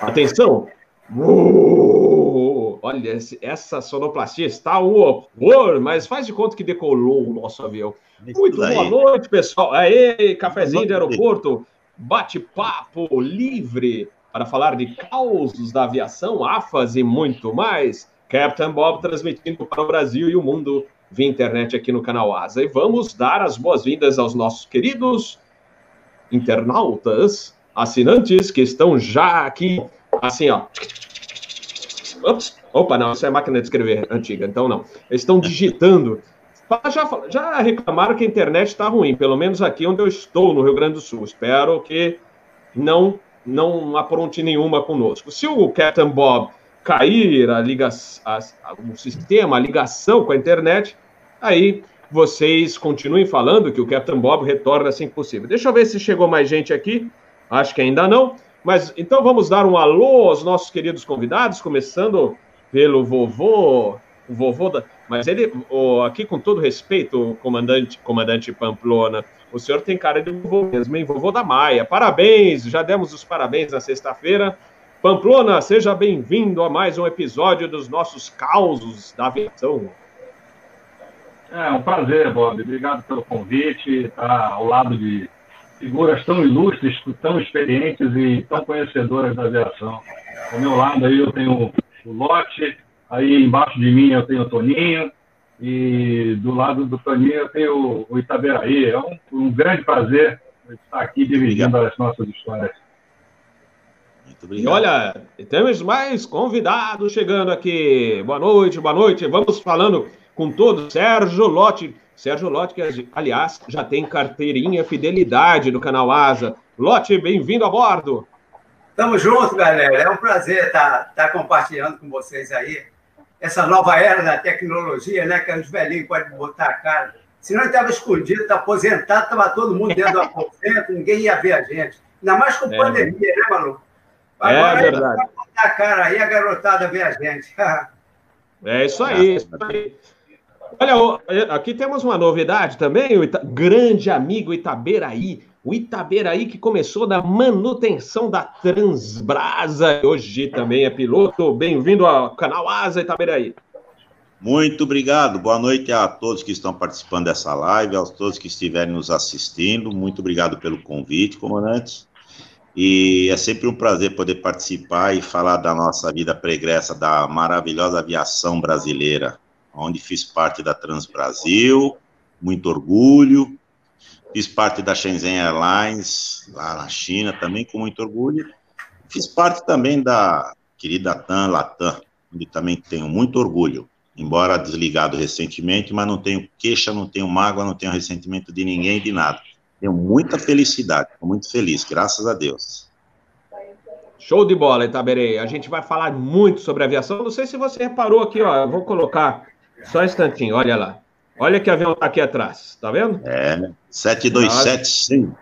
Atenção! Uh, olha, essa sonoplastia está o horror, mas faz de conta que decolou o nosso avião. Muito boa noite, pessoal. Aê, cafezinho de aeroporto, bate-papo livre para falar de causos da aviação, AFAS e muito mais. Captain Bob transmitindo para o Brasil e o mundo via internet aqui no canal Asa. E vamos dar as boas-vindas aos nossos queridos internautas, assinantes que estão já aqui, assim, ó. Ups. Opa, não, isso é máquina de escrever antiga, então não. Eles estão digitando. Já, já reclamaram que a internet está ruim, pelo menos aqui onde eu estou, no Rio Grande do Sul. Espero que não não apronte nenhuma conosco. Se o Captain Bob cair a liga, a, a, o sistema, a ligação com a internet, aí vocês continuem falando que o Captain Bob retorna assim que possível. Deixa eu ver se chegou mais gente aqui. Acho que ainda não. Mas então vamos dar um alô aos nossos queridos convidados, começando pelo vovô, o vovô da. Mas ele, oh, aqui com todo respeito, comandante, comandante Pamplona, o senhor tem cara de vovô mesmo, hein? Vovô da Maia. Parabéns, já demos os parabéns na sexta-feira. Pamplona, seja bem-vindo a mais um episódio dos nossos causos da aviação. É um prazer, Bob. Obrigado pelo convite. Estar ao lado de figuras tão ilustres, tão experientes e tão conhecedoras da aviação. Ao meu lado aí eu tenho o Lote, aí embaixo de mim eu tenho o Toninho, e do lado do Toninho eu tenho o Itaberaí. É um, um grande prazer estar aqui dividindo as nossas histórias. Muito obrigado. E olha, temos mais convidados chegando aqui. Boa noite, boa noite. Vamos falando com todos. Sérgio Lote. Sérgio Lote, que aliás já tem carteirinha fidelidade no canal Asa. Lote, bem-vindo a bordo. Tamo junto, galera. É um prazer estar, estar compartilhando com vocês aí essa nova era da tecnologia, né? Que os velhinhos podem botar a cara. Se não estava escondido, está aposentado, estava todo mundo dentro do aposento, ninguém ia ver a gente. Ainda mais com é. pandemia, né, maluco? É Agora, é verdade. botar a cara aí, a garotada vê a gente. é isso aí, isso aí. Olha, aqui temos uma novidade também, o Ita... grande amigo Itaberaí, o Itaberaí que começou na manutenção da Transbrasa, hoje também é piloto. Bem-vindo ao canal Asa Itaberaí. Muito obrigado, boa noite a todos que estão participando dessa live, a todos que estiverem nos assistindo. Muito obrigado pelo convite, comandante. E é sempre um prazer poder participar e falar da nossa vida pregressa, da maravilhosa aviação brasileira onde fiz parte da Transbrasil, muito orgulho. Fiz parte da Shenzhen Airlines, lá na China, também com muito orgulho. Fiz parte também da querida TAM Latam, onde também tenho muito orgulho. Embora desligado recentemente, mas não tenho queixa, não tenho mágoa, não tenho ressentimento de ninguém, de nada. Tenho muita felicidade, estou muito feliz, graças a Deus. Show de bola, Itaberei. A gente vai falar muito sobre aviação. Não sei se você reparou aqui, ó. Eu vou colocar só um instantinho, olha lá. Olha que avião tá aqui atrás, tá vendo? É, 727, sim.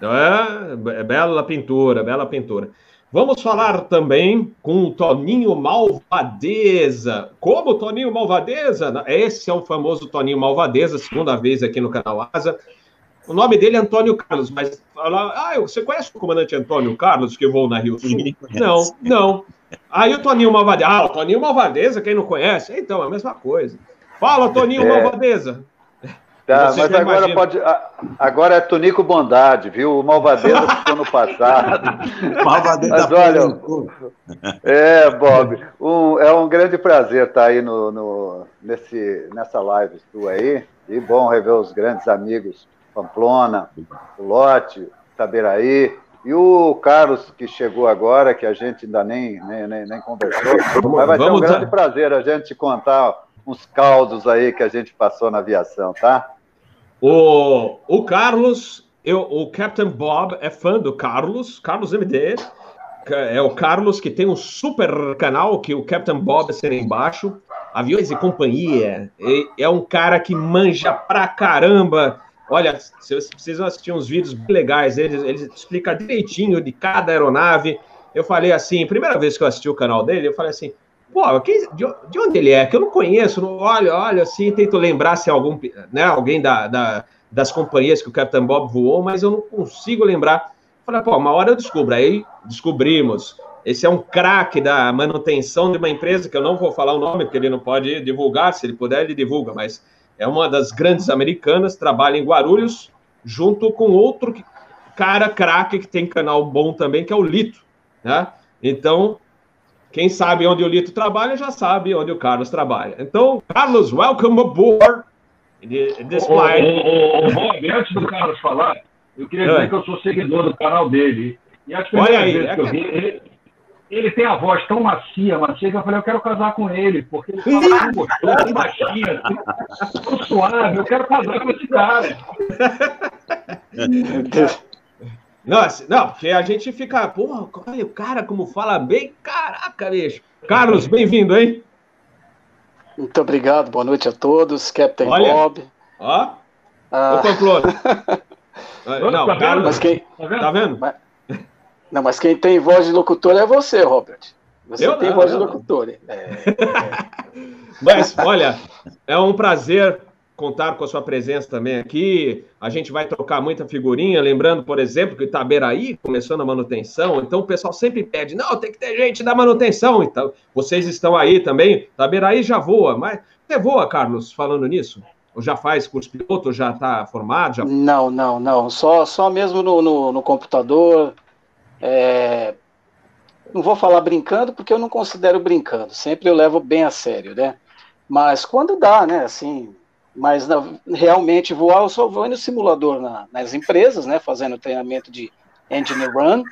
É, é bela pintura, bela pintura. Vamos falar também com o Toninho Malvadeza. Como Toninho Malvadeza? Esse é o famoso Toninho Malvadeza, segunda vez aqui no canal Asa. O nome dele é Antônio Carlos, mas ah, você conhece o comandante Antônio Carlos que voou na Rio Sul? Não, não. Aí o Toninho Malvadeza. Ah, o Toninho Malvadeza, quem não conhece? Então, é a mesma coisa. Fala, Toninho é. Malvadeza. Tá, Você mas agora imagina. pode. Agora é Tonico Bondade, viu? O Malvadeza ficou no passado. Malvadeza mas olha, é, Bob, um, é um grande prazer estar aí no, no, nesse, nessa live tua aí. E bom rever os grandes amigos Pamplona, o Lote, Taberaí, e o Carlos, que chegou agora, que a gente ainda nem, nem, nem, nem conversou, mas vai ser um grande prazer a gente contar uns causos aí que a gente passou na aviação, tá? O, o Carlos, eu, o Captain Bob é fã do Carlos, Carlos MD, é o Carlos que tem um super canal que o Captain Bob é embaixo, Aviões e Companhia, é um cara que manja pra caramba Olha, vocês precisam assistir uns vídeos legais, ele, ele explica direitinho de cada aeronave. Eu falei assim, primeira vez que eu assisti o canal dele, eu falei assim, pô, quem, de, de, onde ele é? Que eu não conheço, não, olha, olha, assim, tento lembrar se é algum, né, alguém da, da, das companhias que o Captain Bob voou, mas eu não consigo lembrar. falei, pô, uma hora eu descubro. Aí descobrimos. Esse é um craque da manutenção de uma empresa, que eu não vou falar o nome, porque ele não pode divulgar, se ele puder, ele divulga, mas é uma das grandes americanas, trabalha em Guarulhos, junto com outro cara craque que tem canal bom também, que é o Lito, né? Então, quem sabe onde o Lito trabalha, já sabe onde o Carlos trabalha. Então, Carlos, welcome aboard. Despite... O, o, antes do Carlos falar, eu queria dizer é. que eu sou seguidor do canal dele. E as primeiras Olha aí, vezes é que eu vi, ele, tem a voz tão macia, macia, que eu falei, eu quero casar com ele, porque ele fala tão gostoso, tão baixinho, assim, tão suave, eu quero casar com esse cara. Nossa, não, porque a gente fica, porra, olha o cara como fala bem, caraca, bicho. Carlos, bem-vindo, hein? Muito obrigado, boa noite a todos, Captain olha, Bob. Ó, ah. ô Pamplona. não, tá Carlos, mas quem, tá vendo? Mas, não, mas quem tem voz de locutor é você, Robert. Você eu tem não, voz de locutor. É, é. Mas, olha, é um prazer contar com a sua presença também aqui. A gente vai trocar muita figurinha, lembrando, por exemplo, que Itaberaí começou na manutenção, então o pessoal sempre pede, não, tem que ter gente da manutenção. Então, vocês estão aí também. Itaberaí já voa, mas você voa, Carlos, falando nisso? Ou já faz curso piloto, já está formado? Já... Não, não, não. Só, só mesmo no, no, no computador, é, não vou falar brincando, porque eu não considero brincando, sempre eu levo bem a sério, né? Mas quando dá, né, assim, mas realmente voar, eu só vou no simulador na, nas empresas, né, fazendo treinamento de engine run,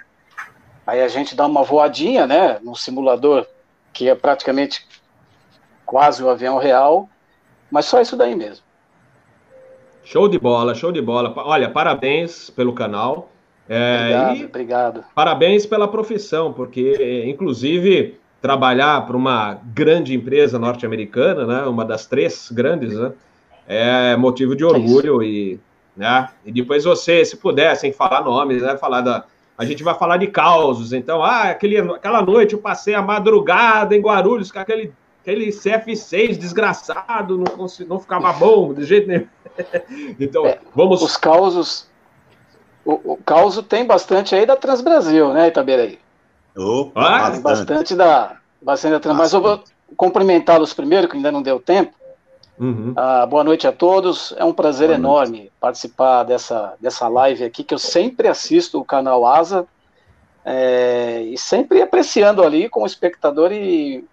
aí a gente dá uma voadinha, né, no simulador, que é praticamente quase o avião real, mas só isso daí mesmo. Show de bola, show de bola. Olha, parabéns pelo canal. É, obrigado, obrigado. Parabéns pela profissão, porque, inclusive, trabalhar para uma grande empresa norte-americana, né, uma das três grandes, né, é motivo de orgulho é e, né, e depois você, se puder, sem falar nomes, né, falar da, a gente vai falar de causos, então, ah, aquele, aquela noite eu passei a madrugada em Guarulhos com aquele, aquele CF6 desgraçado, não, não ficava bom de jeito nenhum. então, é, vamos... Os causos o, o caos tem bastante aí da Transbrasil, né, Itaberaí? Opa, ah, bastante. bastante da bastante da Trans, mas eu vou cumprimentá-los primeiro, que ainda não deu tempo. Uhum. Ah, boa noite a todos. É um prazer boa enorme noite. participar dessa, dessa live aqui, que eu sempre assisto o canal Asa é, e sempre apreciando ali como espectador e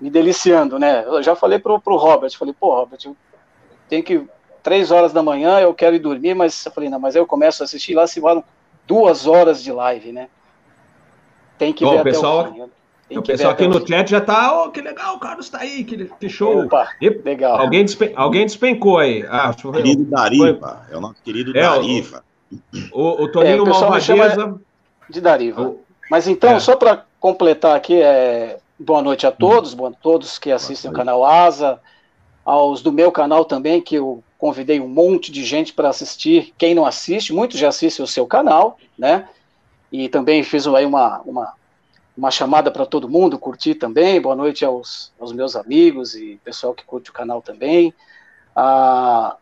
me deliciando, né? Eu já falei pro, pro Robert, falei, pô, Robert, tenho que três horas da manhã, eu quero ir dormir, mas eu falei, não, mas eu começo a assistir lá, se vão duas horas de live, né? Tem que Bom, ver o pessoal, até o fim. Né? o pessoal aqui no chat já tá, oh, que legal, o Carlos tá aí, que, que show. Opa, e, legal. Alguém, despen, alguém despencou aí. Ah, querido Dariva, é o nosso querido é, Dariva. O, o Toninho é, Malvadeza... De Dariva. O, Mas então, é. só para completar aqui, é, boa noite a todos, boa a todos que assistem o canal Asa, aos do meu canal também, que eu convidei um monte de gente para assistir. Quem não assiste, muitos já assistem o seu canal, né? E também fiz aí uma, uma, uma chamada para todo mundo curtir também. Boa noite aos, aos meus amigos e pessoal que curte o canal também. A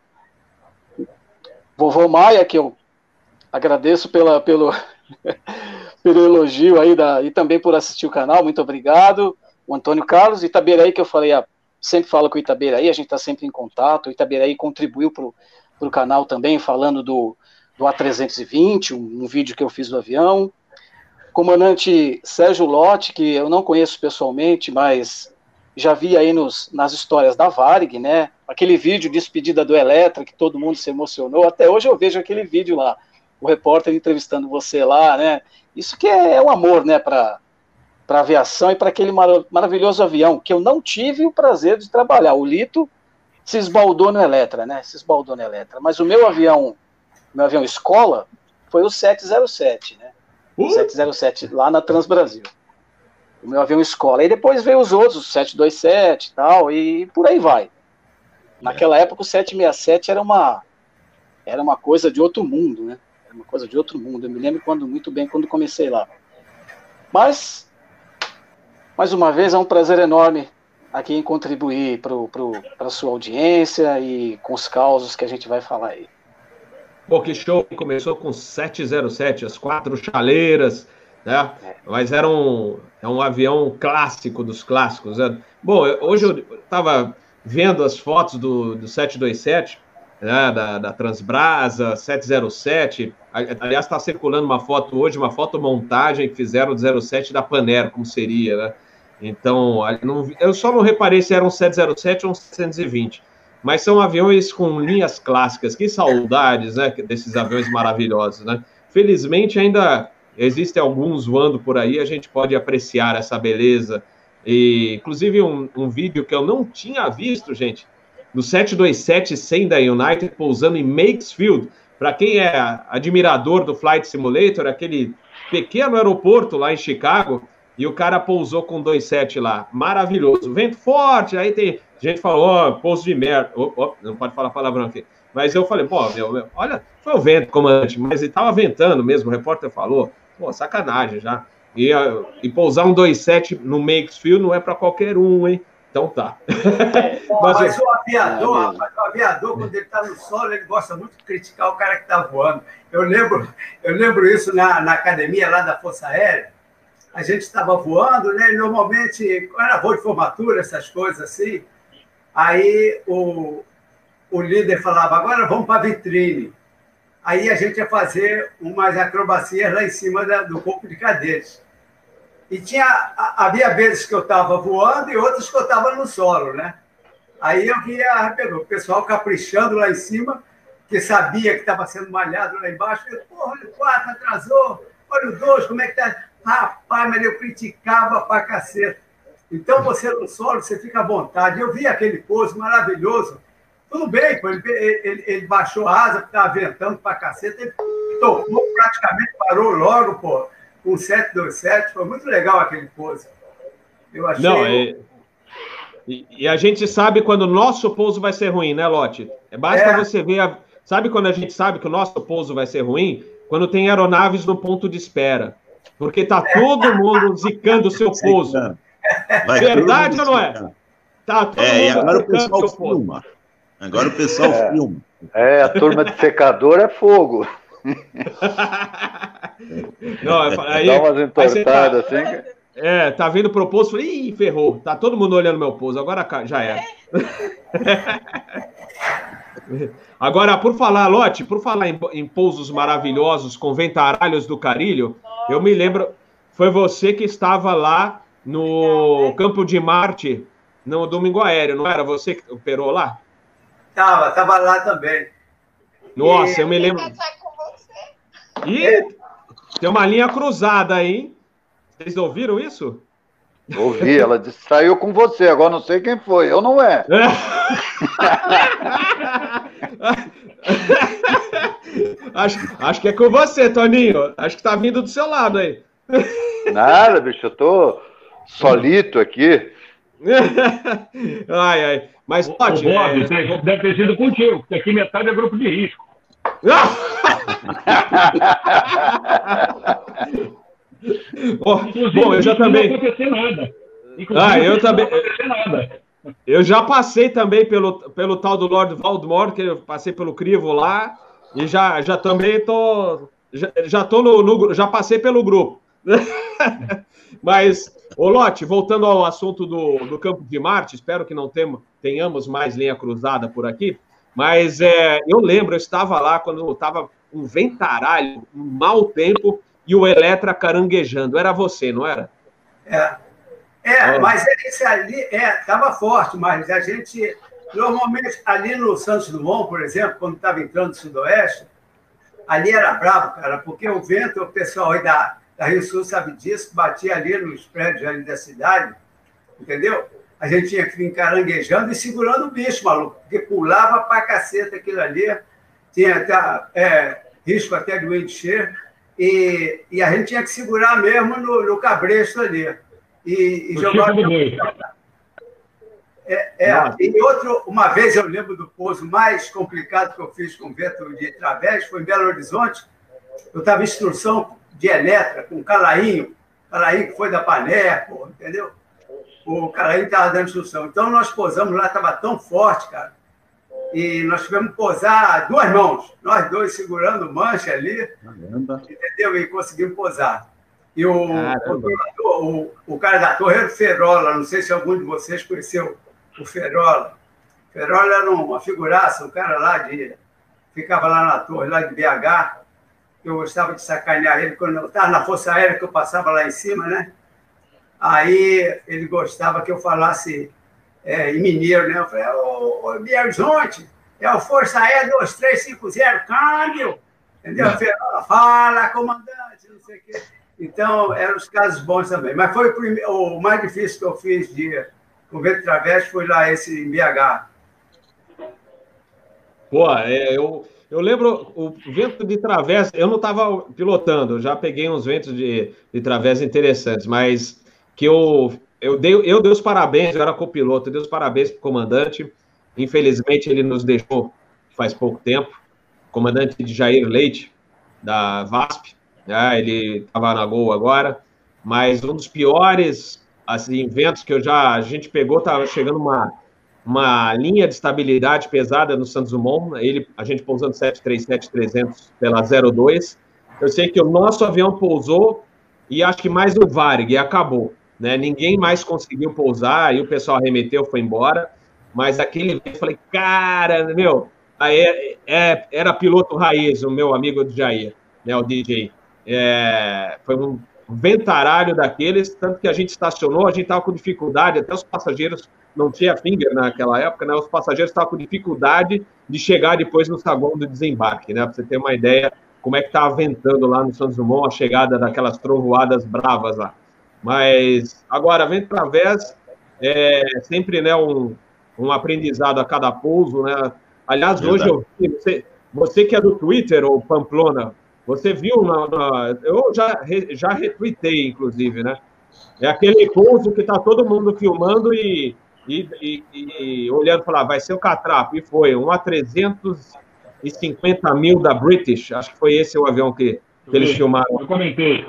vovô Maia, que eu agradeço pela, pelo, pelo elogio aí da, e também por assistir o canal, muito obrigado. O Antônio Carlos Itabiraí, que eu falei há sempre falo com o Itaberaí, a gente está sempre em contato. O Itaberaí contribuiu para o canal também, falando do, do A320, um, um, vídeo que eu fiz do avião. Comandante Sérgio Lotti, que eu não conheço pessoalmente, mas já vi aí nos, nas histórias da Varig, né? Aquele vídeo despedida do Eletra, que todo mundo se emocionou. Até hoje eu vejo aquele vídeo lá, o repórter entrevistando você lá, né? Isso que é, é um amor, né, para para a aviação e para aquele mar maravilhoso avião que eu não tive o prazer de trabalhar. O Lito se esbaldou no Eletra, né? Se esbaldou no Eletra. Mas o meu avião, meu avião escola, foi o 707, né? Uh! 707 lá na Transbrasil. O meu avião escola. E depois veio os outros, o 727 e tal, e por aí vai. Naquela época o 767 era uma era uma coisa de outro mundo, né? Era uma coisa de outro mundo. Eu me lembro quando muito bem quando comecei lá. Mas mais uma vez, é um prazer enorme aqui em contribuir para a sua audiência e com os causos que a gente vai falar aí. Pô, que show! Começou com 707, as quatro chaleiras, né? Mas era um, é um avião clássico dos clássicos. Né? Bom, hoje eu estava vendo as fotos do, do 727, né, da, da Transbrasa, 707. Aliás, está circulando uma foto hoje, uma fotomontagem que fizeram do 07 da Panera, como seria, né? Então, eu só não reparei se era um 707 ou um 720. Mas são aviões com linhas clássicas. Que saudades, né? Desses aviões maravilhosos, né? Felizmente ainda existem alguns voando por aí, a gente pode apreciar essa beleza. E, inclusive, um, um vídeo que eu não tinha visto, gente, do 727-100 da United pousando em Makesfield. Para quem é admirador do Flight Simulator, aquele pequeno aeroporto lá em Chicago, e o cara pousou com 2.7 lá. Maravilhoso. Vento forte, aí tem gente falou, ó, oh, pouso de merda. Oh, oh, não pode falar palavrão aqui. Mas eu falei, pô, meu, meu, olha, foi o vento, comandante, mas ele tava ventando mesmo, o repórter falou. Pô, sacanagem já. E, e pousar um 2.7 no Makesfield não é para qualquer um, hein? Então tá. mas, mas o aviador, rapaz, o aviador, quando ele está no solo, ele gosta muito de criticar o cara que está voando. Eu lembro, eu lembro isso na, na academia lá da Força Aérea a gente estava voando, né? E normalmente, era voo de formatura, essas coisas assim, aí o, o líder falava, agora vamos para a vitrine. Aí a gente ia fazer umas acrobacias lá em cima da, do corpo de cadetes. E tinha, havia vezes que eu estava voando e outras que eu estava no solo, né? Aí eu via o pessoal caprichando lá em cima, que sabia que estava sendo malhado lá embaixo. Eu, Porra, olha o 4 atrasou, olha o 2, como é que está? Rapaz, mas eu criticava pra caceta. Então, você no solo, você fica à vontade. Eu vi aquele pouso maravilhoso. Tudo bem, pô, ele, ele, ele baixou a asa, estava ventando pra caceta. Ele tocou, praticamente parou logo, pô, com 727. Foi muito legal aquele pouso. Eu achei. Não, é... E, e, a gente sabe quando o nosso pouso vai ser ruim, né, Lote? Basta é. você ver. A... Sabe quando a gente sabe que o nosso pouso vai ser ruim? Quando tem aeronaves no ponto de espera. Porque tá todo mundo zicando o seu pouso. Vai Verdade ou não é? Tá todo é, mundo e agora o pessoal filma. Agora o pessoal é, filma. É, a turma de secador é fogo. Não, aí, Dá umas entortadas tá, assim. É, tá vindo pro pouso, falei, ih, ferrou. Tá todo mundo olhando meu pouso, agora já é. Agora, por falar, Lote, por falar em, em pousos maravilhosos com ventaralhos do Carilho, eu me lembro, foi você que estava lá no Campo de Marte, no domingo aéreo, não era você que operou lá? Tava, tava lá também. Nossa, e... eu me lembro. E é. tem uma linha cruzada aí. Vocês ouviram isso? Ouvi, ela disse, saiu com você, agora não sei quem foi, eu não é. acho, acho que é com você, Toninho. Acho que tá vindo do seu lado aí. Nada, bicho, eu tô solito aqui. ai, ai. Mas pode. Bob, é... deve ter sido contigo, porque aqui metade é grupo de risco. oh, bom, eu já também. Não aconteceu nada. Inclusive, ah, eu também. Eu já passei também pelo, pelo tal do Lord Voldemort, que eu passei pelo crivo lá, e já, já também tô. Já, já tô no, no, Já passei pelo grupo. Mas, ô Lote, voltando ao assunto do, do campo de Marte, espero que não temo, tenhamos mais linha cruzada por aqui. Mas é, eu lembro, eu estava lá quando estava um ventaralho, um mau tempo, e o Eletra caranguejando. Era você, não era? É. É, mas esse ali estava é, forte, mas a gente, normalmente, ali no Santos Dumont, por exemplo, quando estava entrando no Sudoeste, ali era bravo, cara, porque o vento, o pessoal aí da, da Rio Sul sabe disso, batia ali nos prédios ali da cidade, entendeu? A gente tinha que vir caranguejando e segurando o bicho, maluco, porque pulava pra caceta aquilo ali, tinha até, é, risco até de shear, e, e a gente tinha que segurar mesmo no, no cabresto ali e, e jogar. É, é, e outro, uma vez eu lembro do pouso mais complicado que eu fiz com vento de través, foi em Belo Horizonte. Eu estava em instrução de Eletra com o Calainho, Calainho que foi da Pané, pô, entendeu? O Calainho estava dando instrução. Então nós pousamos lá, estava tão forte, cara. E nós tivemos que posar duas mãos, nós dois segurando mancha ali, Caramba. entendeu? E conseguimos posar. E o, o, o, cara da torre era o Ferola, não sei se algum de vocês conheceu o Ferola. O Ferola era uma figuraça, um cara lá de. ficava lá na torre, lá de BH. Eu gostava de sacanear ele quando eu estava na Força Aérea, que eu passava lá em cima, né? Aí ele gostava que eu falasse é, em mineiro, né? Eu falei, ô, ô Biarzonte, é o Força Aérea 2350, câmbio! Entendeu? É. Fala, comandante, não sei o quê. Então, eram os casos bons também. Mas foi o, primeiro, o mais difícil que eu fiz de com vento travesti foi lá esse em BH. Pô, é, eu, eu lembro o vento de través, eu não estava pilotando, já peguei uns ventos de, de través interessantes, mas que eu, eu, dei, eu dei os parabéns, eu era copiloto, eu dei os parabéns para o comandante. Infelizmente, ele nos deixou faz pouco tempo. Comandante de Jair Leite, da VASP, né? ele estava na Gol agora, mas um dos piores assim, ventos que eu já a gente pegou, estava chegando uma, uma linha de estabilidade pesada no Santos Dumont, ele, a gente pousando 737-300 pela 02. Eu sei que o nosso avião pousou e acho que mais o Varig e acabou. Né? Ninguém mais conseguiu pousar, e o pessoal arremeteu, foi embora. Mas aquele eu falei, cara, meu, aí é, é, era piloto raiz, o meu amigo do Jair, né, o DJ. É, foi um ventaralho daqueles, tanto que a gente estacionou, a gente estava com dificuldade, até os passageiros, não tinha finger naquela época, né, os passageiros estavam com dificuldade de chegar depois no saguão do desembarque, né, para você ter uma ideia como é que estava ventando lá no Santos Dumont, a chegada daquelas trovoadas bravas lá. Mas, agora, vento através é sempre né, um, um aprendizado a cada pouso, né? Aliás, Verdade. hoje eu vi, você, você que é do Twitter, ou Pamplona, você viu, na, na, eu já, já retuitei, inclusive, né? É aquele pouso que está todo mundo filmando e, e, e, e olhando falar, vai ser o Catrapo. E foi, um A350 mil da British, acho que foi esse o avião que, que eles filmaram. Eu comentei.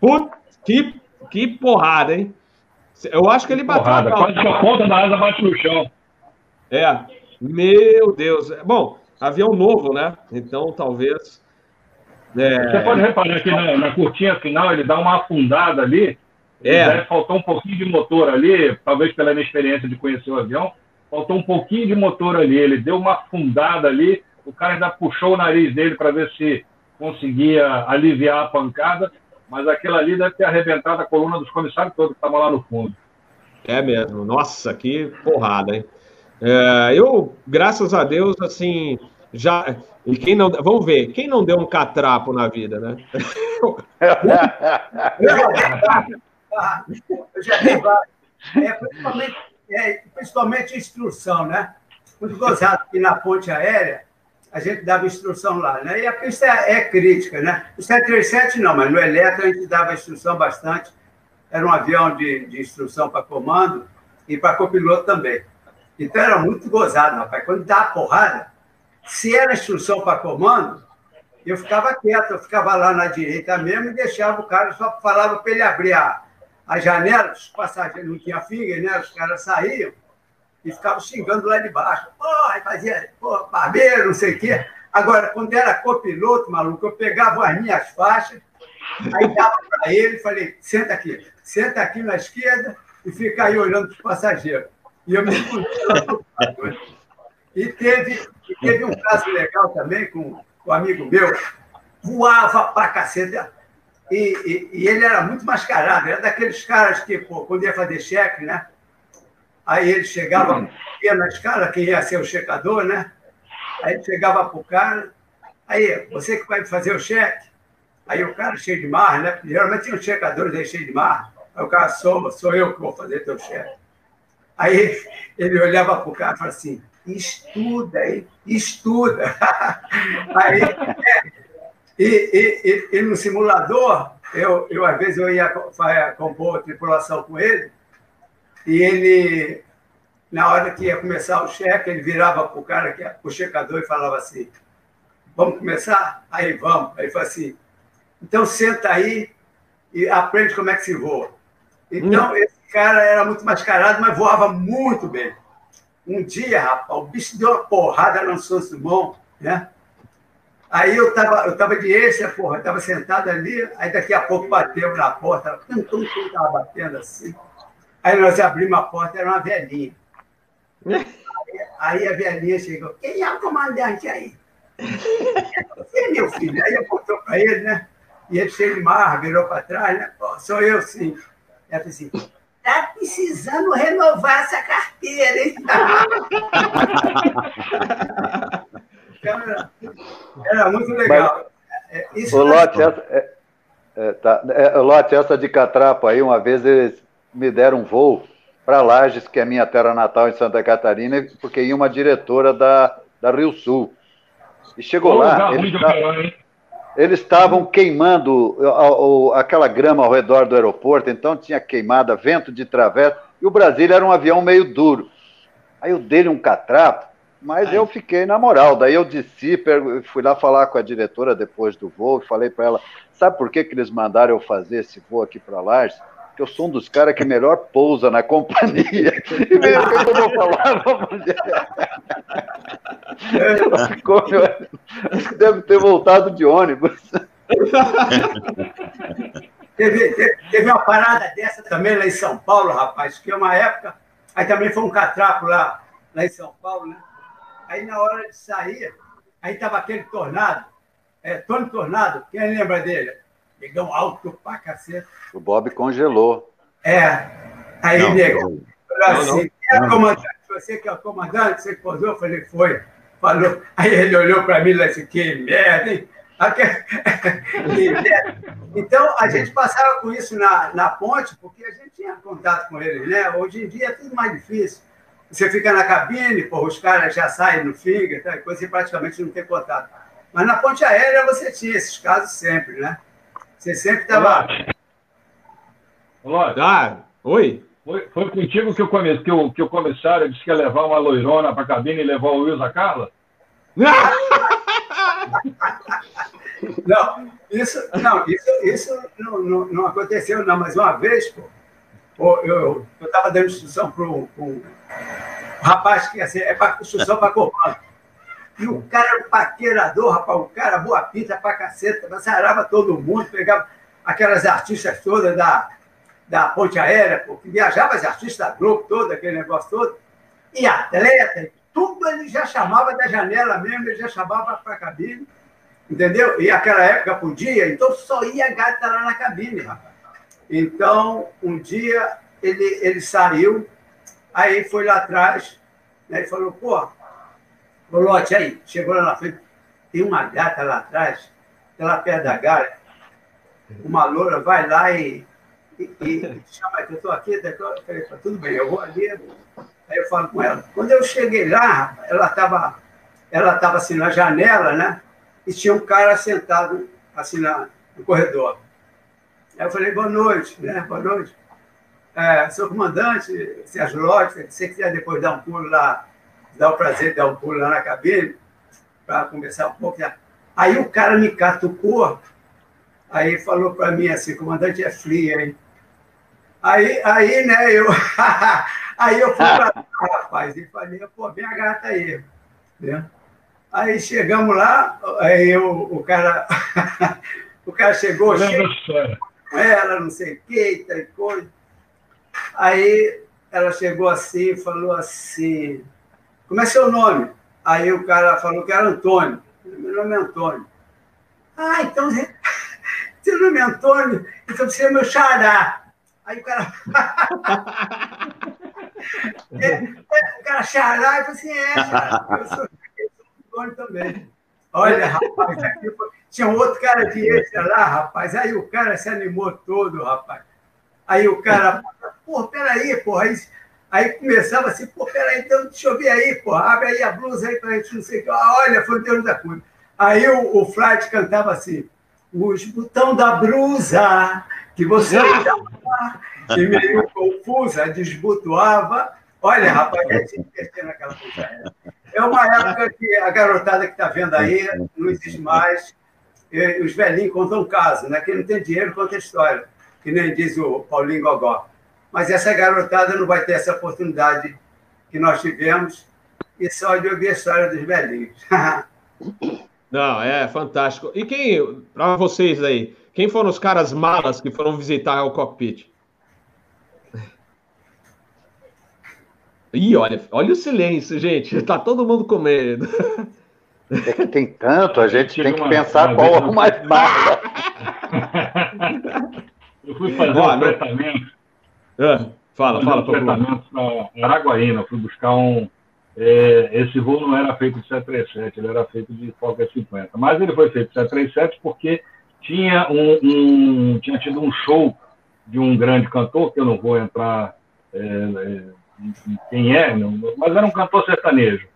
Putz, que, que porrada, hein? Eu acho que ele bateu. Porrada, quase que a ponta da asa bate no chão. É, meu Deus. Bom, avião novo, né? Então talvez é... Você pode reparar que na, na, curtinha final ele dá uma afundada ali. É. Faltou um pouquinho de motor ali, talvez pela inexperiência de conhecer o avião. Faltou um pouquinho de motor ali. Ele deu uma afundada ali. O cara ainda puxou o nariz dele para ver se conseguia aliviar a pancada. Mas aquilo ali deve ter arrebentado a coluna dos comissários todos que estavam lá no fundo. É mesmo. Nossa, que porrada, hein? É, eu, graças a Deus, assim, já. E quem não. Vamos ver, quem não deu um catrapo na vida, né? Eu já dei é, principalmente, é, principalmente instrução, né? Muito gozado que na ponte aérea a gente dava instrução lá, né? E a pista é, é crítica, né? O 737 não, mas no Eletro a gente dava instrução bastante. Era um avião de, de instrução para comando e para copiloto também. Então era muito gozado, rapaz. Quando dá porrada, se era instrução para comando, eu ficava quieto, eu ficava lá na direita mesmo e deixava o cara, só falava para ele abrir a, a janela, os passageiros não tinha finger, né? Os caras saíam e ficavam xingando lá de baixo. Porra, fazia, porra, barbeiro, não sei o quê. Agora, quando era copiloto, maluco, eu pegava as minhas faixas, aí dava para ele e falei, senta aqui, senta aqui na esquerda e fica aí olhando para os passageiros. E eu me E teve, teve um caso legal também com um amigo meu, voava pra cacete. E, e, e, ele era muito mascarado, era daqueles caras que, pô, quando ia fazer cheque, né? Aí ele chegava, ia na escala, quem ia ser o checador, né? Aí ele chegava pro cara, aí, você que vai fazer o cheque? Aí o cara cheio de mar, né? Geralmente tinha os checadores aí cheio de mar. Aí o cara soma, sou eu que vou fazer teu cheque. Aí ele olhava pro cara e falava assim, estuda, hein? estuda. Aí, é, e, e, e, no simulador, eu, eu às vezes eu ia compor tripulação com ele, e ele, na hora que ia começar o cheque, ele virava para o cara, que o checador, e falava assim: Vamos começar? Aí vamos. Aí ele falou assim: Então senta aí e aprende como é que se voa. Então, hum. esse cara era muito mascarado, mas voava muito bem. um dia, rapaz, o bicho deu uma porrada no Santos Dumont, né? Aí eu estava eu tava de esse, porra, estava sentado ali, aí daqui a pouco bateu na porta, tum, tum, tum, tava batendo assim. Aí nós abrimos a porta, era uma velhinha. Aí, aí a velhinha chegou, quem é o comandante aí? Você, meu filho? Aí eu contou para ele, né? E ele cheio de mar, virou para trás, né? Pô, sou eu, sim. Ela falou assim, tá precisando renovar essa carteira, hein? era, era, muito legal. Mas, é, Isso o Lote, essa, é, é, tá, é, Lote, essa de catrapo aí, uma vez eles me deram um voo para Lages, que é minha terra natal em Santa Catarina, porque ia uma diretora da, da Rio Sul. E chegou oh, lá. Eles, eles estavam queimando aquela grama ao redor do aeroporto, então tinha queimada, vento de travessa, e o Brasília era um avião meio duro. Aí eu dei um catrapo, mas Ai. eu fiquei na moral. Daí eu desci, fui lá falar com a diretora depois do voo e falei para ela: sabe por que, que eles mandaram eu fazer esse voo aqui para Lages? Que eu sou um dos caras que melhor pousa na companhia. E mesmo que eu vou falar, vamos Ela ficou, acho que deve ter voltado de ônibus. Teve, teve, teve, uma parada dessa também lá em São Paulo, rapaz, que é uma época. Aí também foi um catrapo lá, lá em São Paulo, né? Aí na hora de sair, aí tava aquele tornado, é, Tony Tornado, quem lembra dele? Negão alto pra cacete. O Bob congelou. É. Aí, não, nego, falou assim, não, não. é comandante, você que é o comandante, você que posou? Eu falei, foi. Falou. Aí ele olhou para mim e disse, que merda, hein? Então, a gente passava com isso na, na ponte, porque a gente tinha contato com eles, né? Hoje em dia é tudo mais difícil. Você fica na cabine, pô, os caras já saem no finger, tá? coisa você praticamente não tem contato. Mas na ponte aérea você tinha esses casos sempre, né? Você sempre estava. Ah, oi? Foi, foi contigo que o, come, que, o, que o comissário disse que ia levar uma loirona para a cabine e levar o Wilson a Carla? não, isso, não, isso, isso não, não, não, aconteceu, não, mas uma vez, pô, eu estava dando instrução para um rapaz que ia ser, é pra, instrução para comando. E o cara era um paquerador, rapaz, o cara boa pinta pra caceta, sarava todo mundo, pegava aquelas artistas todas da, da ponte aérea, pô, que viajava as artistas da Globo todo, aquele negócio todo, e atleta, tudo ele já chamava da janela mesmo, ele já chamava para a cabine, entendeu? E aquela época podia, então só ia gata lá na cabine, rapaz. Então, um dia ele, ele saiu, aí foi lá atrás, né, e falou, pô, Ô, Lote, aí, chegou lá na frente, tem uma gata lá atrás, lá perto da galha, uma loura vai lá e, e, e chama, eu estou aqui, falei, tá tudo bem, eu vou ali, aí eu falo com ela. Quando eu cheguei lá, ela estava ela tava assim na janela, né? E tinha um cara sentado assim na, no corredor. Aí eu falei, boa noite, né? Boa noite. É, sou comandante, Sérgio Lote, se você quiser depois dar um pulo lá dá o prazer de dar um pulo lá na cabine para conversar um pouco. Aí o cara me catucou, aí falou para mim assim, comandante é fria, hein? Aí, aí né, eu, aí eu fui para lá, rapaz, e falei, pô, vem a gata aí. Né? Aí chegamos lá, aí o, o cara, o cara chegou, cheio com ela, não sei o que, e coisa. Aí ela chegou assim e falou assim, como é seu nome? Aí o cara falou que era Antônio. Meu nome é Antônio. Ah, então seu nome é Antônio, então você é meu xará. Aí o cara. é, é, o cara xará, e falou assim: é, xará. Eu sou, eu Antônio também. Olha, rapaz, aqui foi... tinha um outro cara de esse lá, rapaz. Aí o cara se animou todo, rapaz. Aí o cara, pô, peraí, porra. Aí Aí começava assim, pô, peraí, então deixa eu ver aí, pô, abre aí a blusa aí pra gente, não sei o que. Ah, olha, foi Deus da Cunha. Aí o, o Flight cantava assim, os botão da blusa que você e meio confusa, desbutuava. Olha, rapaz, a gente divertia naquela coisa. É uma época que a garotada que está vendo aí não existe mais. E os velhinhos contam um caso, né? Quem não tem dinheiro conta história, que nem diz o Paulinho Gogó. Mas essa garotada não vai ter essa oportunidade que nós tivemos e só de ouvir a história dos velhinhos. Não, é fantástico. E quem, para vocês aí, quem foram os caras malas que foram visitar o cockpit? Ih, olha, olha o silêncio, gente. Tá todo mundo com medo. É que tem tanto, a gente tem que pensar qual é o mais mala. Eu fui fazer um tratamento. Ah, fala, fala, um tratamento para Araguaína. Fui buscar um. É, esse voo não era feito de 737, ele era feito de Fokker 50. Mas ele foi feito de 737 porque tinha, um, um, tinha tido um show de um grande cantor, que eu não vou entrar é, é, em quem é, mas era um cantor sertanejo.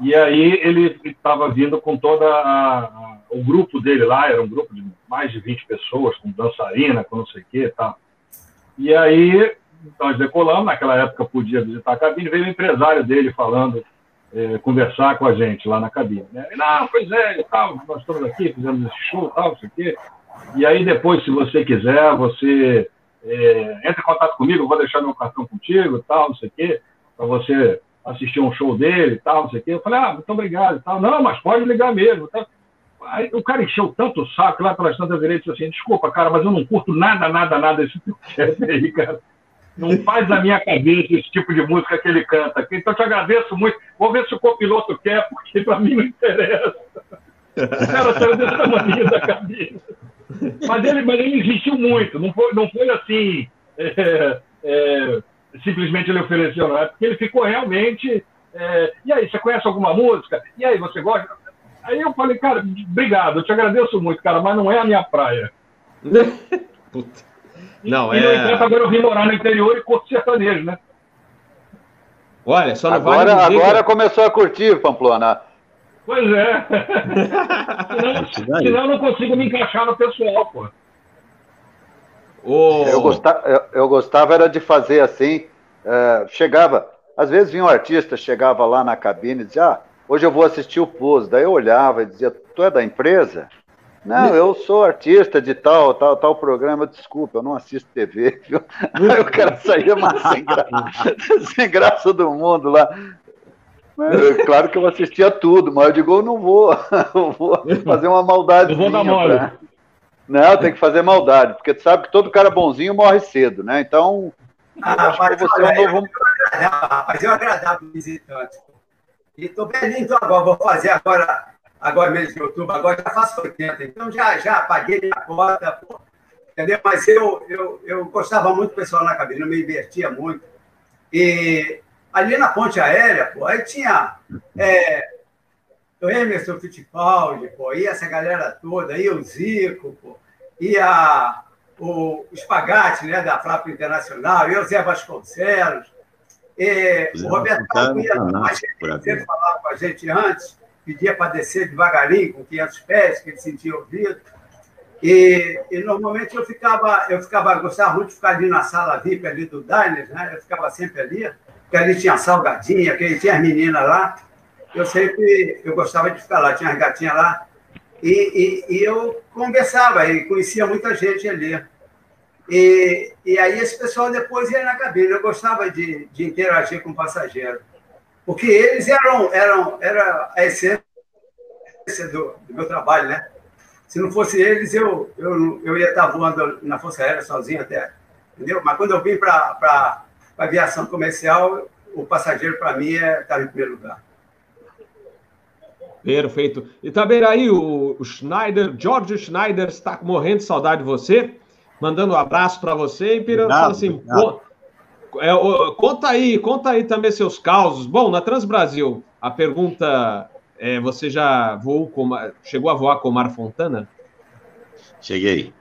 E aí ele estava vindo com toda a, a, o grupo dele lá, era um grupo de mais de 20 pessoas, com dançarina, com não sei o que e tal. E aí nós decolamos, naquela época podia visitar a cabine, veio o empresário dele falando, é, conversar com a gente lá na cabine. Né? E, não, pois é, tal, nós estamos aqui, fizemos esse show, tal, não sei o quê. E aí depois, se você quiser, você é, entra em contato comigo, eu vou deixar meu cartão contigo, tal, não sei o quê, para você assistir um show dele tal, não sei o quê. Eu falei, ah, muito obrigado tal. Não, mas pode ligar mesmo. Tá? Aí o cara encheu tanto o saco lá pelas tantas vezes assim, desculpa, cara, mas eu não curto nada, nada, nada desse teu chefe aí, cara. Não faz na minha cabeça esse tipo de música que ele canta. Então eu te agradeço muito. Vou ver se o copiloto quer, porque para mim não interessa. O cara saiu desse tamanho da cabeça. Mas ele, mas ele insistiu muito. Não foi, não foi assim. É, é, simplesmente ele ofereceu, não é? Porque ele ficou realmente. É, e aí, você conhece alguma música? E aí, você gosta? Aí eu falei, cara, obrigado, eu te agradeço muito, cara, mas não é a minha praia. Puta. Não, e, é... no entanto, agora eu vim morar no interior e curto sertanejo, né? Olha, só não agora, vale agora começou a curtir, Pamplona. Pois é. senão, senão eu não consigo me encaixar no pessoal, pô. Oh. Eu, gostava, eu, eu, gostava era de fazer assim, é, chegava, às vezes vinha um artista, chegava lá na cabine e dizia, ah, hoje eu vou assistir o pouso. Daí eu olhava e dizia, tu é da empresa? Não, eu sou artista de tal, tal, tal programa, desculpa, eu não assisto TV, viu? Aí o cara saía mais sem, gra... sem graça do mundo lá. Claro que eu assistia tudo, mas eu digo, eu não vou, eu vou fazer uma maldade. Eu vou dar mole. Pra... Não, tem que fazer maldade, porque tu sabe que todo cara bonzinho morre cedo, né? Então, ah, rapaz, você olha, é um novo... eu, rapaz, eu agradável visitante. E estou então agora, vou fazer agora, agora mês de outubro, agora já faço 80, então já, já paguei minha cota, pô, entendeu? Mas eu, eu, eu gostava muito do pessoal na cabine, eu me divertia muito. E ali na ponte aérea, pô, aí tinha é, o Emerson Fittipaldi, pô, e essa galera toda, e o Zico, pô, e a, o Spagatti, né, da Flap Internacional, e o Zé Vasconcelos, e o Roberto Calvia, sempre falava com a gente antes, pedia para descer devagarinho, com 500 pés, que ele sentia ouvido. E, e, normalmente eu ficava, eu ficava, gostava muito de ficar ali na sala VIP ali do Diners, né? Eu ficava sempre ali, porque ali tinha salgadinha, que tinha as meninas lá eu sempre eu gostava de ficar lá, tinha as gatinhas lá, e, e, e, eu conversava e conhecia muita gente ali. E, e aí esse pessoal depois ia na cabine. Eu gostava de, de interagir com o passageiro, porque eles eram, eram era a essência do, do meu trabalho, né? Se não fosse eles, eu, eu, eu ia estar voando na Força Aérea sozinho até, entendeu? Mas quando eu vim para a aviação comercial, o passageiro, para mim, é, em primeiro lugar. Perfeito. E também aí o Schneider, George Schneider está morrendo de saudade de você, mandando um abraço para você e Pira fala assim, é, conta aí, conta aí também seus causos. Bom, na Transbrasil, a pergunta é, você já voou com, chegou a voar com o Mar Fontana? Cheguei.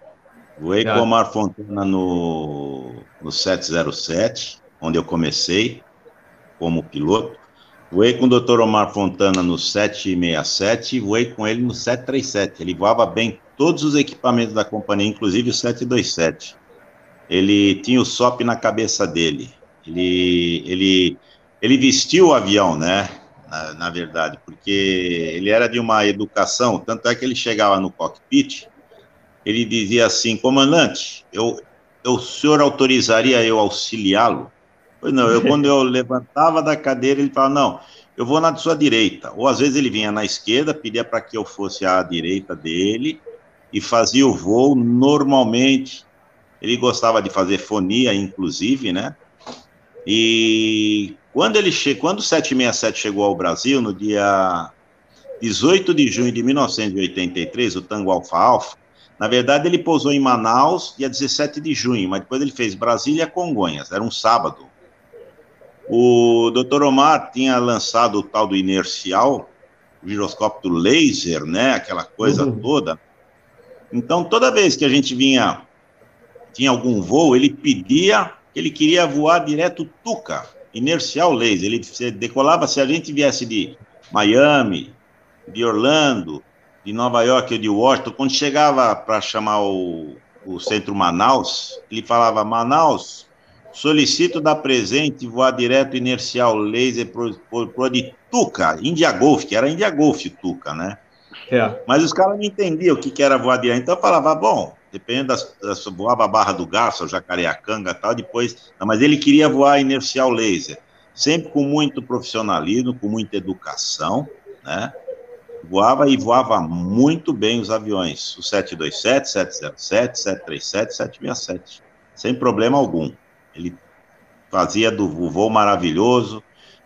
Voei já. com o Mar Fontana no, no 707, onde eu comecei como piloto. Voei com o Dr. Omar Fontana no 767 e voei com ele no 737. Ele voava bem todos os equipamentos da companhia, inclusive o 727. Ele tinha o SOP na cabeça dele. Ele, ele, ele vestiu o avião, né? Na, na verdade, porque ele era de uma educação, tanto é que ele chegava no cockpit, ele dizia assim, comandante, eu, eu, o senhor autorizaria eu auxiliá-lo? Pois não, eu quando eu levantava da cadeira, ele falava, não, eu vou na sua direita. Ou às vezes ele vinha na esquerda, pedia para que eu fosse à direita dele e fazia o voo normalmente. Ele gostava de fazer fonia, inclusive, né? E quando ele che... quando o 767 chegou ao Brasil, no dia 18 de junho de 1983, o Tango Alfa Alfa, na verdade ele pousou em Manaus dia 17 de junho, mas depois ele fez Brasília Congonhas, era um sábado. O Dr. Omar tinha lançado o tal do inercial, o giroscópio do laser, né, aquela coisa uhum. toda. Então, toda vez que a gente vinha, tinha algum voo, ele pedia, ele queria voar direto Tuca, inercial laser. Ele decolava, se a gente viesse de Miami, de Orlando, de Nova York ou de Washington, quando chegava para chamar o, o centro Manaus, ele falava, Manaus, Solicito dar presente voar direto inercial laser pro, pro de Tuca, India Golf, que era India Golf Tuca, né? É. Mas os caras não entendiam o que, que era voar direto. Então eu falava, bom, depende das, das voava a Barra do Garça, o Jacareacanga e tal, depois. Não, mas ele queria voar inercial laser, sempre com muito profissionalismo, com muita educação, né? Voava e voava muito bem os aviões, o 727, 707, 737, 767, sem problema algum. Ele fazia do voo maravilhoso,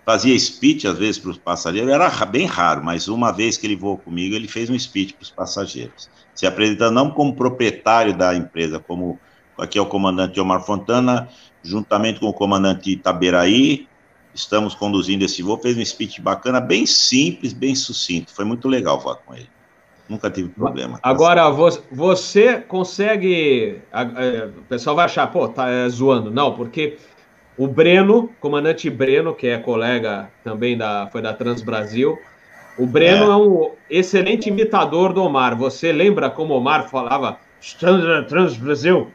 fazia speech às vezes para os passageiros, era bem raro, mas uma vez que ele voou comigo, ele fez um speech para os passageiros, se apresentando não como proprietário da empresa, como aqui é o comandante Omar Fontana, juntamente com o comandante Itaberaí, estamos conduzindo esse voo, fez um speech bacana, bem simples, bem sucinto, foi muito legal voar com ele. Nunca tive problema. Agora, você consegue. O pessoal vai achar, pô, tá é, zoando. Não, porque o Breno, comandante Breno, que é colega também da, foi da Trans Brasil, o Breno é. é um excelente imitador do Omar. Você lembra como o Omar falava Trans Brasil?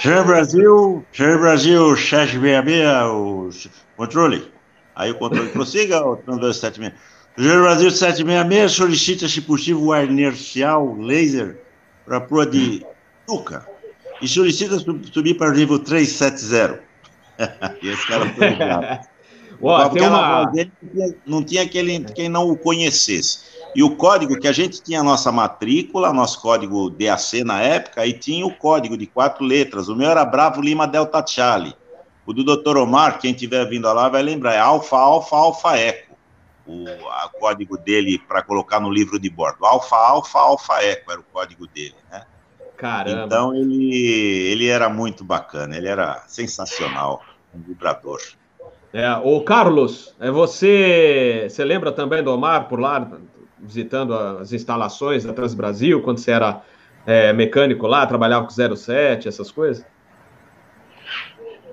Trans Brasil, Trans Brasil, 766, o controle. Aí o controle prossiga, o Trans 276. O Brasil 766 solicita, se possível, o ar inercial laser para a proa de Tuca e solicita subir para o nível 370. esse cara foi ligado. Ué, tem uma... dele não tinha aquele, quem não o conhecesse. E o código que a gente tinha a nossa matrícula, nosso código DAC na época, e tinha o código de quatro letras. O meu era Bravo Lima Delta Charlie. O do Dr. Omar, quem tiver vindo lá vai lembrar, é Alfa Alfa Alfa Eco o a código dele para colocar no livro de bordo. Alfa, Alfa, Alfa Eco era o código dele, né? Caramba. Então ele, ele era muito bacana, ele era sensacional, um vibrador. É, o Carlos, é você, você lembra também do Omar por lá, visitando as instalações da Trans Brasil, quando você era é, mecânico lá, trabalhava com 07, essas coisas?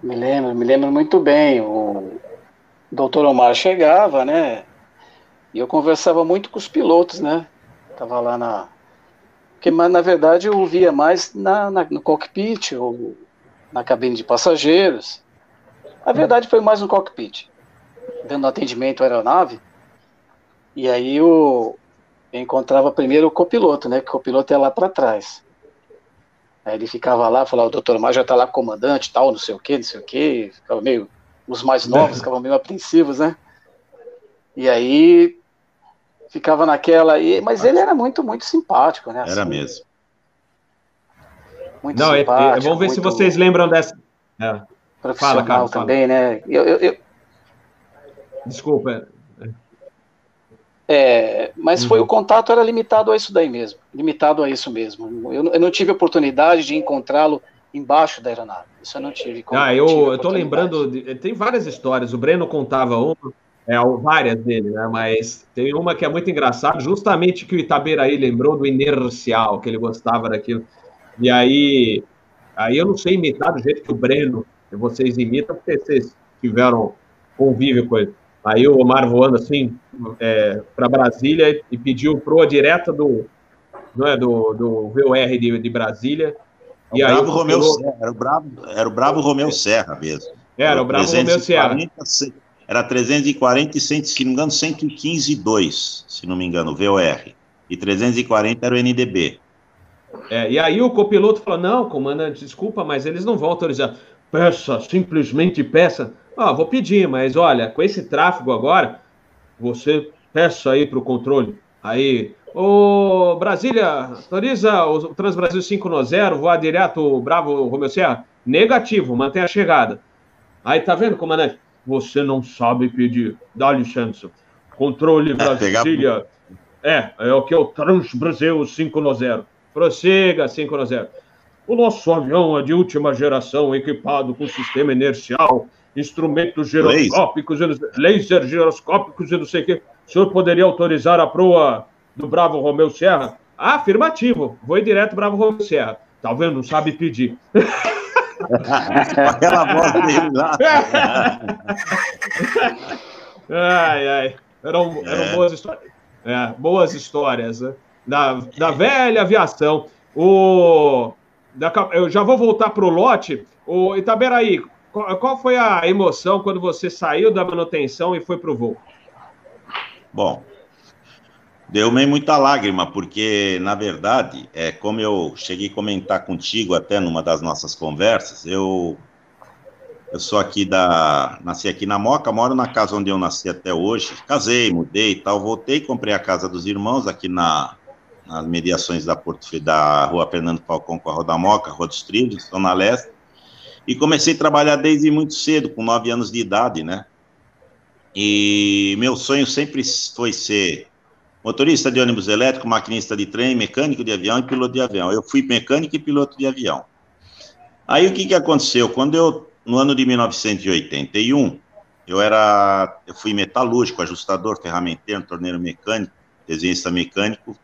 Me lembro, me lembro muito bem. O doutor Omar chegava, né? E eu conversava muito com os pilotos, né? Tava lá na. Porque, na verdade, eu via mais na, na, no cockpit ou na cabine de passageiros. A verdade foi mais no cockpit, dando atendimento à aeronave. E aí eu, eu encontrava primeiro o copiloto, né? Que o copiloto é lá para trás. Aí ele ficava lá, falava, o doutor Mar já tá lá comandante, tal, não sei o que, não sei o que. Ficava meio. Os mais novos ficavam meio apreensivos, né? E aí ficava naquela. E, mas ele era muito, muito simpático, né? Assim, era mesmo. Muito Não, é, é, simpático. É, vamos ver se vocês lembram dessa. É. Profissional fala, Carlos, também, fala. né? Eu, eu, eu... Desculpa. É, mas uhum. foi o contato era limitado a isso daí mesmo, limitado a isso mesmo. Eu, eu não tive oportunidade de encontrá-lo embaixo da aeronave. Isso eu não tive. Ah, eu, eu tô lembrando, de, tem várias histórias. O Breno contava uma é, várias dele, né? Mas tem uma que é muito engraçada, justamente que o Itaberaí lembrou do inercial, que ele gostava daquilo. E aí, aí eu não sei imitar do jeito que o Breno, vocês imitam, porque vocês tiveram convívio com ele. Aí o Omar voando assim é, para Brasília e pediu proa direta do, não é, do, do VOR de, de Brasília. É o e aí, Bravo Romeu Serra, era o Bravo, era o Bravo Romeu Serra mesmo. Era, o Bravo Romeu Serra era 340 e, se não me engano, 115,2, se não me engano, VOR. E 340 era o NDB. É, e aí o copiloto falou, não, comandante, desculpa, mas eles não vão autorizar. Peça, simplesmente peça. Ah, vou pedir, mas olha, com esse tráfego agora, você peça aí para o controle. Aí, ô Brasília, autoriza o Transbrasil 5 no 0, voar direto Bravo Romeu Serra? Negativo, mantém a chegada. Aí, tá vendo, comandante? Você não sabe pedir. Dá licença. Controle é, Brasília. É, é o que é o Transbrasil 5 no 0. Prossiga 5 no 0. O nosso avião é de última geração, equipado com sistema inercial, instrumentos giroscópicos, laser, laser giroscópicos e não sei o quê. O senhor poderia autorizar a proa do Bravo Romeu Serra? Ah, afirmativo. Vou ir direto Bravo Romeu Serra. Tá vendo? Não sabe pedir. Aquela voz dele lá. ai, ai. Eram, eram é. boas histórias. É, boas histórias né? da, da velha aviação. O eu já vou voltar para o lote. O Itaberaí, qual, qual foi a emoção quando você saiu da manutenção e foi para o voo? Bom, deu meio muita lágrima, porque, na verdade, é como eu cheguei a comentar contigo até numa das nossas conversas, eu, eu sou aqui da. Nasci aqui na Moca, moro na casa onde eu nasci até hoje. Casei, mudei e tal, voltei, comprei a casa dos irmãos aqui na, nas mediações da, Porto, da Rua Fernando Falcão com a Rua da Moca, Rua dos Trilhos, Zona Leste, e comecei a trabalhar desde muito cedo, com nove anos de idade, né? E meu sonho sempre foi ser motorista de ônibus elétrico, maquinista de trem, mecânico de avião e piloto de avião. Eu fui mecânico e piloto de avião. Aí o que, que aconteceu? Quando eu, no ano de 1981, eu era, eu fui metalúrgico, ajustador, ferramenteiro, torneiro mecânico, desenhista mecânico,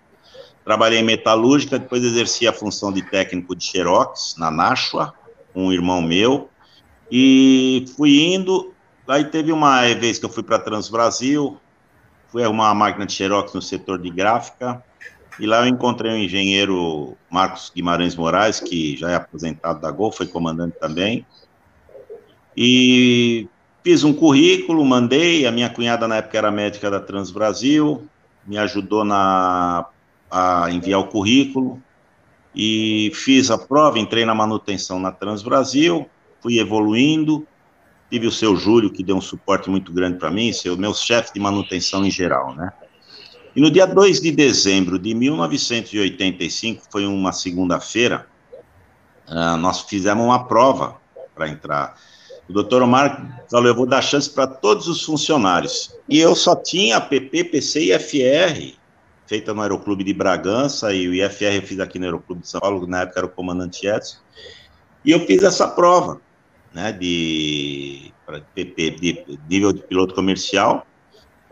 Trabalhei em metalúrgica, depois exerci a função de técnico de xerox na Nashua, um irmão meu, e fui indo. Aí teve uma vez que eu fui para Transbrasil, fui arrumar uma máquina de xerox no setor de gráfica, e lá eu encontrei o engenheiro Marcos Guimarães Moraes, que já é aposentado da Gol, foi comandante também, e fiz um currículo, mandei, a minha cunhada na época era médica da Transbrasil, me ajudou na a enviar o currículo. E fiz a prova, entrei na manutenção na Transbrasil, fui evoluindo, tive o seu Júlio, que deu um suporte muito grande para mim, seu meu chefe de manutenção em geral, né? E no dia 2 de dezembro de 1985, foi uma segunda-feira, uh, nós fizemos uma prova para entrar. O doutor Omar falou, eu vou dar chance para todos os funcionários. E eu só tinha PP, PC e FR feita no Aeroclube de Bragança, e o IFR eu fiz aqui no Aeroclube de São Paulo, na época era o comandante Edson, e eu fiz essa prova, né, de, de, de nível de piloto comercial,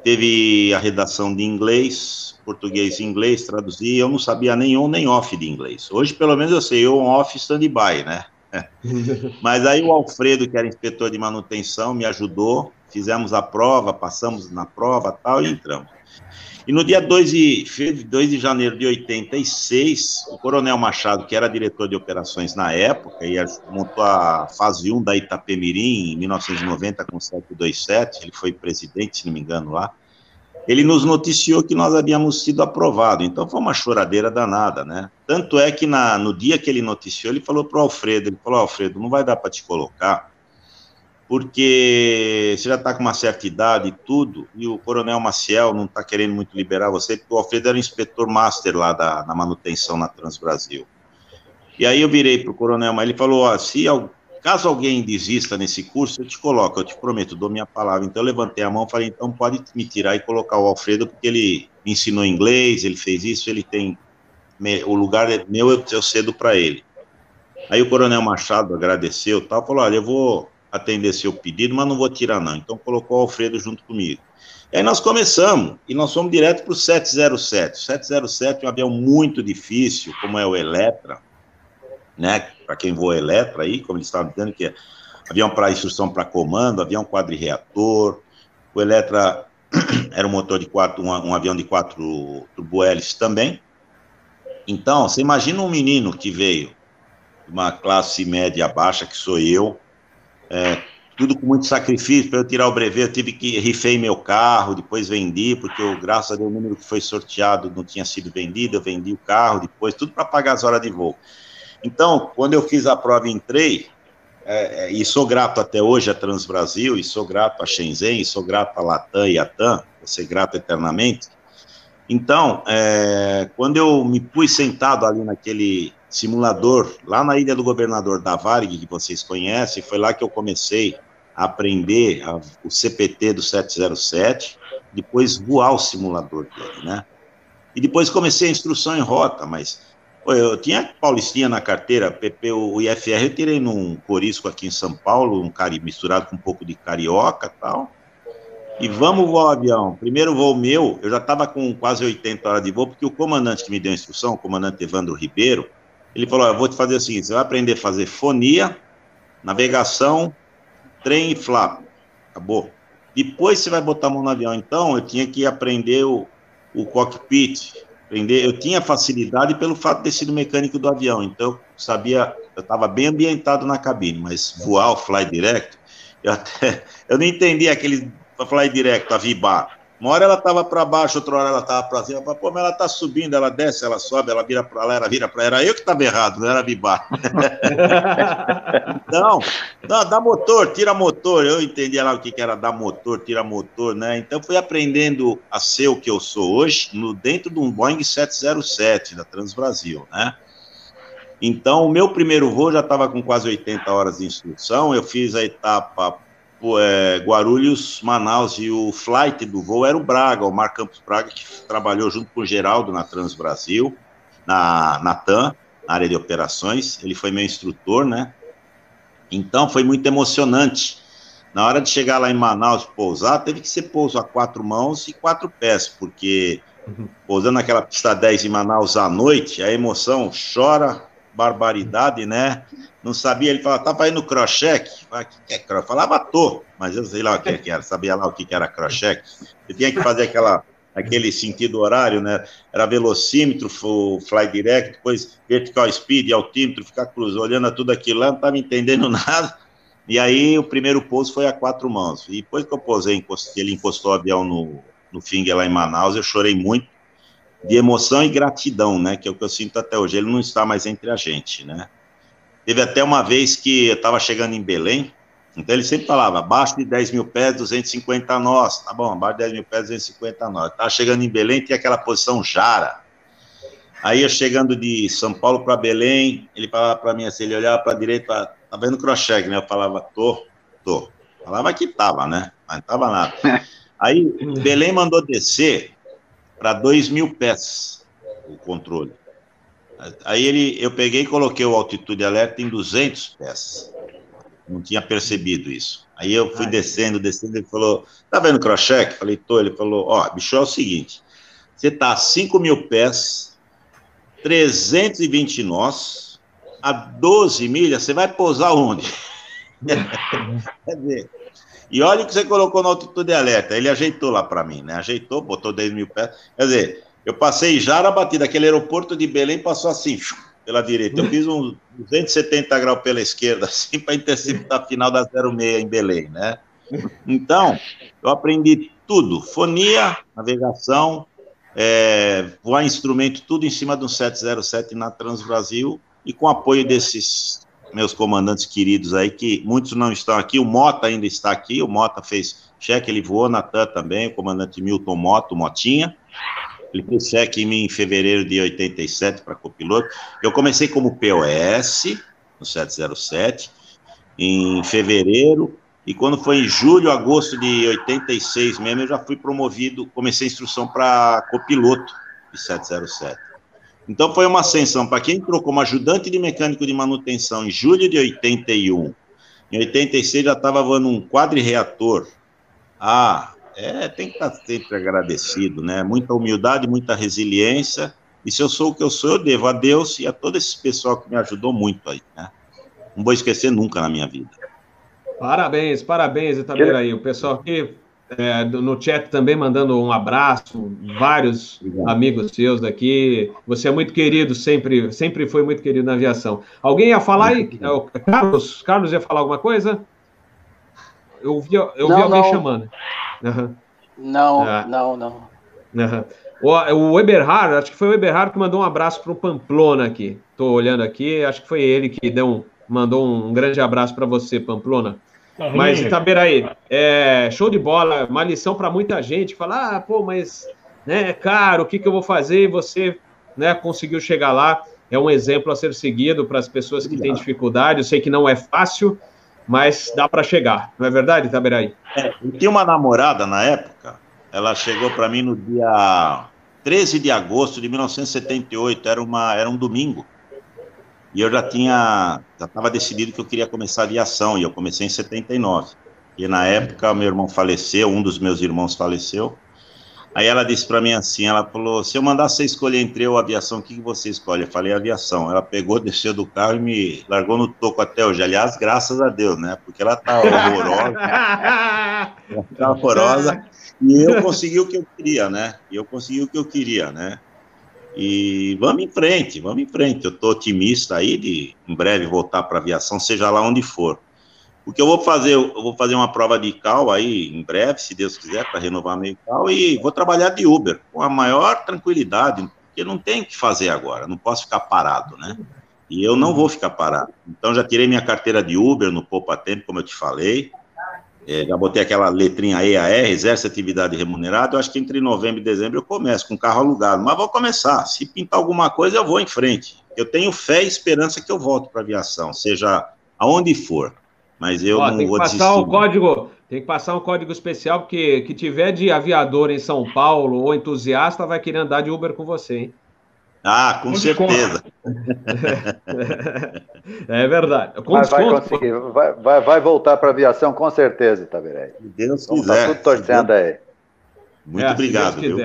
teve a redação de inglês, português e inglês, traduzir, eu não sabia nem on nem off de inglês. Hoje, pelo menos, eu sei on, off, stand-by, né? Mas aí o Alfredo, que era inspetor de manutenção, me ajudou, fizemos a prova, passamos na prova tal, e entramos. E no dia 2 de, 2 de janeiro de 86, o Coronel Machado, que era diretor de operações na época, e montou a fase 1 da Itapemirim em 1990 com 727, ele foi presidente, se não me engano, lá. Ele nos noticiou que nós havíamos sido aprovados, então foi uma choradeira danada, né? Tanto é que na, no dia que ele noticiou, ele falou para o Alfredo, ele falou, Alfredo, não vai dar para te colocar, porque você já está com uma certa idade e tudo, e o Coronel Maciel não está querendo muito liberar você, porque o Alfredo era o inspetor master lá da, na manutenção na Transbrasil. E aí eu virei para o Coronel, mas ele falou, ó, se caso alguém desista nesse curso, eu te coloco, eu te prometo, dou minha palavra. Então eu levantei a mão e falei, então pode me tirar e colocar o Alfredo, porque ele me ensinou inglês, ele fez isso, ele tem, o lugar é meu, eu, cedo para ele. Aí o Coronel Machado agradeceu tal, falou, olha, eu vou atender seu pedido, mas não vou tirar não. Então colocou o Alfredo junto comigo. E aí nós começamos, e nós fomos direto para o 707. O 707 é um avião muito difícil, como é o Eletra, né? Para quem voa Eletra aí, como eles estavam dizendo, que é avião para instrução para comando, avião quadri-reator. O Eletra era um motor de quatro, um, um avião de quatro turbohélices também. Então, você imagina um menino que veio de uma classe média baixa, que sou eu, é, tudo com muito sacrifício. Para eu tirar o brevet, eu tive que rifei meu carro, depois vendi, porque eu, graças a Deus o número que foi sorteado não tinha sido vendido, eu vendi o carro depois, tudo para pagar as horas de voo. Então, quando eu fiz a prova e entrei, é, é, e sou grato até hoje a Transbrasil, e sou grato a Shenzhen, e sou grato a Latam e a TAM, vou ser grato eternamente. Então, é, quando eu me pus sentado ali naquele simulador, lá na Ilha do Governador da Varig, que vocês conhecem, foi lá que eu comecei a aprender a, o CPT do 707, depois voar o simulador dele, né? E depois comecei a instrução em rota, mas pô, eu tinha Paulistinha na carteira, PP, o IFR eu tirei num corisco aqui em São Paulo, um cari misturado com um pouco de carioca tal. E vamos voar o avião. Primeiro voo meu, eu já estava com quase 80 horas de voo, porque o comandante que me deu a instrução, o comandante Evandro Ribeiro, ele falou: eu vou te fazer o seguinte: você vai aprender a fazer fonia, navegação, trem e flap. Acabou. Depois você vai botar a mão no avião. Então, eu tinha que aprender o, o cockpit. Aprender. Eu tinha facilidade pelo fato de ter sido mecânico do avião. Então, eu sabia, eu estava bem ambientado na cabine, mas voar o fly direct, eu até, eu não entendi aquele fly direct, a vibar. Uma hora ela estava para baixo, outra hora ela estava para cima. Pô, mas ela está subindo, ela desce, ela sobe, ela vira para lá, ela vira para Era eu que estava errado, não era Bibar. não, não, dá motor, tira motor. Eu entendia lá o que, que era dar motor, tira motor, né? Então fui aprendendo a ser o que eu sou hoje no, dentro de um Boeing 707 da Transbrasil, né? Então, o meu primeiro voo já estava com quase 80 horas de instrução. Eu fiz a etapa é, Guarulhos, Manaus, e o flight do voo era o Braga, o Mar Campos Braga, que trabalhou junto com o Geraldo na Trans Brasil, na, na TAM, na área de operações. Ele foi meu instrutor, né? Então foi muito emocionante. Na hora de chegar lá em Manaus pousar, teve que ser pouso a quatro mãos e quatro pés, porque uhum. pousando naquela pista 10 em Manaus à noite, a emoção chora, barbaridade, né? Não sabia, ele falava, tava no crochê, ah, que, é? Falava, tô, mas eu sei lá o que, que era, sabia lá o que, que era crochê. Eu tinha que fazer aquela, aquele sentido horário, né? Era velocímetro, fly direct, depois vertical speed, altímetro, ficar cruzando, olhando tudo aquilo lá, não estava entendendo nada. E aí o primeiro pouso foi a quatro mãos. E depois que eu posei, ele encostou o avião no, no Finger lá em Manaus, eu chorei muito de emoção e gratidão, né? Que é o que eu sinto até hoje. Ele não está mais entre a gente, né? Teve até uma vez que eu estava chegando em Belém, então ele sempre falava, abaixo de 10 mil pés, 250 nós. Tá bom, abaixo de 10 mil pés, 250 nós. Estava chegando em Belém, tinha aquela posição Jara. Aí eu chegando de São Paulo para Belém, ele falava para mim assim, ele olhava para a direita, tá vendo crochê, né? Eu falava, tô, tô. Falava que tava, né? Mas não tava nada. Aí Belém mandou descer para 2 mil pés o controle. Aí ele, eu peguei e coloquei o altitude alerta em 200 pés. Não tinha percebido isso. Aí eu fui Ai, descendo, descendo, ele falou, tá vendo o crochê? Falei, tô. Ele falou, ó, bicho, é o seguinte, você tá a 5 mil pés, 320 nós, a 12 milhas, você vai pousar onde? Quer dizer, e olha o que você colocou na altitude alerta. Ele ajeitou lá para mim, né? Ajeitou, botou 10 mil pés. Quer dizer, eu passei já na batida, aquele aeroporto de Belém passou assim, pela direita. Eu fiz um 270 graus pela esquerda, assim, para interceptar a final da 06 em Belém, né? Então, eu aprendi tudo: fonia, navegação, é, voar instrumento, tudo em cima um 707 na Transbrasil e com apoio desses meus comandantes queridos aí, que muitos não estão aqui, o Mota ainda está aqui, o Mota fez cheque, ele voou na TAM também, o comandante Milton Moto, Motinha, ele fez cheque em mim em fevereiro de 87 para copiloto, eu comecei como POS, no 707, em fevereiro, e quando foi em julho, agosto de 86 mesmo, eu já fui promovido, comecei a instrução para copiloto de 707. Então foi uma ascensão para quem entrou como ajudante de mecânico de manutenção em julho de 81. Em 86 já estava voando um quadri-reator. Ah, é, tem que estar sempre agradecido, né? Muita humildade, muita resiliência. E se eu sou o que eu sou, eu devo a Deus e a todo esse pessoal que me ajudou muito aí, né? Não vou esquecer nunca na minha vida. Parabéns, parabéns, Itabiraí. O pessoal que é, no chat também mandando um abraço, vários Obrigado. amigos seus aqui. Você é muito querido, sempre, sempre foi muito querido na aviação. Alguém ia falar aí? É Carlos, Carlos ia falar alguma coisa? Eu vi, eu não, vi alguém não. chamando. Uhum. Não, ah. não, não. Uhum. O, o Eberhard, acho que foi o Eberhard que mandou um abraço para o Pamplona aqui. Estou olhando aqui, acho que foi ele que deu um, mandou um, grande abraço para você, Pamplona. Tá mas, Itaberaí, é, show de bola, uma lição para muita gente. Falar, ah, pô, mas né, é caro, o que, que eu vou fazer? E você né, conseguiu chegar lá. É um exemplo a ser seguido para as pessoas que têm dificuldade. Eu sei que não é fácil, mas dá para chegar. Não é verdade, Itaberaí? É, eu tinha uma namorada na época, ela chegou para mim no dia 13 de agosto de 1978, era, uma, era um domingo. E eu já tinha, já estava decidido que eu queria começar a aviação, e eu comecei em 79. E na época, meu irmão faleceu, um dos meus irmãos faleceu. Aí ela disse para mim assim, ela falou, se eu mandar você escolher entre eu e aviação, o que, que você escolhe? Eu falei, aviação. Ela pegou, desceu do carro e me largou no toco até hoje. Aliás, graças a Deus, né? Porque ela tá horrorosa. ela tá horrorosa. E eu consegui o que eu queria, né? E eu consegui o que eu queria, né? E vamos em frente, vamos em frente. Eu estou otimista aí de em breve voltar para a aviação, seja lá onde for. O que eu vou fazer, eu vou fazer uma prova de cal aí em breve, se Deus quiser, para renovar meio cal, e vou trabalhar de Uber com a maior tranquilidade, porque não tem o que fazer agora, não posso ficar parado, né? E eu não vou ficar parado. Então já tirei minha carteira de Uber no Poupa Tempo, como eu te falei. É, já botei aquela letrinha EAR, exerce atividade remunerada, eu acho que entre novembro e dezembro eu começo com carro alugado, mas vou começar, se pintar alguma coisa eu vou em frente, eu tenho fé e esperança que eu volto para aviação, seja aonde for, mas eu Ó, não tem vou que passar desistir. Um código, tem que passar um código especial, porque que tiver de aviador em São Paulo ou entusiasta vai querer andar de Uber com você, hein? Ah, com certeza. é verdade. Com vai, vai conseguir, vai, vai, vai voltar para a aviação com certeza, Itaberei. Deus então, quiser. Tá tudo torcendo aí. Muito é, obrigado. Viu?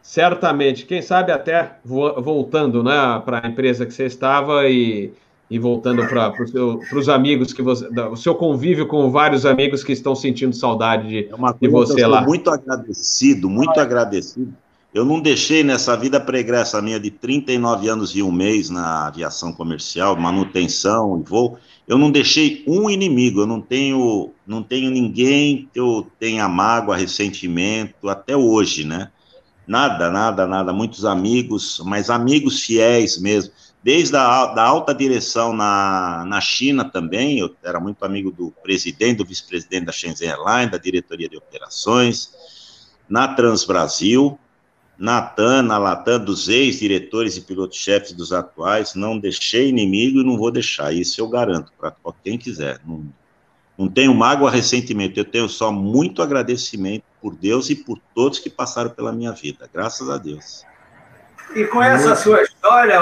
Certamente. Quem sabe até voltando né, para a empresa que você estava e, e voltando para pro os amigos que você. O seu convívio com vários amigos que estão sentindo saudade de, é de você lá. Muito agradecido, muito agradecido eu não deixei nessa vida pregressa minha de 39 anos e um mês na aviação comercial, manutenção e voo, eu não deixei um inimigo, eu não tenho, não tenho ninguém que eu tenha mágoa, ressentimento, até hoje, né? Nada, nada, nada, muitos amigos, mas amigos fiéis mesmo, desde a da alta direção na, na China também, eu era muito amigo do presidente, do vice-presidente da Shenzhen Airlines, da diretoria de operações, na Transbrasil, Natan, na Latam, dos ex-diretores e pilotos-chefes dos atuais, não deixei inimigo e não vou deixar, isso eu garanto, para quem quiser. Não, não tenho mágoa, ressentimento, eu tenho só muito agradecimento por Deus e por todos que passaram pela minha vida, graças a Deus. E com essa sua história,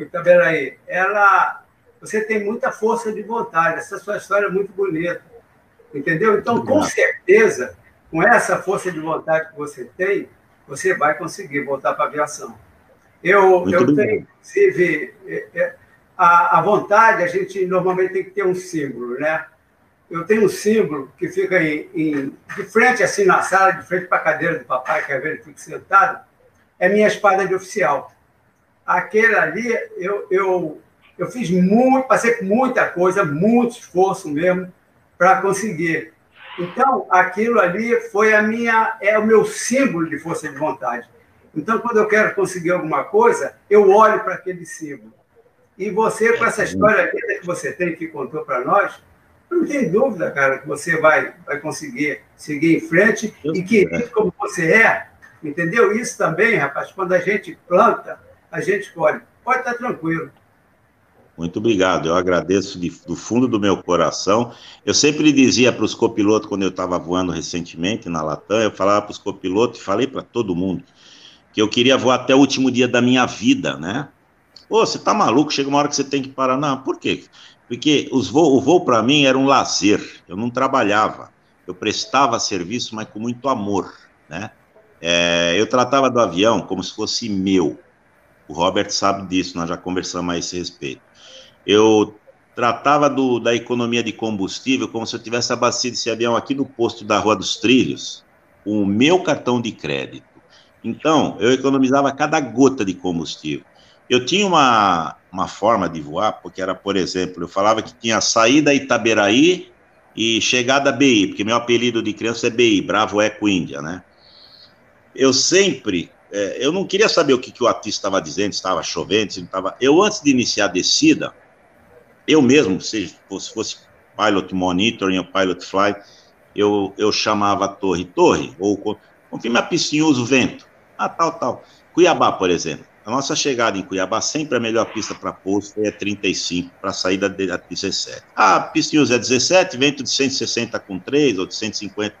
Itaberaí, ela, você tem muita força de vontade, essa sua história é muito bonita, entendeu? Então, com certeza, com essa força de vontade que você tem, você vai conseguir voltar para a aviação. Eu, eu tenho, inclusive, é, é, a, a vontade, a gente normalmente tem que ter um símbolo, né? Eu tenho um símbolo que fica em, em, de frente, assim, na sala, de frente para a cadeira do papai, que ver ele fica sentado, é minha espada de oficial. Aquele ali, eu, eu, eu fiz muito, passei por muita coisa, muito esforço mesmo, para conseguir. Então, aquilo ali foi a minha, é o meu símbolo de força de vontade. Então, quando eu quero conseguir alguma coisa, eu olho para aquele símbolo. E você, com essa história que você tem, que contou para nós, não tem dúvida, cara, que você vai, vai conseguir seguir em frente e que, como você é, entendeu? Isso também, rapaz, quando a gente planta, a gente colhe. Pode estar tranquilo. Muito obrigado, eu agradeço de, do fundo do meu coração. Eu sempre dizia para os copilotos, quando eu estava voando recentemente na Latam, eu falava para os copilotos, e falei para todo mundo, que eu queria voar até o último dia da minha vida, né? Pô, você tá maluco? Chega uma hora que você tem que parar. Não, por quê? Porque os o voo para mim era um lazer, eu não trabalhava. Eu prestava serviço, mas com muito amor, né? É, eu tratava do avião como se fosse meu. O Robert sabe disso, nós já conversamos a esse respeito eu tratava do, da economia de combustível como se eu tivesse abastecido esse avião aqui no posto da Rua dos Trilhos, com o meu cartão de crédito. Então, eu economizava cada gota de combustível. Eu tinha uma, uma forma de voar, porque era, por exemplo, eu falava que tinha saída Itaberaí e chegada BI, porque meu apelido de criança é BI, Bravo Eco Índia, né? Eu sempre é, eu não queria saber o que, que o artista estava dizendo, estava chovendo, se não estava. Eu, antes de iniciar a descida, eu mesmo, se fosse, fosse pilot monitoring ou pilot fly, eu, eu chamava a torre, torre, ou confirme a pista em uso, vento. Ah, tal, tal. Cuiabá, por exemplo. A nossa chegada em Cuiabá, sempre a melhor pista para pouso a 35, para saída da 17. Ah, a pista é 17, vento de 160 com 3 ou de 150.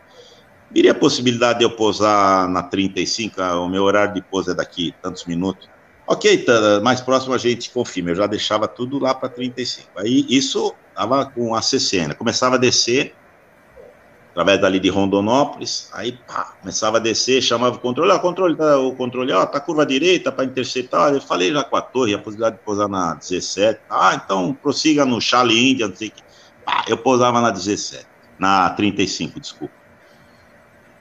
Viria a possibilidade de eu pousar na 35, ah, o meu horário de pouso é daqui tantos minutos. Ok, tá, mais próximo a gente confirma, eu já deixava tudo lá para 35. Aí isso estava com a CCN, começava a descer, através dali de Rondonópolis, aí pá, começava a descer, chamava o controle, ó, controle, tá, o controle, ó, tá curva direita para interceptar, eu falei já com a torre, a possibilidade de pousar na 17, ah, então prossiga no Charlie India, não sei o que, pá, eu pousava na 17, na 35, desculpa.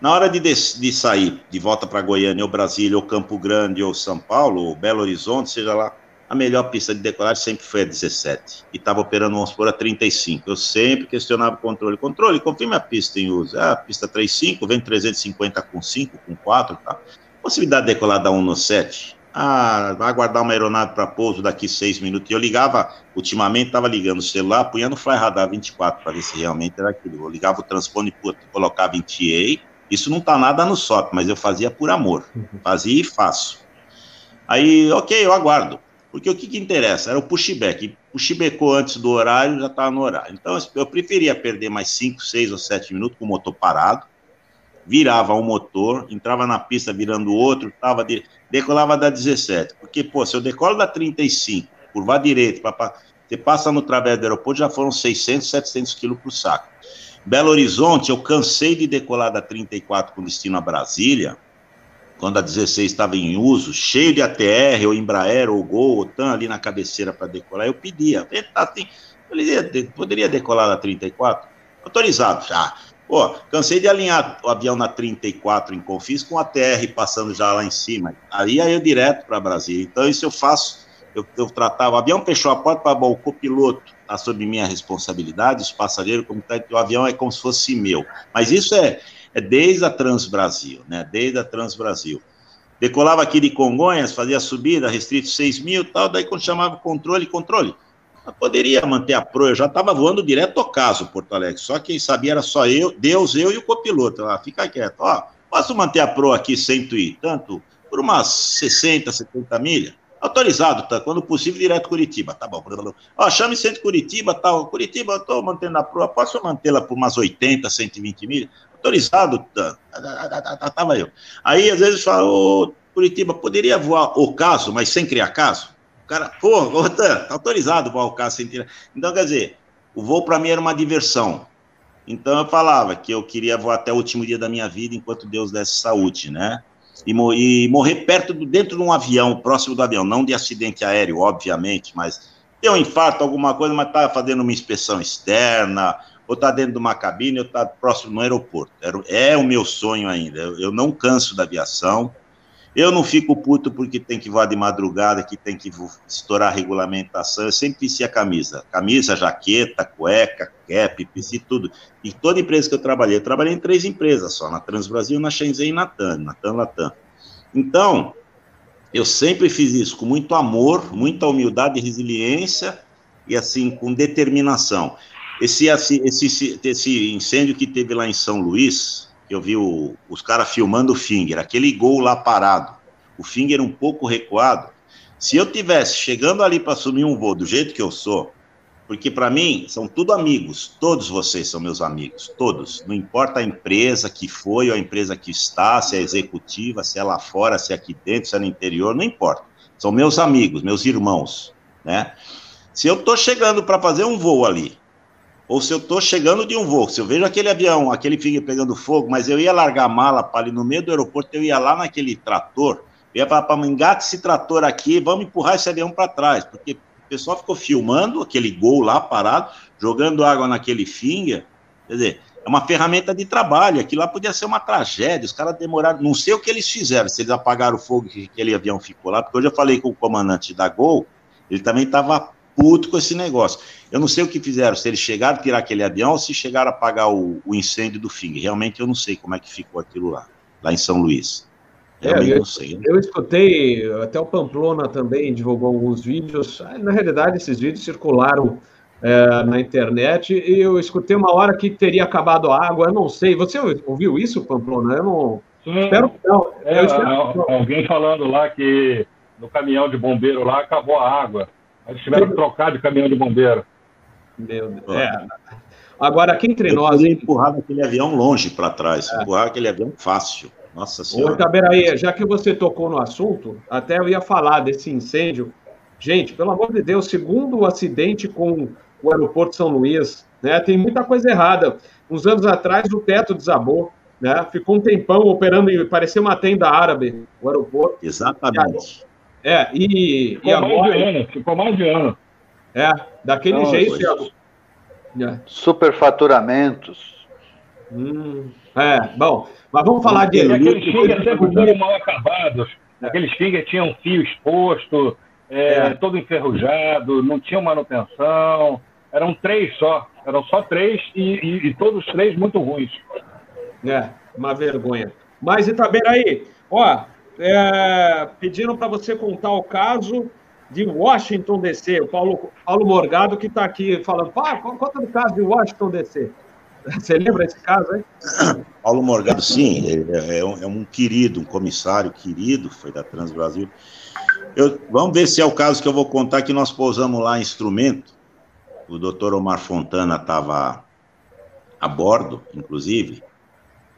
Na hora de, de sair de volta para Goiânia, ou Brasília, ou Campo Grande, ou São Paulo, ou Belo Horizonte, seja lá, a melhor pista de decolagem sempre foi a 17 e estava operando, vamos supor, a 35. Eu sempre questionava o controle. Controle, confirme a pista em uso. Ah, pista 35, vem 350 com 5, com 4, tá? Possibilidade de decolar da 1 no 7. Ah, vai aguardar uma aeronave para pouso daqui 6 minutos. E eu ligava, ultimamente estava ligando o celular, punha no Fly Radar 24 para ver se realmente era aquilo. Eu ligava o transponder, colocava em TA. Isso não está nada no SOP, mas eu fazia por amor. Uhum. Fazia e faço. Aí, ok, eu aguardo. Porque o que, que interessa? Era o pushback. Pushbackou antes do horário, já estava no horário. Então, eu preferia perder mais 5, 6 ou 7 minutos com o motor parado, virava um motor, entrava na pista virando outro, tava de, decolava da 17. Porque, pô, se eu decolo da 35, curva direita, pra, você passa no través do aeroporto, já foram 600, 700 quilos para o saco. Belo Horizonte, eu cansei de decolar da 34 com destino a Brasília, quando a 16 estava em uso, cheio de ATR, ou Embraer, ou Gol, ou TAM ali na cabeceira para decolar, eu pedia, assim, eu poderia decolar na 34? Autorizado, já. Pô, cansei de alinhar o avião na 34 em Confis com a TR passando já lá em cima. Aí ia eu direto para Brasília. Então, isso eu faço. Eu, eu tratava, o avião fechou a porta para o copiloto está sob minha responsabilidade, os passageiros, como tá, o avião é como se fosse meu. Mas isso é, é desde a Transbrasil, né? Desde a Transbrasil. Decolava aqui de Congonhas, fazia subida, restrito 6 mil tal, daí quando chamava controle, controle. Eu poderia manter a pro, eu já estava voando direto ao caso, Porto Alegre, só quem sabia era só eu, Deus, eu e o copiloto. Ah, fica quieto, ó, posso manter a pro aqui cento e tanto, por umas 60, 70 milhas? Autorizado, tá? Quando possível, direto Curitiba. Tá bom. Ó, chame centro Curitiba, tal. Curitiba, eu estou mantendo a pro, posso mantê-la por umas 80, 120 milhas? autorizado, tá, tá, tá, tava eu. Aí, às vezes, fala, ô, Curitiba, poderia voar o caso, mas sem criar caso? O cara, pô, tá autorizado voar o caso sem criar. Então, quer dizer, o voo para mim era uma diversão. Então, eu falava que eu queria voar até o último dia da minha vida, enquanto Deus desse saúde, né? E, e morrer perto, do, dentro de um avião, próximo do avião, não de acidente aéreo, obviamente, mas ter um infarto, alguma coisa, mas estava fazendo uma inspeção externa, ou está dentro de uma cabine, ou está próximo no aeroporto. É, o meu sonho ainda. Eu, não canso da aviação. Eu não fico puto porque tem que voar de madrugada, que tem que estourar a regulamentação. Eu sempre a camisa. Camisa, jaqueta, cueca, cap, PC, tudo. E toda empresa que eu trabalhei, eu trabalhei em três empresas só, na Transbrasil, na Shenzhen e na TAM, na TAM Latam. Então, eu sempre fiz isso com muito amor, muita humildade e resiliência, e assim, com determinação. Esse, esse, esse incêndio que teve lá em São Luís, eu vi o, os caras filmando o Finger, aquele gol lá parado, o Finger um pouco recuado. Se eu tivesse chegando ali para assumir um voo do jeito que eu sou, porque para mim são tudo amigos, todos vocês são meus amigos, todos. Não importa a empresa que foi ou a empresa que está, se é executiva, se é lá fora, se é aqui dentro, se é no interior, não importa. São meus amigos, meus irmãos, né? Se eu estou chegando para fazer um voo ali ou se eu estou chegando de um voo, se eu vejo aquele avião, aquele finger pegando fogo, mas eu ia largar a mala para ali no meio do aeroporto, eu ia lá naquele trator, eu ia para engate esse trator aqui, vamos empurrar esse avião para trás, porque o pessoal ficou filmando aquele gol lá parado, jogando água naquele finger, quer dizer, é uma ferramenta de trabalho, aquilo lá podia ser uma tragédia, os caras demoraram, não sei o que eles fizeram, se eles apagaram o fogo que aquele avião ficou lá, porque hoje eu falei com o comandante da Gol, ele também estava puto com esse negócio. Eu não sei o que fizeram, se eles chegaram a tirar aquele avião ou se chegaram a apagar o, o incêndio do Fing. Realmente eu não sei como é que ficou aquilo lá, lá em São Luís. É, eu, não sei. Eu escutei, até o Pamplona também divulgou alguns vídeos. Ah, na realidade, esses vídeos circularam é, na internet e eu escutei uma hora que teria acabado a água. Eu não sei. Você ouviu isso, Pamplona? Eu não. Sim. Espero que não. É, espero... Alguém falando lá que no caminhão de bombeiro lá acabou a água. Eles tiveram que trocar de caminhão de bombeiro. Meu Deus. É. Agora, aqui entre eu nós. empurrar aquele avião longe para trás, é. empurrar aquele avião fácil. Nossa Senhora. Ô, Taberaí, já que você tocou no assunto, até eu ia falar desse incêndio. Gente, pelo amor de Deus, segundo o acidente com o aeroporto São Luís, né, tem muita coisa errada. Uns anos atrás, o teto desabou, né, ficou um tempão operando, parecia uma tenda árabe, o aeroporto. Exatamente. É, e, ficou e agora... Mais de ano, ficou mais de ano. É, daquele Não, jeito. É. Superfaturamentos. Hum, é, bom, mas vamos falar de. E aqueles fingers sempre foram mal acabados. Aqueles fingers tinham fio exposto, é, é. todo enferrujado, não tinham manutenção. Eram três só. Eram só três e, e, e todos três muito ruins. É, uma vergonha. Mas Itaberaí, ó, é, pediram para você contar o caso de Washington DC, o Paulo, Paulo Morgado que está aqui falando, pá, conta do caso de Washington DC. Você lembra desse caso, hein? Paulo Morgado, sim, é, é, um, é, um, querido, um comissário querido, foi da Trans Brasil. Eu, vamos ver se é o caso que eu vou contar que nós pousamos lá instrumento. O doutor Omar Fontana estava a bordo, inclusive,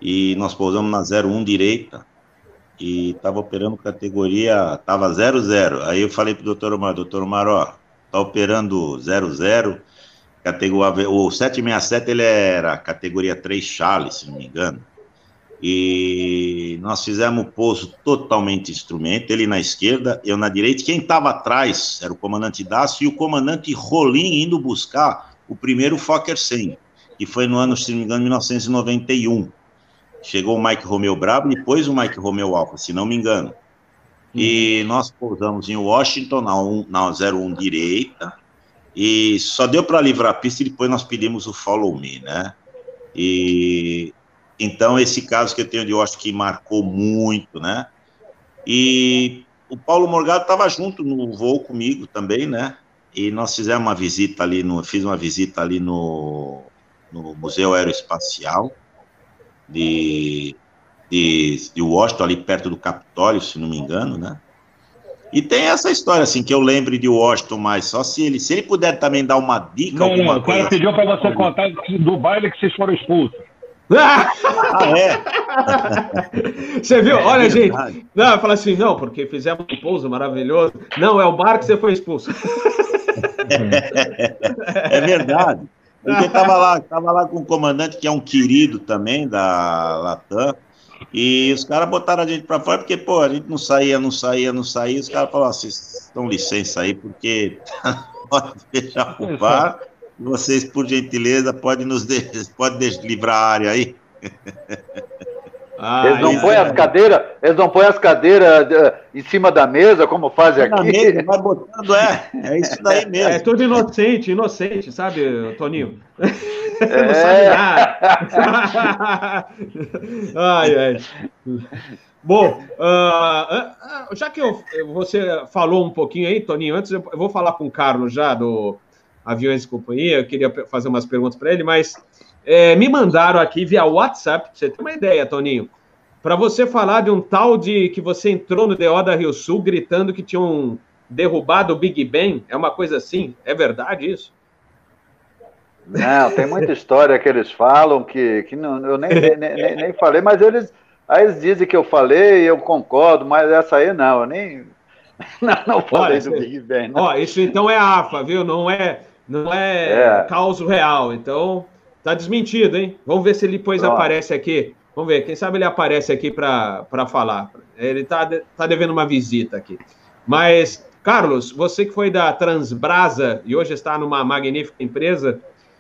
e nós pousamos na 01 direita e estava operando categoria, estava 00. Aí eu falei para o doutor Omar, doutor Omar, ó, tá operando 00, categoria, o 767 ele era categoria 3 Charlie, se não me engano. E nós fizemos o pouso totalmente instrumento, ele na esquerda, eu na direita. Quem estava atrás era o comandante Dácio e o comandante Rolim indo buscar o primeiro Fokker 100, que foi no ano, se não me engano, 1991. Chegou o Mike Romeo Bravo e depois o Mike Romeo Alpha, se não me engano. E nós pousamos em Washington, na, na 01 direita, e só deu para livrar a pista e depois nós pedimos o follow me, né? E então esse caso que eu tenho de Washington que marcou muito, né? E o Paulo Morgado estava junto no voo comigo também, né? E nós fizemos uma visita ali no, fiz uma visita ali no, no Museu Aeroespacial de, de, de Washington, ali perto do Capitólio, se não me engano, né? E tem essa história, assim, que eu lembre de Washington, mas só se ele, se ele puder também dar uma dica, não, alguma não, o cara pediu para você contar do baile que vocês foram expulsos. ah, é? você viu? É, Olha, é gente. Não, fala assim, não, porque fizemos um pouso maravilhoso. Não, é o bar que você foi expulso. é verdade. Porque estava lá, tava lá com o comandante, que é um querido também da Latam, e os caras botaram a gente para fora, porque, pô, a gente não saía, não saía, não saía. Os caras falaram assim: dão licença aí, porque pode deixar o bar. Vocês, por gentileza, podem nos de... pode livrar a área aí. Ah, eles não põem é. as cadeiras, eles não põem as cadeiras uh, em cima da mesa, como fazem aqui. Mesa, vai botando, é. É isso daí mesmo. É tudo inocente, inocente, sabe, Toninho? É. não sabe nada. ai, ai. Bom, uh, já que eu, você falou um pouquinho aí, Toninho, antes eu vou falar com o Carlos já do Aviões e Companhia, eu queria fazer umas perguntas para ele, mas é, me mandaram aqui via WhatsApp, pra você ter uma ideia, Toninho, para você falar de um tal de que você entrou no DO da Rio Sul gritando que tinham derrubado o Big Ben. É uma coisa assim? É verdade isso? Não, tem muita história que eles falam que, que não, eu nem, nem, nem, falei, mas eles, aí eles dizem que eu falei, eu concordo, mas essa aí não, eu nem não, não falei Olha, do Big Ben. Não. Ó, isso então é AFA, viu? Não é, não é, é. caos real. Então, Tá desmentido, hein? Vamos ver se ele depois aparece aqui. Vamos ver, quem sabe ele aparece aqui para falar. Ele tá, tá devendo uma visita aqui. Mas, Carlos, você que foi da Transbrasa e hoje está numa magnífica empresa,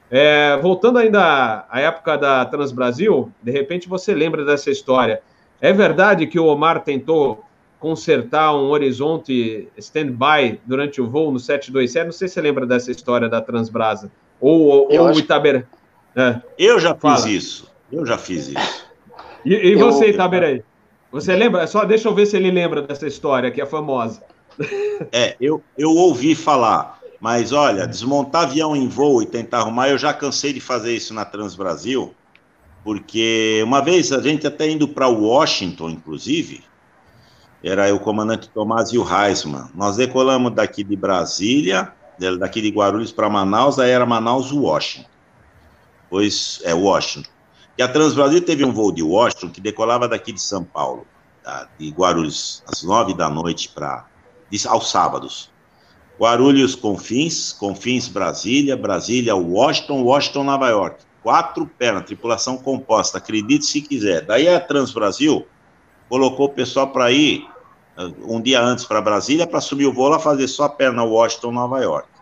é, voltando ainda à época da Transbrasil, de repente você lembra dessa história. É verdade que o Omar tentou consertar um horizonte stand-by durante o voo no 727? Não sei se você lembra dessa história da Transbrasa. Ou, ou o Itaber... É. Eu já fiz Fala. isso. Eu já fiz isso. E, e você, eu... Itaberei? Você lembra? Só deixa eu ver se ele lembra dessa história que é famosa. É, eu, eu ouvi falar, Mas olha, desmontar avião em voo e tentar arrumar, eu já cansei de fazer isso na Transbrasil, porque uma vez a gente até indo para Washington, inclusive, era o comandante Tomás e o Heisman. Nós decolamos daqui de Brasília, daqui de Guarulhos para Manaus, aí era Manaus-Washington. Pois é, Washington. E a Transbrasil teve um voo de Washington que decolava daqui de São Paulo, tá? de Guarulhos, às nove da noite para aos sábados. Guarulhos, Confins, Confins, Brasília, Brasília, Washington, Washington, Nova York. Quatro pernas, tripulação composta, acredite se quiser. Daí a Transbrasil colocou o pessoal para ir uh, um dia antes para Brasília para subir o voo lá fazer só a perna Washington, Nova York.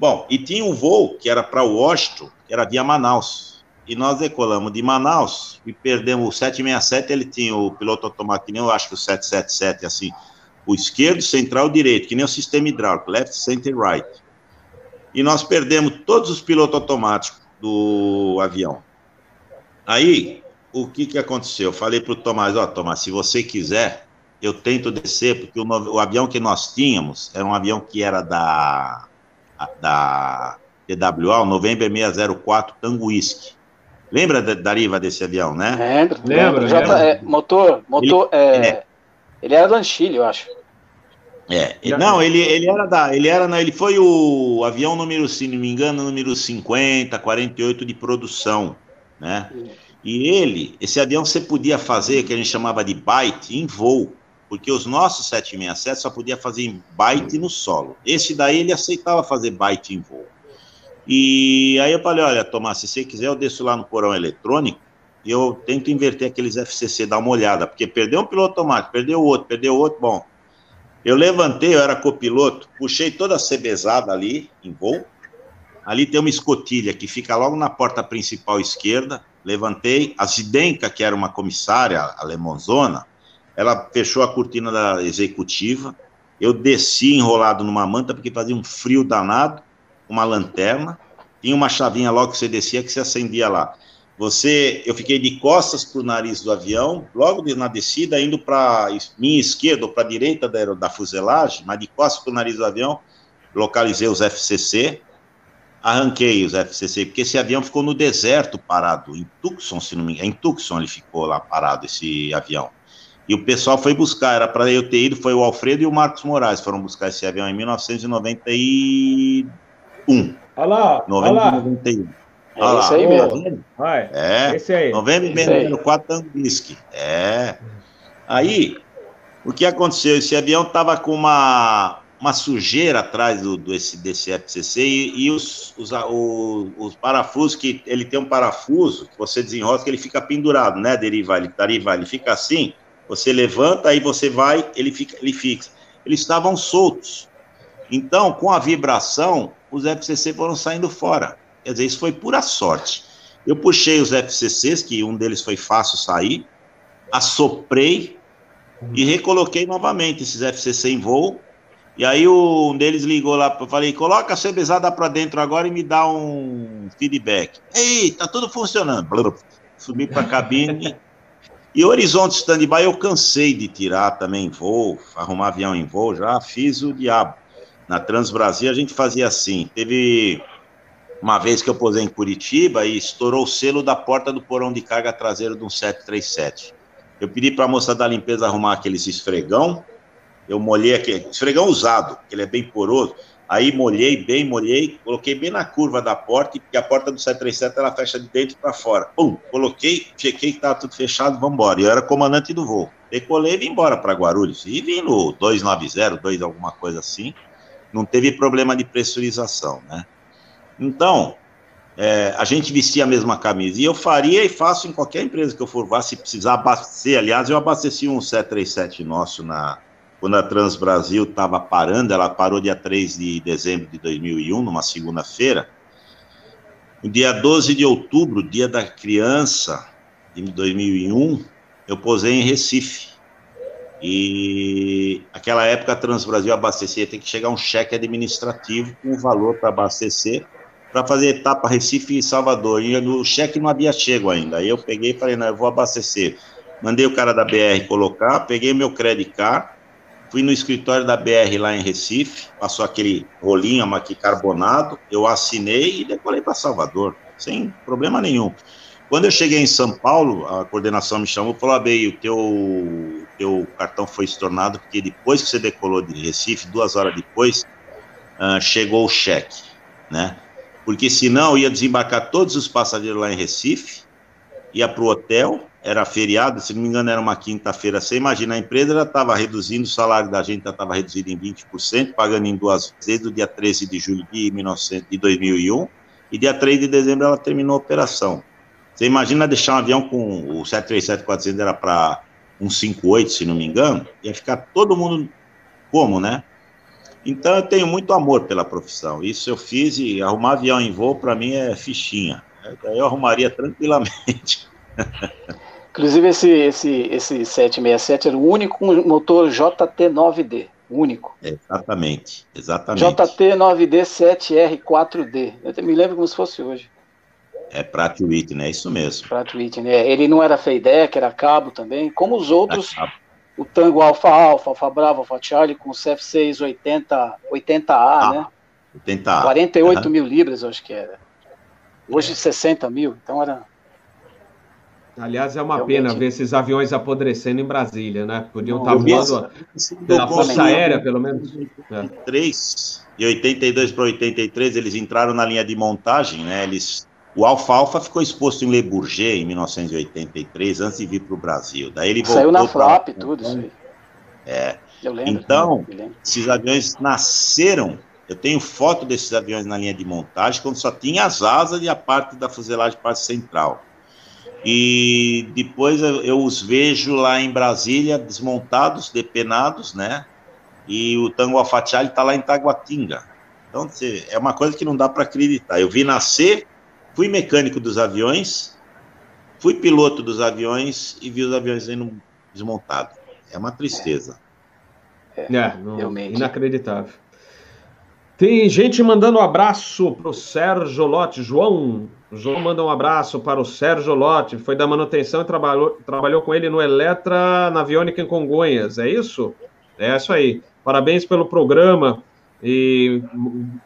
Bom, e tinha um voo que era para Washington, que era via Manaus e nós decolamos de Manaus e perdemos o 767, ele tinha o piloto automático, que nem eu acho que o 777, assim, o esquerdo, central, direito, que nem o sistema hidráulico, left, center, right. E nós perdemos todos os pilotos automáticos do avião. Aí, o que que aconteceu? Eu falei para o Tomás, ó, oh, Tomás, se você quiser, eu tento descer, porque o, o, avião que nós tínhamos era um avião que era da, da TWA, o November 604 Tango Whisky. Lembra, Dariva, desse avião, né? Lembro, lembro. lembro. Tá, é, motor, motor, ele, é, é. ele era do Anchille, eu acho. É, não, ele, ele era da, ele era, ele foi o avião número, se não me engano, número 50, 48 de produção, né? E ele, esse avião você podia fazer, que a gente chamava de byte, em voo, porque os nossos 767 só podia fazer byte no solo. Esse daí ele aceitava fazer byte em voo. E aí eu falei, olha, Tomás, se você quiser, eu desço lá no porão eletrônico e eu tento inverter aqueles FCC, dar uma olhada, porque perdeu um piloto automático, perdeu outro, perdeu outro, bom. Eu levantei, eu era copiloto, puxei toda a cebezada ali, em voo, ali tem uma escotilha que fica logo na porta principal esquerda, levantei, a Zidenka, que era uma comissária alemonzona, ela fechou a cortina da executiva, eu desci enrolado numa manta, porque fazia um frio danado, uma lanterna, tinha uma chavinha logo que você descia que se acendia lá. Você, eu fiquei de costas para o nariz do avião, logo na descida, indo para minha esquerda ou para a direita da, da fuselagem, mas de costas para o nariz do avião, localizei os FCC, arranquei os FCC, porque esse avião ficou no deserto parado, em Tucson, se não me engano, em Tucson ele ficou lá parado, esse avião. E o pessoal foi buscar, era para eu ter ido, foi o Alfredo e o Marcos Moraes foram buscar esse avião em 1992. 1. Olha lá, olha lá. 91. É lá. aí mesmo. Vai. É. Esse aí. Novembro vendendo 4 Tanguisque. É. Aí, o que aconteceu? Esse avião tava com uma, uma sujeira atrás do, do esse, desse FCC e, e os, os, o, os parafusos, que ele tem um parafuso que você desenrosca, ele fica pendurado, né, Deriva? Ele, deriva, ele fica assim, você levanta, aí você vai, ele fica, ele fixa. Eles estavam soltos. Então, com a vibração, os FCC foram saindo fora. Quer dizer, isso foi pura sorte. Eu puxei os FCCs, que um deles foi fácil sair, assoprei e recoloquei novamente esses FCC em voo. E aí um deles ligou lá, eu falei, coloca a CBzada para dentro agora e me dá um feedback. Ei, tá tudo funcionando. Subi para a cabine. E Horizonte Standby eu cansei de tirar também voo, arrumar avião em voo, já fiz o diabo na Transbrasil a gente fazia assim. Teve uma vez que eu posei em Curitiba e estourou o selo da porta do porão de carga traseiro de um 737. Eu pedi para a moça da limpeza arrumar aqueles esfregão. Eu molhei aquele esfregão usado, ele é bem poroso. Aí molhei bem, molhei, coloquei bem na curva da porta, porque a porta do 737 ela fecha de dentro para fora. Pum, coloquei, chequei que estava tudo fechado, vamos embora. Eu era comandante do voo. Decolei e vim embora para Guarulhos. E vim no 290, 2 alguma coisa assim não teve problema de pressurização, né? Então, é, a gente vestia a mesma camisa. E eu faria e faço em qualquer empresa que eu for vá, se precisar abastecer. Aliás, eu abasteci um 737 nosso na, quando a Trans Brasil estava parando, ela parou dia 3 de dezembro de 2001, numa segunda-feira. No dia 12 de outubro, dia da criança, de 2001, eu posei em Recife. E aquela época a Transbrasil abastecia, tem que chegar um cheque administrativo com o valor para abastecer, para fazer etapa Recife e Salvador. E o cheque não havia chego ainda. Aí eu peguei e falei, não, eu vou abastecer. Mandei o cara da BR colocar, peguei meu credit card, fui no escritório da BR lá em Recife, passou aquele rolinho aqui carbonado, eu assinei e decolei para Salvador, sem problema nenhum. Quando eu cheguei em São Paulo, a coordenação me chamou e falou: Abei, o teu, teu cartão foi estornado, porque depois que você decolou de Recife, duas horas depois, uh, chegou o cheque, né? Porque senão ia desembarcar todos os passageiros lá em Recife, ia para o hotel, era feriado, se não me engano era uma quinta-feira, você imagina, a empresa estava reduzindo, o salário da gente estava reduzido em 20%, pagando em duas vezes, do dia 13 de julho de, 1900, de 2001, e dia 3 de dezembro ela terminou a operação. Você imagina deixar um avião com o 737-400 era para um 58, se não me engano, ia ficar todo mundo como, né? Então eu tenho muito amor pela profissão. Isso eu fiz e arrumar avião em voo para mim é fichinha. Eu arrumaria tranquilamente. Inclusive esse esse esse 767 era o único motor JT9D, único. Exatamente, exatamente. JT9D 7R4D. Eu me lembro como se fosse hoje. É Pratt Whitney, é isso mesmo. Pratt Whitney, é. Ele não era FEIDEC, era cabo também, como os outros. O Tango Alfa Alfa, Alfa Bravo, Alfa Charlie, com o CF6 80, 80A, ah, né? 80A. 48 uhum. mil libras, eu acho que era. Hoje é. 60 mil, então era. Aliás, é uma Realmente. pena ver esses aviões apodrecendo em Brasília, né? Podiam estar voando pela Força Aérea, pelo menos. É. 3 e 82 para 83, eles entraram na linha de montagem, né? Eles o alfalfa ficou exposto em Le Bourget em 1983, antes de vir para o Brasil. Daí ele Saiu na FLAP, pra... tudo isso aí. É. Lembro, então, lembro. esses aviões nasceram. Eu tenho foto desses aviões na linha de montagem, quando só tinha as asas e a parte da fuselagem, parte central. E depois eu, os vejo lá em Brasília, desmontados, depenados, né? E o Tango Alfatiali está lá em Taguatinga. Então, é uma coisa que não dá para acreditar. Eu vi nascer Fui mecânico dos aviões, fui piloto dos aviões e vi os aviões sendo desmontados. É uma tristeza. É, é não, inacreditável. Tem gente mandando um abraço para o Sérgio Lote. João, João manda um abraço para o Sérgio Lote. Foi da manutenção e trabalhou, trabalhou com ele no Eletra, na Aviônica em Congonhas. É isso? É isso aí. Parabéns pelo programa. E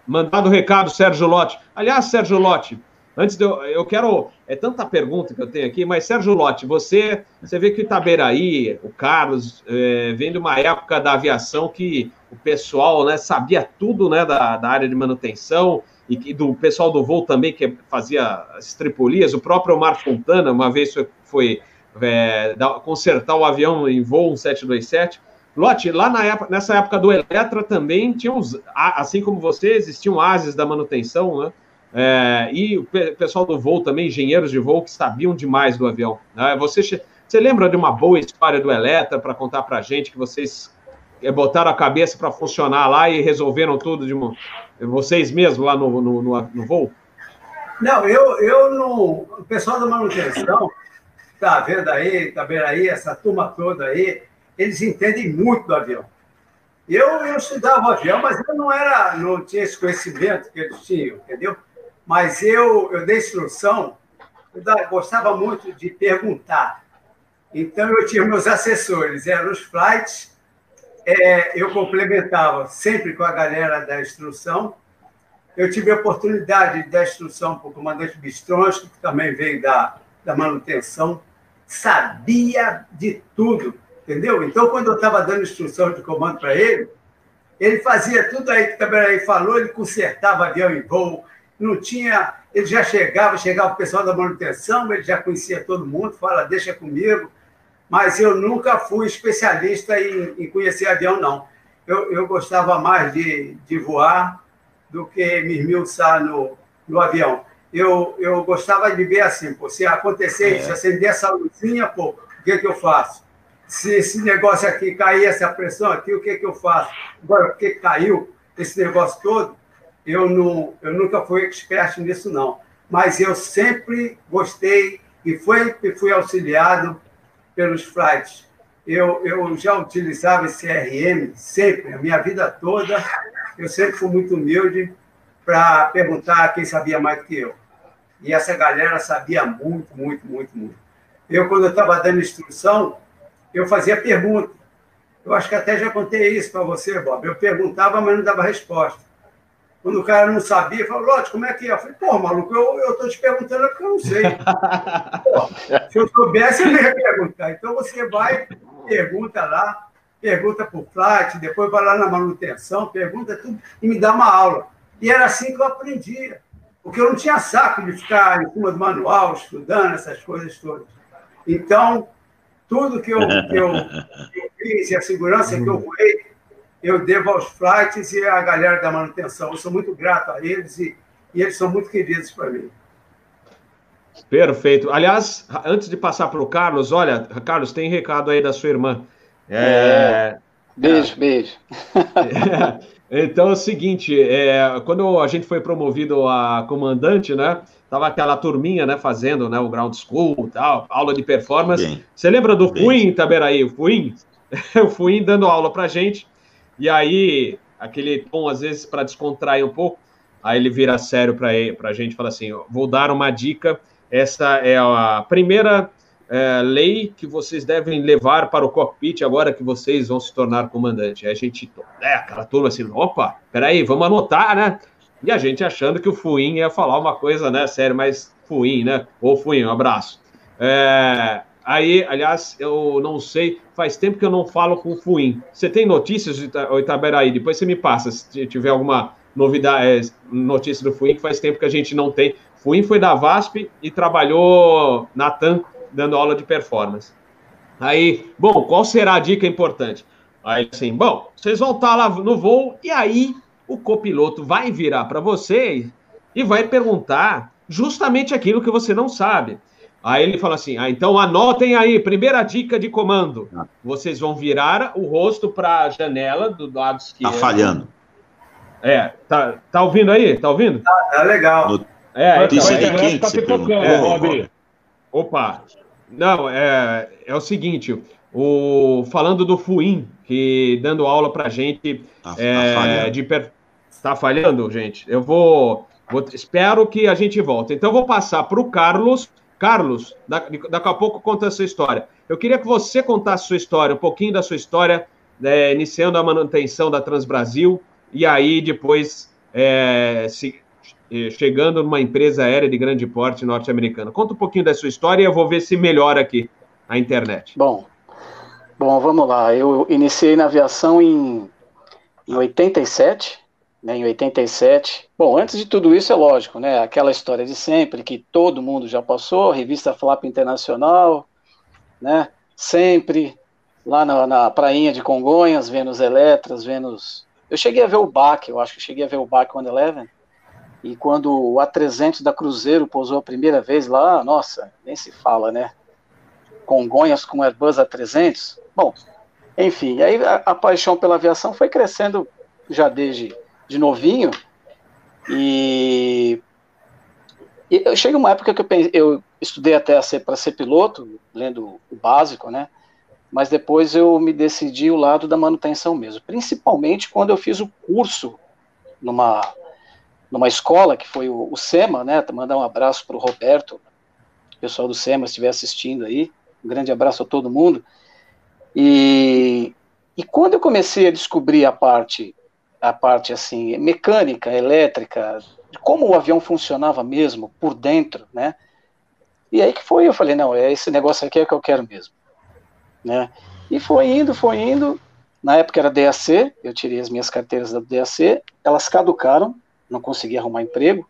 mandado o recado, Sérgio Lote. Aliás, Sérgio Lote, Antes de eu, eu quero. É tanta pergunta que eu tenho aqui, mas Sérgio Lote, você, você vê que o Itaberaí, o Carlos, é, vem de uma época da aviação que o pessoal né, sabia tudo né, da, da área de manutenção e, do pessoal do voo também que fazia as tripulias. O próprio Omar Fontana, uma vez foi, é, consertar o avião em voo 1727. Lote, lá na época, nessa época do Eletra também tinha uns, assim como você, existiam ases da manutenção, né? É, e o pessoal do voo também, engenheiros de voo que sabiam demais do avião. Né? Você, você lembra de uma boa história do Eletra para contar para gente que vocês é, botaram a cabeça para funcionar lá e resolveram tudo de uma, vocês mesmos lá no, no, no, no voo? Não, eu, eu no. O pessoal da manutenção, tá vendo aí, tá vendo aí, essa turma toda aí, eles entendem muito do avião. Eu, eu estudava avião, mas eu não era, não tinha esse conhecimento que eles tinham, entendeu? mas eu, eu dei instrução, eu gostava muito de perguntar. Então, eu tinha meus assessores, eram os flights, é, eu complementava sempre com a galera da instrução. Eu tive a oportunidade de dar instrução para o comandante Bistronski, que também veio da, da manutenção, sabia de tudo, entendeu? Então, quando eu estava dando instrução de comando para ele, ele fazia tudo aí que também aí falou, ele consertava avião em voo, não tinha. Ele já chegava, chegava o pessoal da manutenção, ele já conhecia todo mundo, fala, deixa comigo. Mas eu nunca fui especialista em, em conhecer avião, não. Eu, eu gostava mais de, de voar do que me esmiuçar no, no avião. Eu, eu gostava de ver assim, pô, se acontecer isso, é. acender essa luzinha, pô, o que, que eu faço? Se esse negócio aqui cair, essa pressão aqui, o que, que eu faço? Agora, porque caiu esse negócio todo, eu, não, eu nunca fui expert nisso, não. Mas eu sempre gostei e fui, fui auxiliado pelos flights. Eu, eu já utilizava esse CRM sempre, a minha vida toda. Eu sempre fui muito humilde para perguntar quem sabia mais que eu. E essa galera sabia muito, muito, muito, muito. Eu, quando eu estava dando instrução, eu fazia pergunta. Eu acho que até já contei isso para você, Bob. Eu perguntava, mas não dava resposta. Quando o cara não sabia, falou, Lote, como é que é? Eu falei, pô, maluco, eu estou te perguntando porque eu não sei. pô, se eu soubesse, eu ia perguntar. Então você vai, pergunta lá, pergunta por flight, depois vai lá na manutenção, pergunta tudo e me dá uma aula. E era assim que eu aprendia. Porque eu não tinha saco de ficar em cima do manual, estudando essas coisas todas. Então, tudo que eu, que eu, que eu fiz e a segurança que eu voei, eu devo aos flights e à galera da manutenção. Eu sou muito grato a eles e, e eles são muito queridos para mim. Perfeito. Aliás, antes de passar para o Carlos, olha, Carlos, tem recado aí da sua irmã. É... É... Beijo, beijo. Então é o seguinte, é, quando a gente foi promovido a comandante, né? Tava aquela turminha, né, fazendo né, o ground school, tal, aula de performance. Bem, Você lembra do Fuim, Taberaí? O Fuim? o Fuim dando aula pra gente. E aí, aquele tom, às vezes, para descontrair um pouco, aí ele vira sério para a gente e fala assim: vou dar uma dica. Essa é a primeira é, lei que vocês devem levar para o cockpit agora que vocês vão se tornar comandante. Aí a gente, é, aquela turma assim, opa, peraí, vamos anotar, né? E a gente achando que o Fuim ia falar uma coisa, né, sério, mas Fuim, né? Ô Fuim, um abraço. É, aí, aliás, eu não sei, faz tempo que eu não falo com o Fuim. Você tem notícias de Itaberaí? Depois você me passa, se tiver alguma novidade, é, notícia do Fuim, que faz tempo que a gente não tem. Fuim foi da VASP e trabalhou na TAM dando aula de performance. Aí, bom, qual será a dica importante? Aí, assim, bom, vocês vão estar lá no voo e aí o copiloto vai virar para você e vai perguntar justamente aquilo que você não sabe. Aí ele fala assim: ah, então anotem aí, primeira dica de comando. Ah. Vocês vão virar o rosto para a janela do lado esquerdo. Tá falhando. É, tá, tá ouvindo aí? Tá ouvindo? Tá, tá legal. No... É, Notícia então, de quem tá que É, opa, não, é, é o seguinte, o, falando do Fuim, que dando aula pra gente tá, é, tá falhando. de per... Tá falhando, gente? Eu vou, vou, Espero que a gente volte. Então, eu vou passar para o Carlos. Carlos, daqui, a pouco conta a sua história. Eu queria que você contasse a sua história, um pouquinho da sua história, é, iniciando a manutenção da Transbrasil, e aí depois é, se, chegando numa empresa aérea de grande porte norte-americana. Conta um pouquinho da sua história e eu vou ver se melhora aqui a internet. Bom, bom, vamos lá. Eu iniciei na aviação em, em 87, né, em 87. Bom, antes de tudo isso é lógico, né? Aquela história de sempre que todo mundo já passou, revista Flap Internacional, né? Sempre lá na, na prainha de Congonhas, vendo os Eletras, vendo. Eu cheguei a ver o BAC, eu acho que cheguei a ver o BAC One Eleven, e quando o A300 da Cruzeiro pousou a primeira vez lá, nossa, nem se fala, né? Congonhas com Airbus A300. Bom, enfim, aí a, a, paixão pela aviação foi crescendo já desde de novinho. E, e chega uma época que eu, eu estudei até para ser piloto, lendo o básico, né? Mas depois eu me decidi o lado da manutenção mesmo, principalmente quando eu fiz o curso numa numa escola, que foi o, o SEMA, né? Mandar um abraço para o Roberto, pessoal do SEMA, estiver assistindo aí. Um grande abraço a todo mundo. E, e quando eu comecei a descobrir a parte, a parte assim, mecânica, elétrica, como o avião funcionava mesmo por dentro, né? E aí que foi, eu falei, não, é esse negócio aqui é que eu quero mesmo, né? E foi indo, foi indo. Na época era DAC, eu tirei as minhas carteiras da DAC, elas caducaram, não consegui arrumar emprego.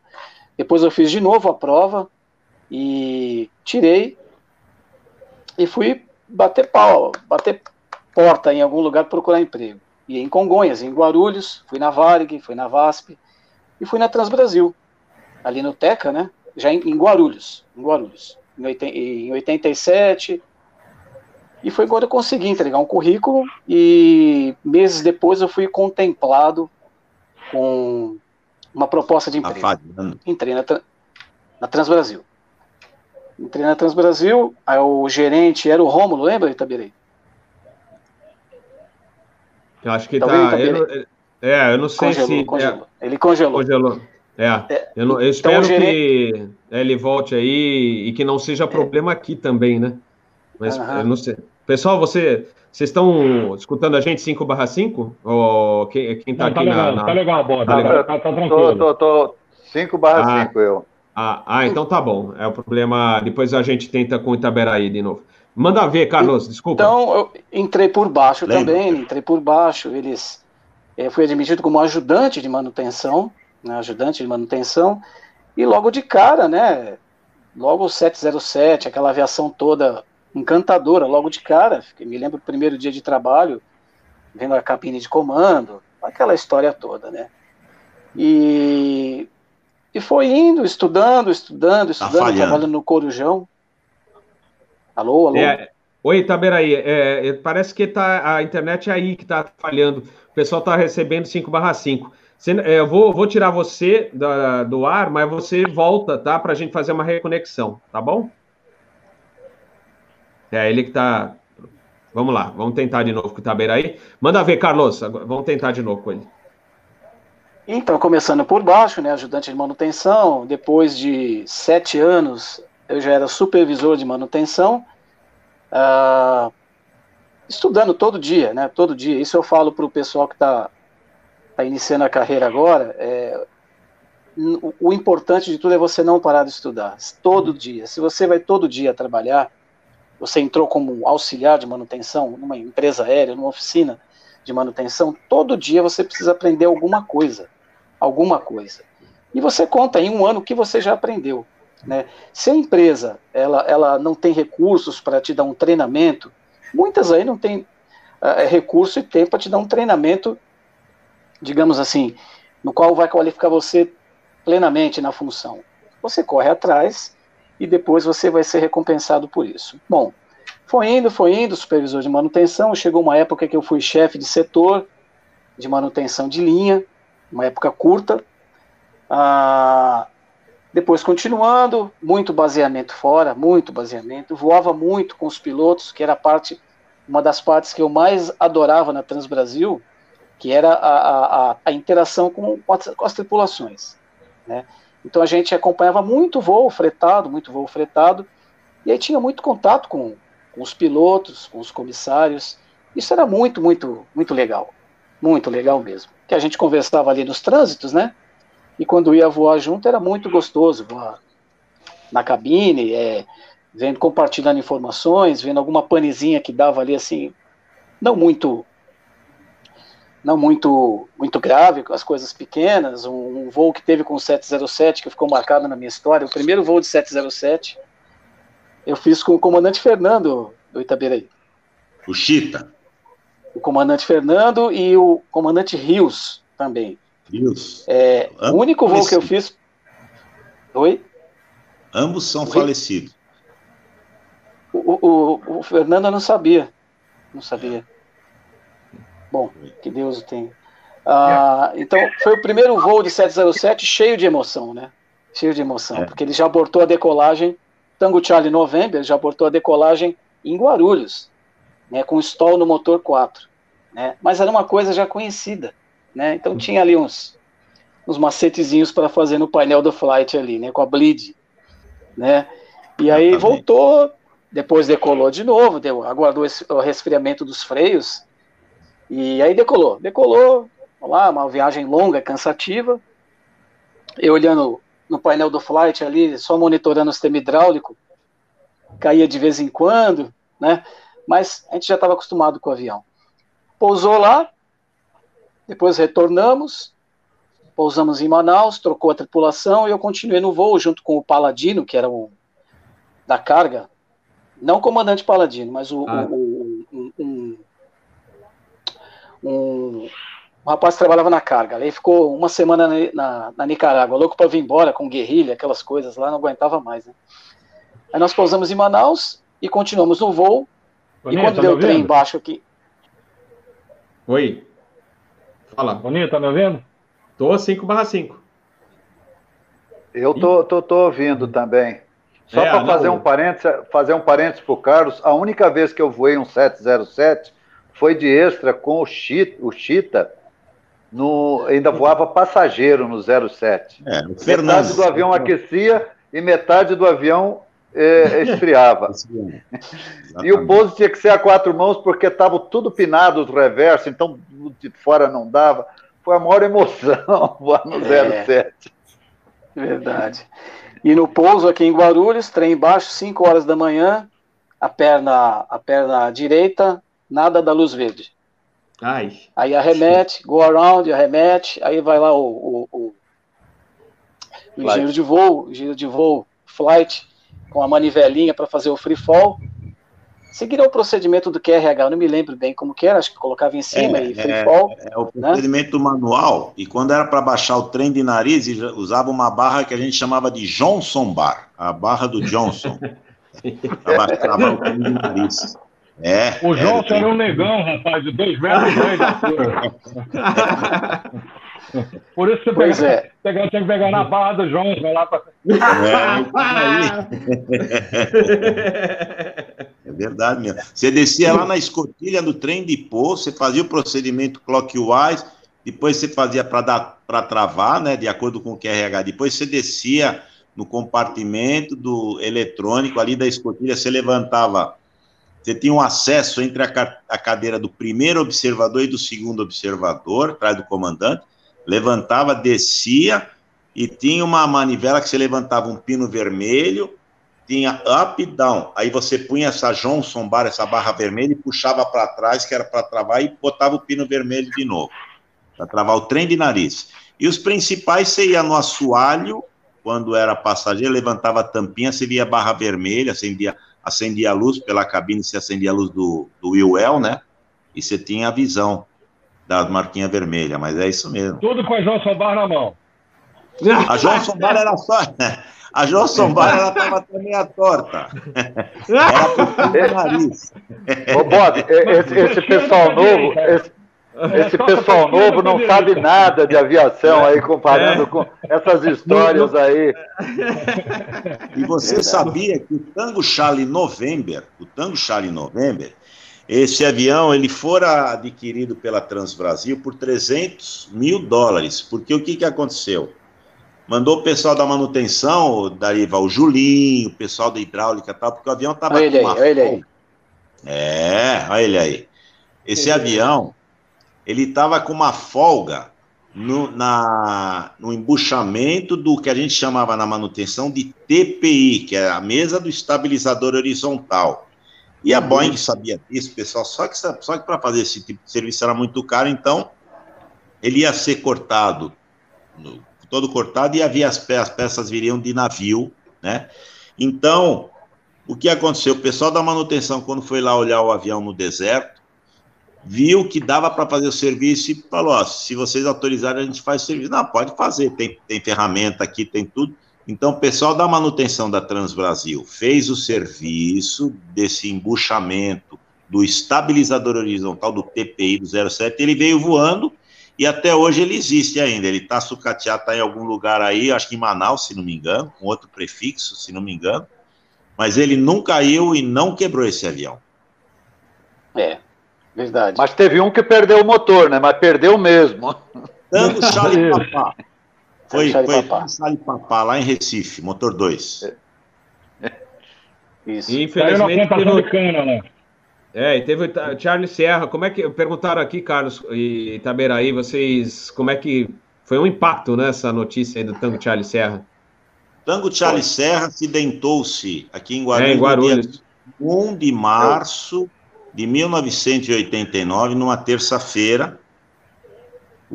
Depois eu fiz de novo a prova e tirei e fui bater pau, bater porta em algum lugar procurar emprego. E em Congonhas, em Guarulhos, fui na Varig, fui na VASP e fui na Transbrasil, ali no Teca, né? Já em, em Guarulhos, em Guarulhos, em, em 87. E foi quando eu consegui entregar um currículo e meses depois eu fui contemplado com uma proposta de emprego. Entrei na, na Transbrasil. Entrei na Transbrasil, aí o gerente era o Rômulo, lembra, Itabirei? Eu acho que tá. tá eu, é, eu não sei congelou, se. É congelou. É, ele congelou. Congelou. É, é eu, não, eu então, espero gerente... que ele volte aí e que não seja problema aqui também, né? Mas uhum. eu não sei. Pessoal, você Vocês estão escutando a gente 5 barra 5? Ou quem, quem tá Não, aqui tá legal, na, Tá legal, Bob. Tá, tá, tá, tranquilo. Tô, tô, tô 5 barra 5 ah, eu. Ah, ah, então tá bom. É o problema. Depois a gente tenta com Itaberaí de novo. Manda ver, Carlos, desculpa. Então, eu entrei por baixo Lembra? também, entrei por baixo. Eles. Eu fui admitido como ajudante de manutenção, né, ajudante de manutenção, e logo de cara, né? Logo o 707, aquela aviação toda encantadora logo de cara. Me lembro do primeiro dia de trabalho, vendo a cabine de comando, aquela história toda, né? E, e foi indo, estudando, estudando, tá estudando, tá trabalhando no Corujão. Alô, alô? É, oi, Itaberaí, é, é, parece que tá, a internet é aí que está falhando. O pessoal está recebendo 5 barra 5. É, eu vou, vou tirar você da, do ar, mas você volta, tá? Para a gente fazer uma reconexão, tá bom? É ele que está. Vamos lá, vamos tentar de novo com o Taberaí. Manda ver, Carlos, vamos tentar de novo com ele. Então, começando por baixo, né, ajudante de manutenção, depois de sete anos, eu já era supervisor de manutenção, uh, estudando todo dia, né, todo dia. Isso eu falo para o pessoal que está tá iniciando a carreira agora, é, o, o importante de tudo é você não parar de estudar, todo dia. Se você vai todo dia trabalhar, você entrou como auxiliar de manutenção numa empresa aérea, numa oficina de manutenção, todo dia você precisa aprender alguma coisa, alguma coisa. E você conta em um ano o que você já aprendeu. Né? Se a empresa ela, ela não tem recursos para te dar um treinamento, muitas aí não tem uh, recurso e tempo para te dar um treinamento, digamos assim, no qual vai qualificar você plenamente na função. Você corre atrás e depois você vai ser recompensado por isso. Bom, foi indo, foi indo, supervisor de manutenção, chegou uma época que eu fui chefe de setor de manutenção de linha, uma época curta. Ah, depois continuando, muito baseamento fora, muito baseamento, voava muito com os pilotos, que era parte, uma das partes que eu mais adorava na Transbrasil, que era a, a, a interação com, com, as, com as tripulações, né? Então a gente acompanhava muito voo fretado, muito voo fretado, e aí tinha muito contato com, com os pilotos, com os comissários. Isso era muito, muito, muito legal. Muito legal mesmo. Que a gente conversava ali nos trânsitos, né? E quando ia voar junto era muito gostoso voar na cabine, é, vendo, compartilhando informações, vendo alguma panezinha que dava ali assim, não muito não muito muito grave, as coisas pequenas, um, um, voo que teve com o 707 que ficou marcado na minha história, o primeiro voo de 707, eu fiz com o comandante Fernando do Itabiraí. O Chita. O comandante Fernando e o comandante Rios também. É, o único voo que eu fiz. Oi? Ambos são Oi? falecidos. O, o, o Fernando não sabia. Não sabia. Bom, que Deus o tenha. Ah, então, foi o primeiro voo de 707 cheio de emoção, né? Cheio de emoção, é. porque ele já abortou a decolagem, Tango Charlie November já abortou a decolagem em Guarulhos, né, com stall no motor 4. Né? Mas era uma coisa já conhecida, né? Então tinha ali uns, uns macetezinhos para fazer no painel do flight ali, né, com a bleed, né? E aí voltou, depois decolou de novo, deu, aguardou esse, o resfriamento dos freios, e aí decolou, decolou, lá, uma viagem longa, cansativa. Eu olhando no painel do flight ali, só monitorando o sistema hidráulico, caía de vez em quando, né? Mas a gente já estava acostumado com o avião. Pousou lá, depois retornamos, pousamos em Manaus, trocou a tripulação e eu continuei no voo junto com o Paladino, que era um da carga, não o comandante Paladino, mas o, ah. o, o um, um, um rapaz que trabalhava na carga. Aí ficou uma semana na, na, na Nicarágua, louco para vir embora com guerrilha, aquelas coisas lá, não aguentava mais. Né? Aí nós pousamos em Manaus e continuamos no voo. Boninho, e quando tá deu o trem embaixo aqui. Oi. Fala. Boninho, tá me ouvindo? Tô 5 barra 5. Eu tô, tô, tô ouvindo também. Só é, para fazer, um parênteses, fazer um parênteses pro Carlos, a única vez que eu voei um 707 foi de extra com o Chita, o Chita no, ainda voava passageiro no 07. É, o Fernandes. Metade do avião aquecia e metade do avião é, esfriava. e o pouso tinha que ser a quatro mãos porque estava tudo pinado, os reversos, então de fora não dava. Foi a maior emoção voar no é, 07. Verdade. E no pouso aqui em Guarulhos, trem embaixo, 5 horas da manhã, a perna, a perna direita, nada da luz verde. Ai. Aí arremete, go around, arremete, aí vai lá o, o, o, o engenheiro de voo, engenheiro de voo, flight, com a manivelinha para fazer o free fall. Seguiram o procedimento do QRH, eu não me lembro bem como que era, acho que colocava em cima é, e free é, fall. É, o né? procedimento né? manual, e quando era para baixar o trem de nariz, usava uma barra que a gente chamava de Johnson Bar, a barra do Johnson. para baixar o trem de nariz. É, o Johnson era um negão, rapaz, de dois metros e altura. Por isso você pois pega, é. pega, tem que pegar na barra do vai lá para. É, é verdade mesmo. Você descia lá na escotilha do trem de pô, você fazia o procedimento clockwise, depois você fazia para travar, né, de acordo com o QRH, depois você descia no compartimento do eletrônico ali da escotilha, você levantava você tinha um acesso entre a, a, cadeira do primeiro observador e do segundo observador, atrás do comandante, levantava, descia e tinha uma manivela que você levantava um pino vermelho, tinha up e down. Aí você punha essa Johnson bar, essa barra vermelha e puxava para trás, que era para travar, e botava o pino vermelho de novo, para travar o trem de nariz. E os principais você ia no assoalho, quando era passageiro, levantava a tampinha, você via a barra vermelha, acendia, acendia a luz pela cabine, se acendia a luz do, do Will né? E você tinha a visão da marquinha vermelha, mas é isso mesmo. Tudo com a Johnson Bar na mão. A Johnson Bar era só. A Johnson Bar ela estava até meia torta. Era pro nariz. Ô, Bob, esse, esse pessoal novo. Esse, esse pessoal novo não sabe nada de aviação aí, comparando com essas histórias aí. E você sabia que o Tango Charlie November, o Tango Charlie November, esse avião ele fora adquirido pela Transbrasil por 300 mil dólares, porque o que, que aconteceu? Mandou o pessoal da manutenção, Dariva, o Julinho, o pessoal da hidráulica e tal, porque o avião estava com uma olha ele aí. É, olha ele aí. Esse avião, ele estava com uma folga no, na, no embuchamento do que a gente chamava na manutenção de TPI, que é a mesa do estabilizador horizontal. E a Boeing sabia disso, pessoal, só que, só que para fazer esse tipo de serviço era muito caro, então ele ia ser cortado, todo cortado, e havia as peças, as peças viriam de navio, né? Então, o que aconteceu? O pessoal da manutenção, quando foi lá olhar o avião no deserto, viu que dava para fazer o serviço e falou: ó, se vocês autorizarem, a gente faz o serviço. Não, pode fazer, tem, tem ferramenta aqui, tem tudo. Então, o pessoal da manutenção da Transbrasil fez o serviço desse embuchamento do estabilizador horizontal do TPI do 07, ele veio voando e até hoje ele existe ainda. Ele está sucateado, está em algum lugar aí, acho que em Manaus, se não me engano, com outro prefixo, se não me engano. Mas ele não caiu e não quebrou esse avião. É, verdade. Mas teve um que perdeu o motor, né? Mas perdeu mesmo. Tango Charlie Papá. Foi, foi Sali Papá, lá em Recife, motor 2. Isso. E, infelizmente, teve... cana, né? É, e teve o Charles Serra. Como é que. Perguntaram aqui, Carlos e Itaberaí, vocês. Como é que. Foi um impacto nessa né, notícia aí do Tango Charles Serra? Tango Charles Serra acidentou-se aqui em Guarulhos, é, em Guarulhos. 1 de março de 1989, numa terça-feira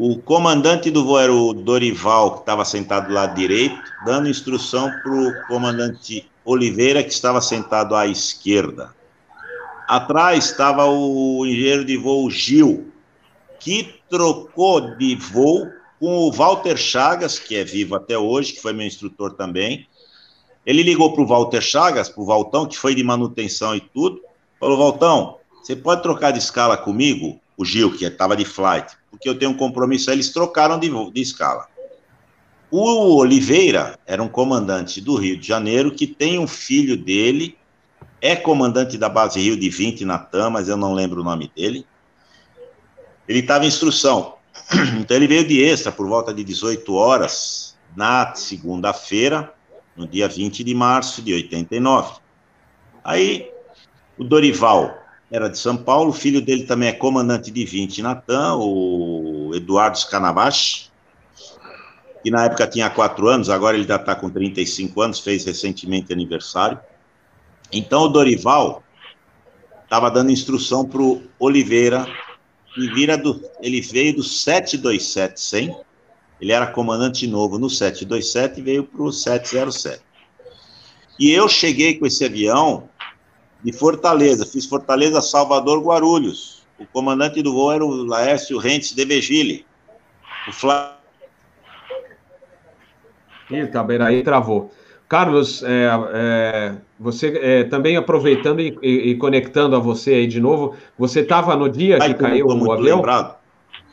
o comandante do voo era o Dorival, que estava sentado do lado direito, dando instrução para o comandante Oliveira, que estava sentado à esquerda. Atrás estava o engenheiro de voo Gil, que trocou de voo com o Walter Chagas, que é vivo até hoje, que foi meu instrutor também. Ele ligou para o Walter Chagas, para o Valtão, que foi de manutenção e tudo, falou, Valtão, você pode trocar de escala comigo? O Gil, que estava de flight porque eu tenho um compromisso, eles trocaram de, de escala. O Oliveira era um comandante do Rio de Janeiro que tem um filho dele, é comandante da base Rio de 20 na TAM, mas eu não lembro o nome dele. Ele estava em instrução. Então ele veio de extra por volta de 18 horas na segunda-feira, no dia 20 de março de 89. Aí, o Dorival era de São Paulo, o filho dele também é comandante de 20 Natan, o Eduardo Scanabashi, que na época tinha 4 anos, agora ele já está com 35 anos, fez recentemente aniversário. Então, o Dorival estava dando instrução para o Oliveira, e vira do, ele veio do 727-100, ele era comandante novo no 727 e veio para o 707. E eu cheguei com esse avião de Fortaleza, fiz Fortaleza, Salvador, Guarulhos. O comandante do voo era o Laércio Rentes de Vegile. O Flávio. Eita, aí travou. Carlos, é, é, você é, também aproveitando e, e, e, conectando a você aí de novo, você estava no dia Ai, que caiu o avião? Lembrado.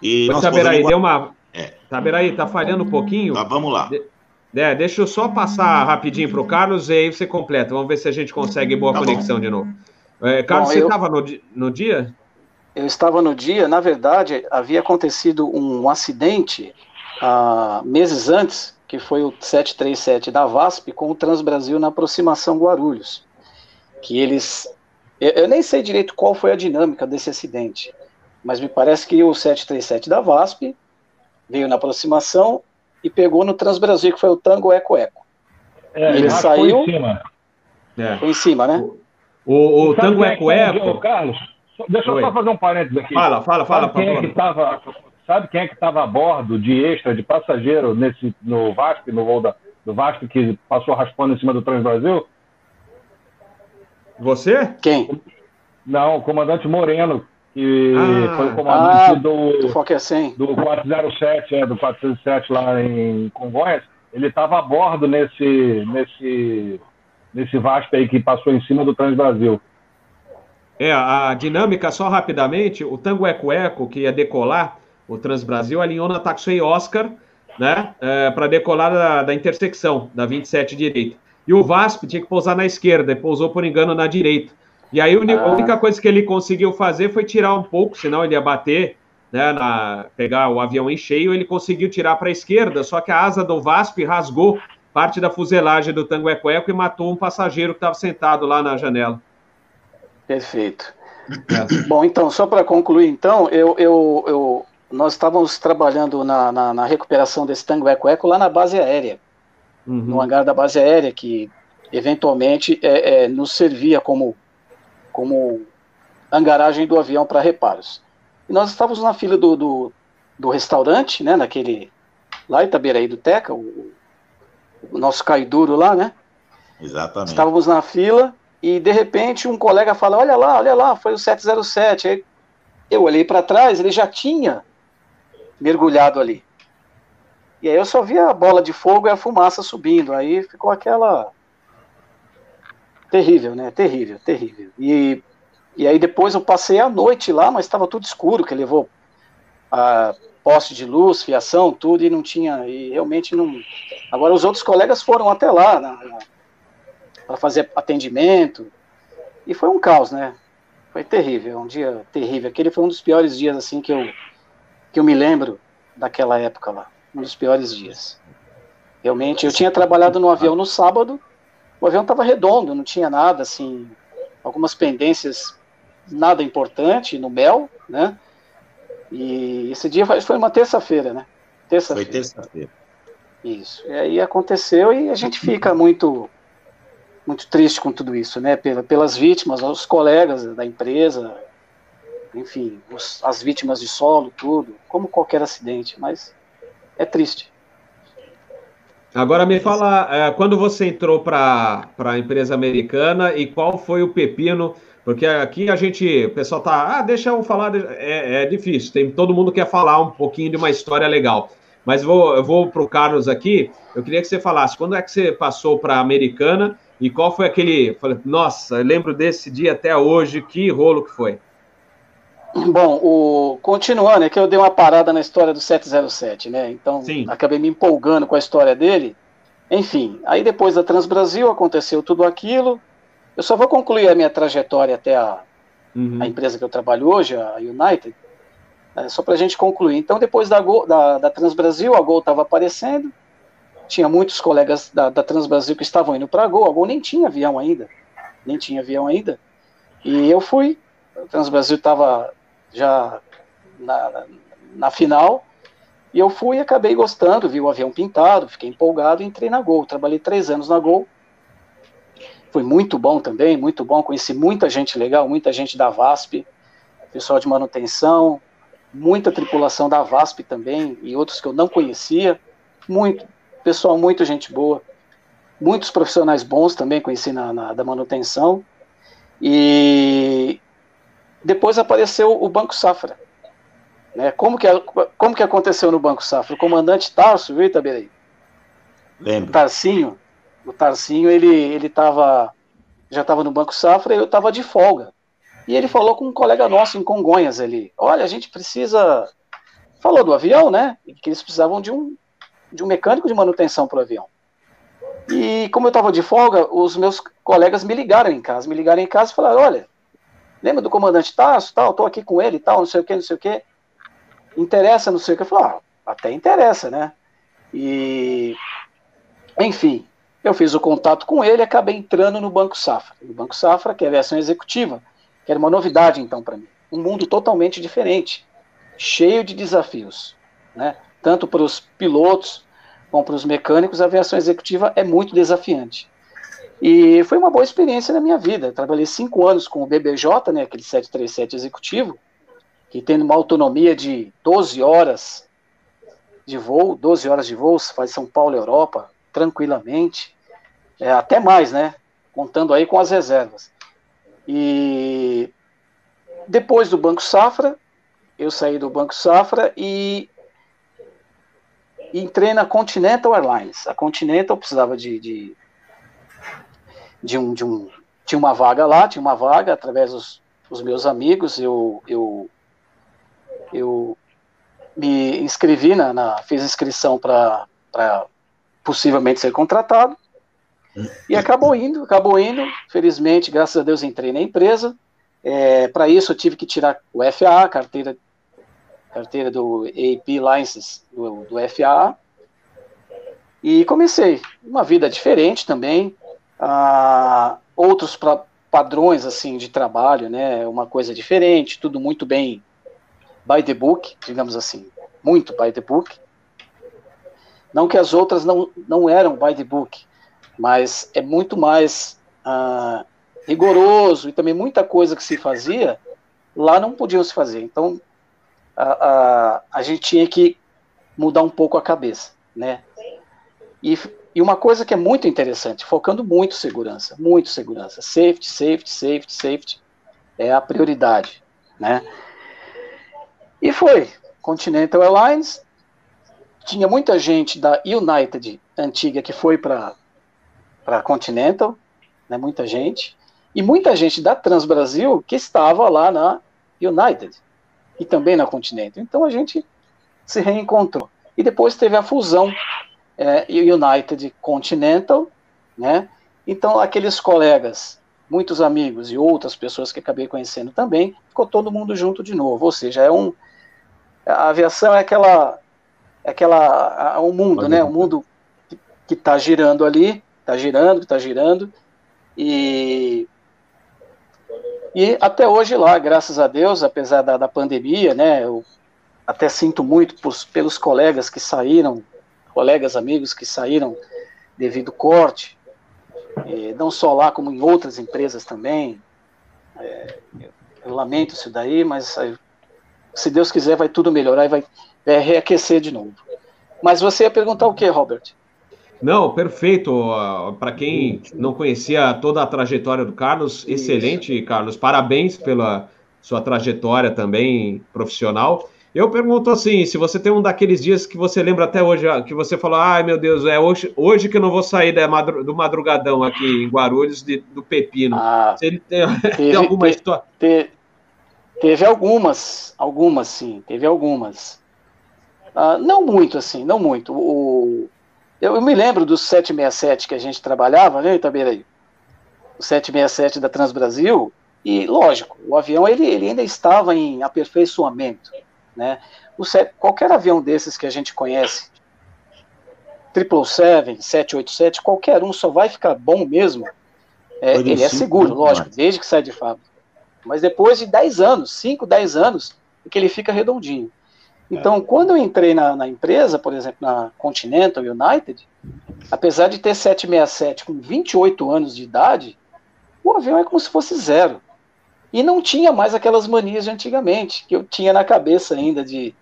E Mas, Taberaí, deu uma... É. Taberaí, tá falhando um pouquinho. Tá, vamos lá. De... É, deixa eu só passar rapidinho para o Carlos e aí você completa. Vamos ver se a gente consegue boa tá conexão bom. de novo. É, Carlos, bom, você estava no, no dia? Eu estava no dia. Na verdade, havia acontecido um acidente ah, meses antes que foi o 737 da VASP com o Transbrasil na aproximação Guarulhos. Que eles. Eu, eu, nem sei direito qual foi a dinâmica desse acidente, mas me parece que o 737 da VASP veio na aproximação e pegou no Transbrasil, que foi o Tango Eco Eco. É, ele saiu. Foi em cima. É. Foi em cima, né? O, o, o Tango Eco Eco. Carlos, deixa Oi. eu só fazer um parênteses aqui. Fala, fala, fala. Sabe quem é que estava Sabe quem é que estava a bordo de extra, de passageiro nesse, no Vasco, no voo da, do Vasco, que passou raspando em cima do Transbrasil? Você? Quem? Não, o comandante Moreno, que ah, foi o comandante ah, do, do, do 407, é, do 407 lá em Congonhas. Ele estava a bordo nesse, nesse, nesse Vasco aí que passou em cima do Transbrasil. É, a dinâmica, só rapidamente, o Tango Eco Eco, que ia decolar, o Transbrasil alinhou na taxway Oscar, né, é, para decolar da, da, intersecção da 27 direita. E o VASP tinha que pousar na esquerda, e pousou por engano na direita. E aí a ah. única coisa que ele conseguiu fazer foi tirar um pouco, senão ele ia bater, né, na, pegar o avião em cheio, ele conseguiu tirar para a esquerda, só que a asa do VASP rasgou parte da fuselagem do Tango Eco Eco e matou um passageiro que estava sentado lá na janela. Perfeito. É. Bom, então, só para concluir, então, eu, eu, eu nós estávamos trabalhando na, na, na, recuperação desse tango eco-eco lá na base aérea, uhum. no hangar da base aérea, que eventualmente é, é, nos servia como, como hangaragem do avião para reparos. E nós estávamos na fila do, do, do restaurante, né, naquele, lá em Itaberaí do Teca, o, o nosso caiduro lá, né? Exatamente. Estávamos na fila e de repente um colega fala, olha lá, olha lá, foi o 707. Aí eu olhei para trás, ele já tinha mergulhado ali. E aí eu só via a bola de fogo e a fumaça subindo. Aí ficou aquela. Terrível, né? Terrível, terrível. E, e aí depois eu passei a noite lá, mas estava tudo escuro, que levou a poste de luz, fiação, tudo, e não tinha. E realmente não. Agora os outros colegas foram até lá para fazer atendimento. E foi um caos, né? Foi terrível, um dia terrível. Aquele foi um dos piores dias assim que eu que eu me lembro daquela época lá, um dos piores dias. Realmente, eu tinha trabalhado no avião no sábado, o avião estava redondo, não tinha nada, assim, algumas pendências, nada importante no mel, né? E esse dia foi uma terça-feira, né? Terça-feira. Foi terça-feira. Isso. E aí aconteceu e a gente fica muito muito triste com tudo isso, né? Pelas vítimas, os colegas da empresa, enfim, os, as vítimas de solo, tudo, como qualquer acidente, mas é triste. Agora me fala, é, quando você entrou para a empresa americana e qual foi o pepino? Porque aqui a gente, o pessoal tá, ah, deixa eu falar, é, é difícil, tem, todo mundo quer falar um pouquinho de uma história legal. Mas vou, eu vou para o Carlos aqui, eu queria que você falasse, quando é que você passou para a americana e qual foi aquele, falei, nossa, lembro desse dia até hoje, que rolo que foi? Bom, o, continuando, é que eu dei uma parada na história do 707, né? Então, Sim. acabei me empolgando com a história dele. Enfim, aí depois da Transbrasil aconteceu tudo aquilo. Eu só vou concluir a minha trajetória até a, uhum. a empresa que eu trabalho hoje, a United, é, só para a gente concluir. Então, depois da, da, da Transbrasil, a Gol estava aparecendo, tinha muitos colegas da, da Transbrasil que estavam indo para a Gol, a Gol nem tinha avião ainda, nem tinha avião ainda, e eu fui, a Transbrasil estava já na, na final, e eu fui e acabei gostando, vi o avião pintado, fiquei empolgado e entrei na Gol. Trabalhei três anos na Gol. Foi muito bom também, muito bom. Conheci muita gente legal, muita gente da VASP, pessoal de manutenção, muita tripulação da VASP também e outros que eu não conhecia. Muito, pessoal, muita gente boa. Muitos profissionais bons também conheci na, na da manutenção. E depois apareceu o Banco Safra. Né? Como, que, como que aconteceu no Banco Safra? O comandante Tarso, viu, Itabirei? Lembro. O Tarcinho, o Tarcinho, ele, ele tava, já estava no Banco Safra e eu estava de folga. E ele falou com um colega nosso em Congonhas ali, olha, a gente precisa... Falou do avião, né? Que eles precisavam de um, de um mecânico de manutenção para o avião. E como eu estava de folga, os meus colegas me ligaram em casa, me ligaram em casa e falaram, olha, lembra do comandante Tarso, tal, estou aqui com ele, tal, não sei o que, não sei o que interessa não sei o que. Eu falo, ah, até interessa, né? E, enfim, eu fiz o contato com ele e acabei entrando no Banco Safra. O Banco Safra, que é versão executiva, que era uma novidade então para mim. Um mundo totalmente diferente, cheio de desafios, né? Tanto para os pilotos como para os mecânicos, a aviação executiva é muito desafiante. E foi uma boa experiência na minha vida. trabalhei cinco anos com o BBJ, né, aquele 737 executivo, que tendo uma autonomia de 12 horas de voo, 12 horas de voo, faz São Paulo Europa, tranquilamente, é, até mais, né? Contando aí com as reservas. E depois do Banco Safra, eu saí do Banco Safra e entrei na Continental Airlines. A Continental precisava de, de, de, um, de um. Tinha uma vaga lá, tinha uma vaga através dos, dos meus amigos. Eu, eu eu me inscrevi na, na fiz inscrição para possivelmente ser contratado e acabou indo, acabou indo. Felizmente, graças a Deus, entrei na empresa. É, para isso, eu tive que tirar o FAA, carteira, carteira do AP License do, do FAA, e comecei uma vida diferente também. Ah, outros pra, padrões assim de trabalho, né? Uma coisa diferente, tudo muito bem by the book, digamos assim, muito by the book. Não que as outras não, não eram by the book, mas é muito mais uh, rigoroso e também muita coisa que se fazia lá não podiam se fazer. Então a, a, a gente tinha que mudar um pouco a cabeça, né? E, e uma coisa que é muito interessante, focando muito segurança, muito segurança, safety, safety, safety, safety é a prioridade, né? E foi. Continental Airlines. Tinha muita gente da United antiga que foi para a Continental, né, muita gente. E muita gente da Transbrasil que estava lá na United e também na Continental. Então a gente se reencontrou. E depois teve a fusão é, United Continental, né? Então aqueles colegas, muitos amigos e outras pessoas que acabei conhecendo também, ficou todo mundo junto de novo. Ou seja, é um a aviação é aquela, é aquela, o mundo, né? O mundo que está girando ali, está girando, está girando, e e até hoje lá, graças a Deus, apesar da, da pandemia, né? Eu até sinto muito por, pelos colegas que saíram, colegas, amigos que saíram devido ao corte, não só lá como em outras empresas também. É, eu lamento isso daí, mas se Deus quiser, vai tudo melhorar e vai é, reaquecer de novo. Mas você ia perguntar o que, Robert? Não, perfeito. Para quem não conhecia toda a trajetória do Carlos, Isso. excelente, Carlos. Parabéns pela sua trajetória também profissional. Eu pergunto assim, se você tem um daqueles dias que você lembra até hoje, que você falou, ai meu Deus, é hoje, hoje que eu não vou sair do madrugadão aqui em Guarulhos de, do Pepino. Ah, se ele tem, teve, tem alguma história. Teve algumas, algumas sim, teve algumas. Uh, não muito assim, não muito. O, eu, eu, me lembro do 767 que a gente trabalhava, né, Itabeiraí? O 767 da Transbrasil, e lógico, o avião ele, ele ainda estava em aperfeiçoamento, né? O, qualquer avião desses que a gente conhece, 777, 787, qualquer um só vai ficar bom mesmo. É, ele é seguro, lógico, desde que sai de fábrica. Mas depois de 10 anos, 5, 10 anos, é que ele fica redondinho. Então, é. quando eu entrei na, na, empresa, por exemplo, na Continental United, apesar de ter 767 com 28 anos de idade, o avião é como se fosse zero. E não tinha mais aquelas manias de antigamente, que eu tinha na cabeça ainda de,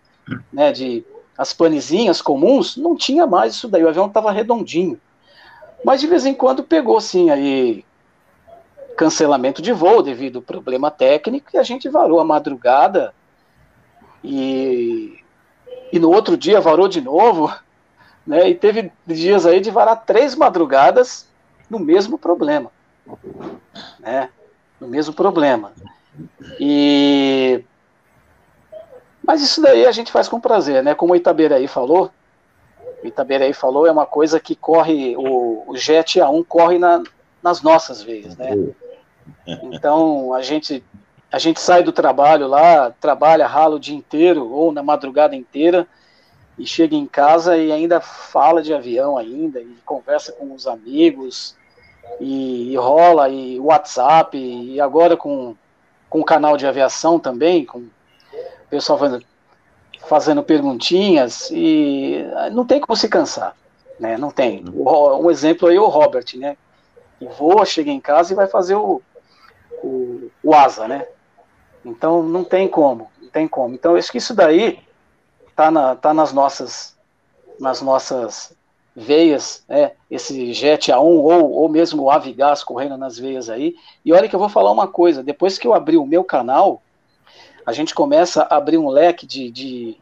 né, de as panezinhas comuns, não tinha mais isso daí, o avião estava redondinho. Mas de vez em quando pegou, sim, aí cancelamento de voo devido ao problema técnico e a gente varou a madrugada e, e no outro dia varou de novo, né? E teve dias aí de varar três madrugadas no mesmo problema, né? No mesmo problema. E mas isso daí a gente faz com prazer, né? Como o Itaberaí falou, o Itaberaí falou, é uma coisa que corre, o, o Jet A1 corre na, nas nossas veias, né? Então a gente a gente sai do trabalho lá, trabalha, rala o dia inteiro ou na madrugada inteira e chega em casa e ainda fala de avião ainda e conversa com os amigos e, e rola e WhatsApp e agora com com o canal de aviação também, com o pessoal fazendo, fazendo perguntinhas e não tem como se cansar, né? Não tem. um exemplo aí é o Robert, né? Que voa, chega em casa e vai fazer o, o, o asa, né? Então não tem como, não tem como. Então acho que isso daí tá, na, tá nas nossas nas nossas veias, é, esse jet A1 ou, ou mesmo o Avigás correndo nas veias aí. E olha que eu vou falar uma coisa, depois que eu abri o meu canal, a gente começa a abrir um leque de, de,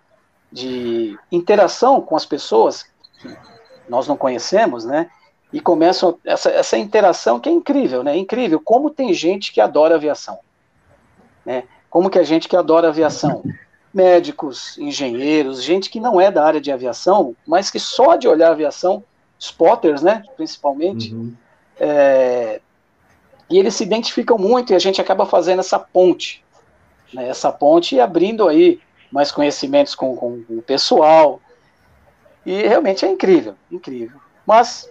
de interação com as pessoas que nós não conhecemos, né? e começam essa, essa interação que é incrível, né? Incrível como tem gente que adora aviação, né? Como que a gente que adora aviação, médicos, engenheiros, gente que não é da área de aviação, mas que só de olhar aviação, spotters, né? Principalmente, uhum. é, e eles se identificam muito e a gente acaba fazendo essa ponte, né? Essa ponte e abrindo aí mais conhecimentos com, com, com o pessoal e realmente é incrível, incrível. Mas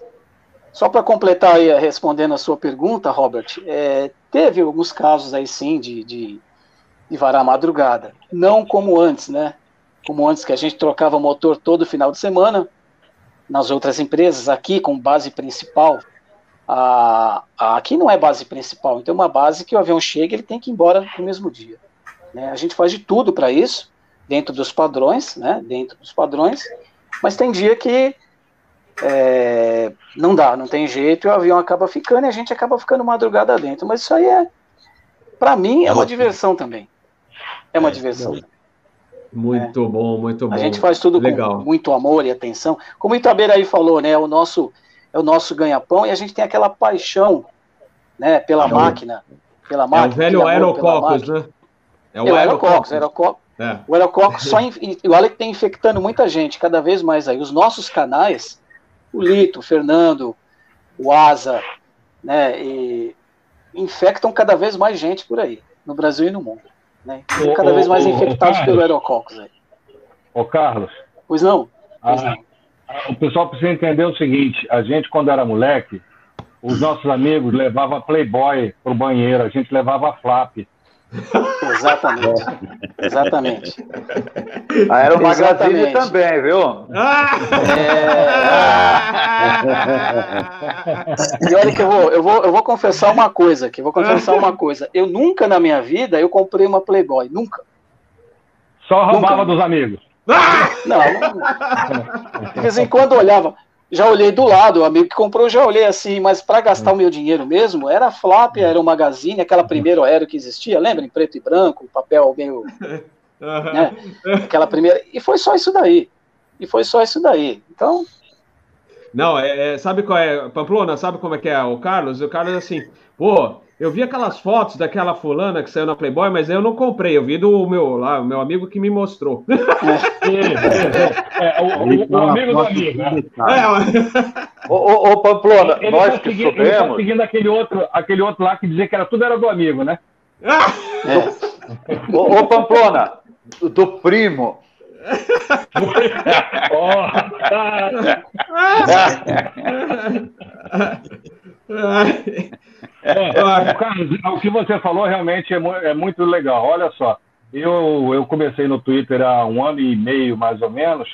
só para completar aí, respondendo a sua pergunta, Robert, é, teve alguns casos aí sim de, de, de varar madrugada. Não como antes, né? Como antes que a gente trocava motor todo final de semana, nas outras empresas, aqui com base principal. A, a, aqui não é base principal, então é uma base que o avião chega ele tem que ir embora no mesmo dia. Né? A gente faz de tudo para isso, dentro dos padrões, né? Dentro dos padrões, mas tem dia que é, não dá, não tem jeito, e o avião acaba ficando e a gente acaba ficando madrugada dentro. Mas isso aí é, para mim, é uma diversão também. É uma é, diversão. Muito é. bom, muito bom. A gente faz tudo Legal. com muito amor e atenção. Como o Itabeira aí falou, né? É o nosso, é o nosso ganha-pão e a gente tem aquela paixão, né? Pela máquina, pela máquina. É o velho aerococos, né? É o, é o aerococos. aerococos. É. O aerococos só. Olha que tem infectando muita gente, cada vez mais aí. Os nossos canais o Lito, o Fernando, o Asa, né, e infectam cada vez mais gente por aí, no Brasil e no mundo. Né? cada vez mais infectados pelo aerococcus. Aí. Ô, Carlos. Pois não? Pois não. O pessoal precisa entender o seguinte: a gente, quando era moleque, os nossos amigos levavam Playboy pro banheiro, a gente levava Flap. Exatamente. Exatamente. Ah, era uma Magazine também, viu? É... e olha que eu vou, eu vou, eu vou confessar uma coisa aqui, vou confessar uma coisa. Eu nunca na minha vida eu comprei uma Playboy, nunca. Só roubava nunca. dos amigos. Não, não, de vez em quando olhava já olhei do lado, o amigo que comprou, já olhei assim, mas para gastar o meu dinheiro mesmo, era flap, era o magazine, aquela primeira aéreo que existia, lembra? Em preto e branco, papel meio. Né? Aquela primeira. E foi só isso daí. E foi só isso daí. Então. Não, é, é sabe qual é, Pamplona, sabe como é que é o Carlos? O Carlos assim, pô, eu vi aquelas fotos daquela fulana que saiu na Playboy, mas eu não comprei. Eu vi do meu, lá, meu amigo que me mostrou. É, é, o, o, o, amigo do amigo. Né? É, ô, ô, ô, Pamplona, ele, nós que soubemos... Ele tá seguindo aquele outro, aquele outro lá que dizia que era, tudo era do amigo, né? É. Ô, ô, Pamplona, do primo, oh, é, Carlos, o que você falou realmente é, é, muito legal. Olha só, eu, eu comecei no Twitter há um ano e meio, mais ou menos,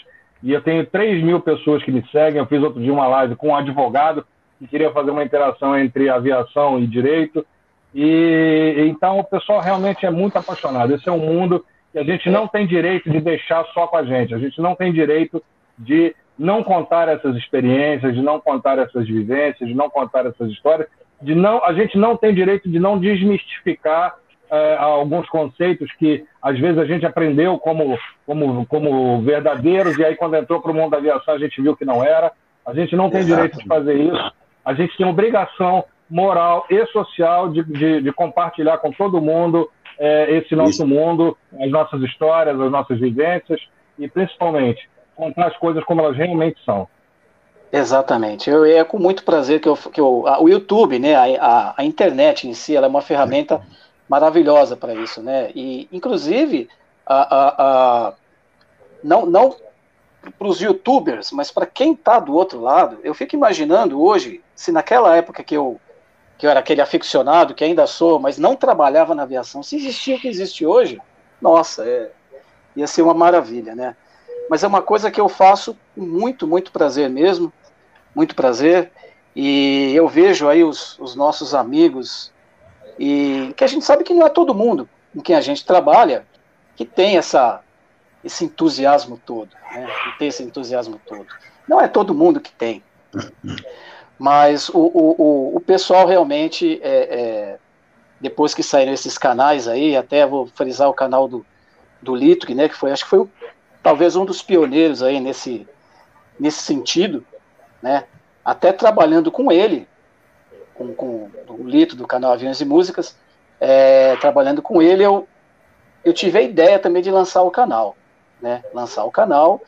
e eu tenho 3 mil pessoas que me seguem. Eu fiz outro dia uma live com um advogado que queria fazer uma interação entre aviação e direito. E então o pessoal realmente é muito apaixonado. Esse é um mundo que a gente não tem direito de deixar só com a gente. A gente não tem direito de não contar essas experiências, de não contar essas vivências, de não contar essas histórias, de não, a gente não tem direito de não desmistificar é, alguns conceitos que às vezes a gente aprendeu como, como, como verdadeiros e aí quando entrou para o mundo da aviação a gente viu que não era. A gente não tem direito de fazer isso. A gente tem obrigação moral e social de, de, de compartilhar com todo mundo é, esse nosso Isso. mundo, as nossas histórias, as nossas vivências e principalmente contar as coisas como elas realmente são. Exatamente. Eu, é com muito prazer que, eu, que eu, a, o YouTube, né, a, a, internet em si, ela é uma ferramenta maravilhosa para isso, né? E inclusive a, a, a não, não para os YouTubers, mas para quem está do outro lado, eu fico imaginando hoje se naquela época que eu que eu era aquele aficionado, que ainda sou, mas não trabalhava na aviação, se existia o que existe hoje, nossa, é, ia ser uma maravilha, né? Mas é uma coisa que eu faço com muito, muito prazer mesmo, muito prazer, e eu vejo aí os, os nossos amigos, e que a gente sabe que não é todo mundo com quem a gente trabalha que tem essa, esse entusiasmo todo, né? Que tem esse entusiasmo todo. Não é todo mundo que tem. Mas o, o, o pessoal realmente, é, é, depois que saíram esses canais aí, até vou frisar o canal do, do Litri, né, que foi, acho que foi talvez um dos pioneiros aí nesse, nesse sentido, né, até trabalhando com ele, com, com o Lito do canal Aviões e Músicas, é, trabalhando com ele, eu, eu tive a ideia também de lançar o canal, né, lançar o canal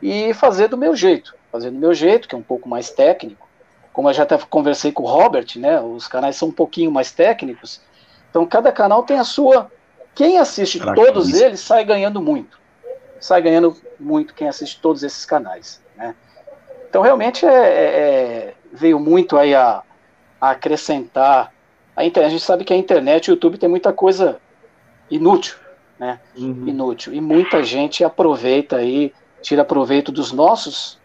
e fazer do meu jeito, fazer do meu jeito, que é um pouco mais técnico, como eu já até conversei com o Robert, né, os canais são um pouquinho mais técnicos, então cada canal tem a sua. Quem assiste todos eles sai ganhando muito. Sai ganhando muito quem assiste todos esses canais. Né? Então realmente é, é, é veio muito aí a, a acrescentar. A, internet, a gente sabe que a internet, o YouTube tem muita coisa inútil, né? Uhum. Inútil. E muita gente aproveita aí, tira proveito dos nossos,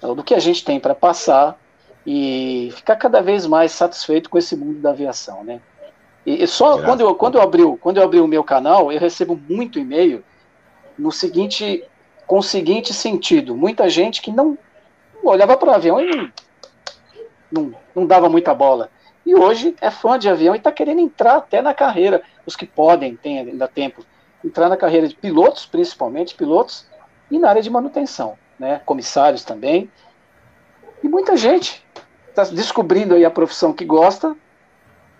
do que a gente tem para passar e ficar cada vez mais satisfeito com esse mundo da aviação, né? E, e só quando eu, quando, eu abri, quando eu abri o meu canal, eu recebo muito e-mail no seguinte, com o seguinte sentido: muita gente que não olhava para o avião e não, não dava muita bola. E hoje é fã de avião e está querendo entrar até na carreira, os que podem, tem ainda tempo, entrar na carreira de pilotos, principalmente pilotos, e na área de manutenção, né? Comissários também. E muita gente está descobrindo aí a profissão que gosta,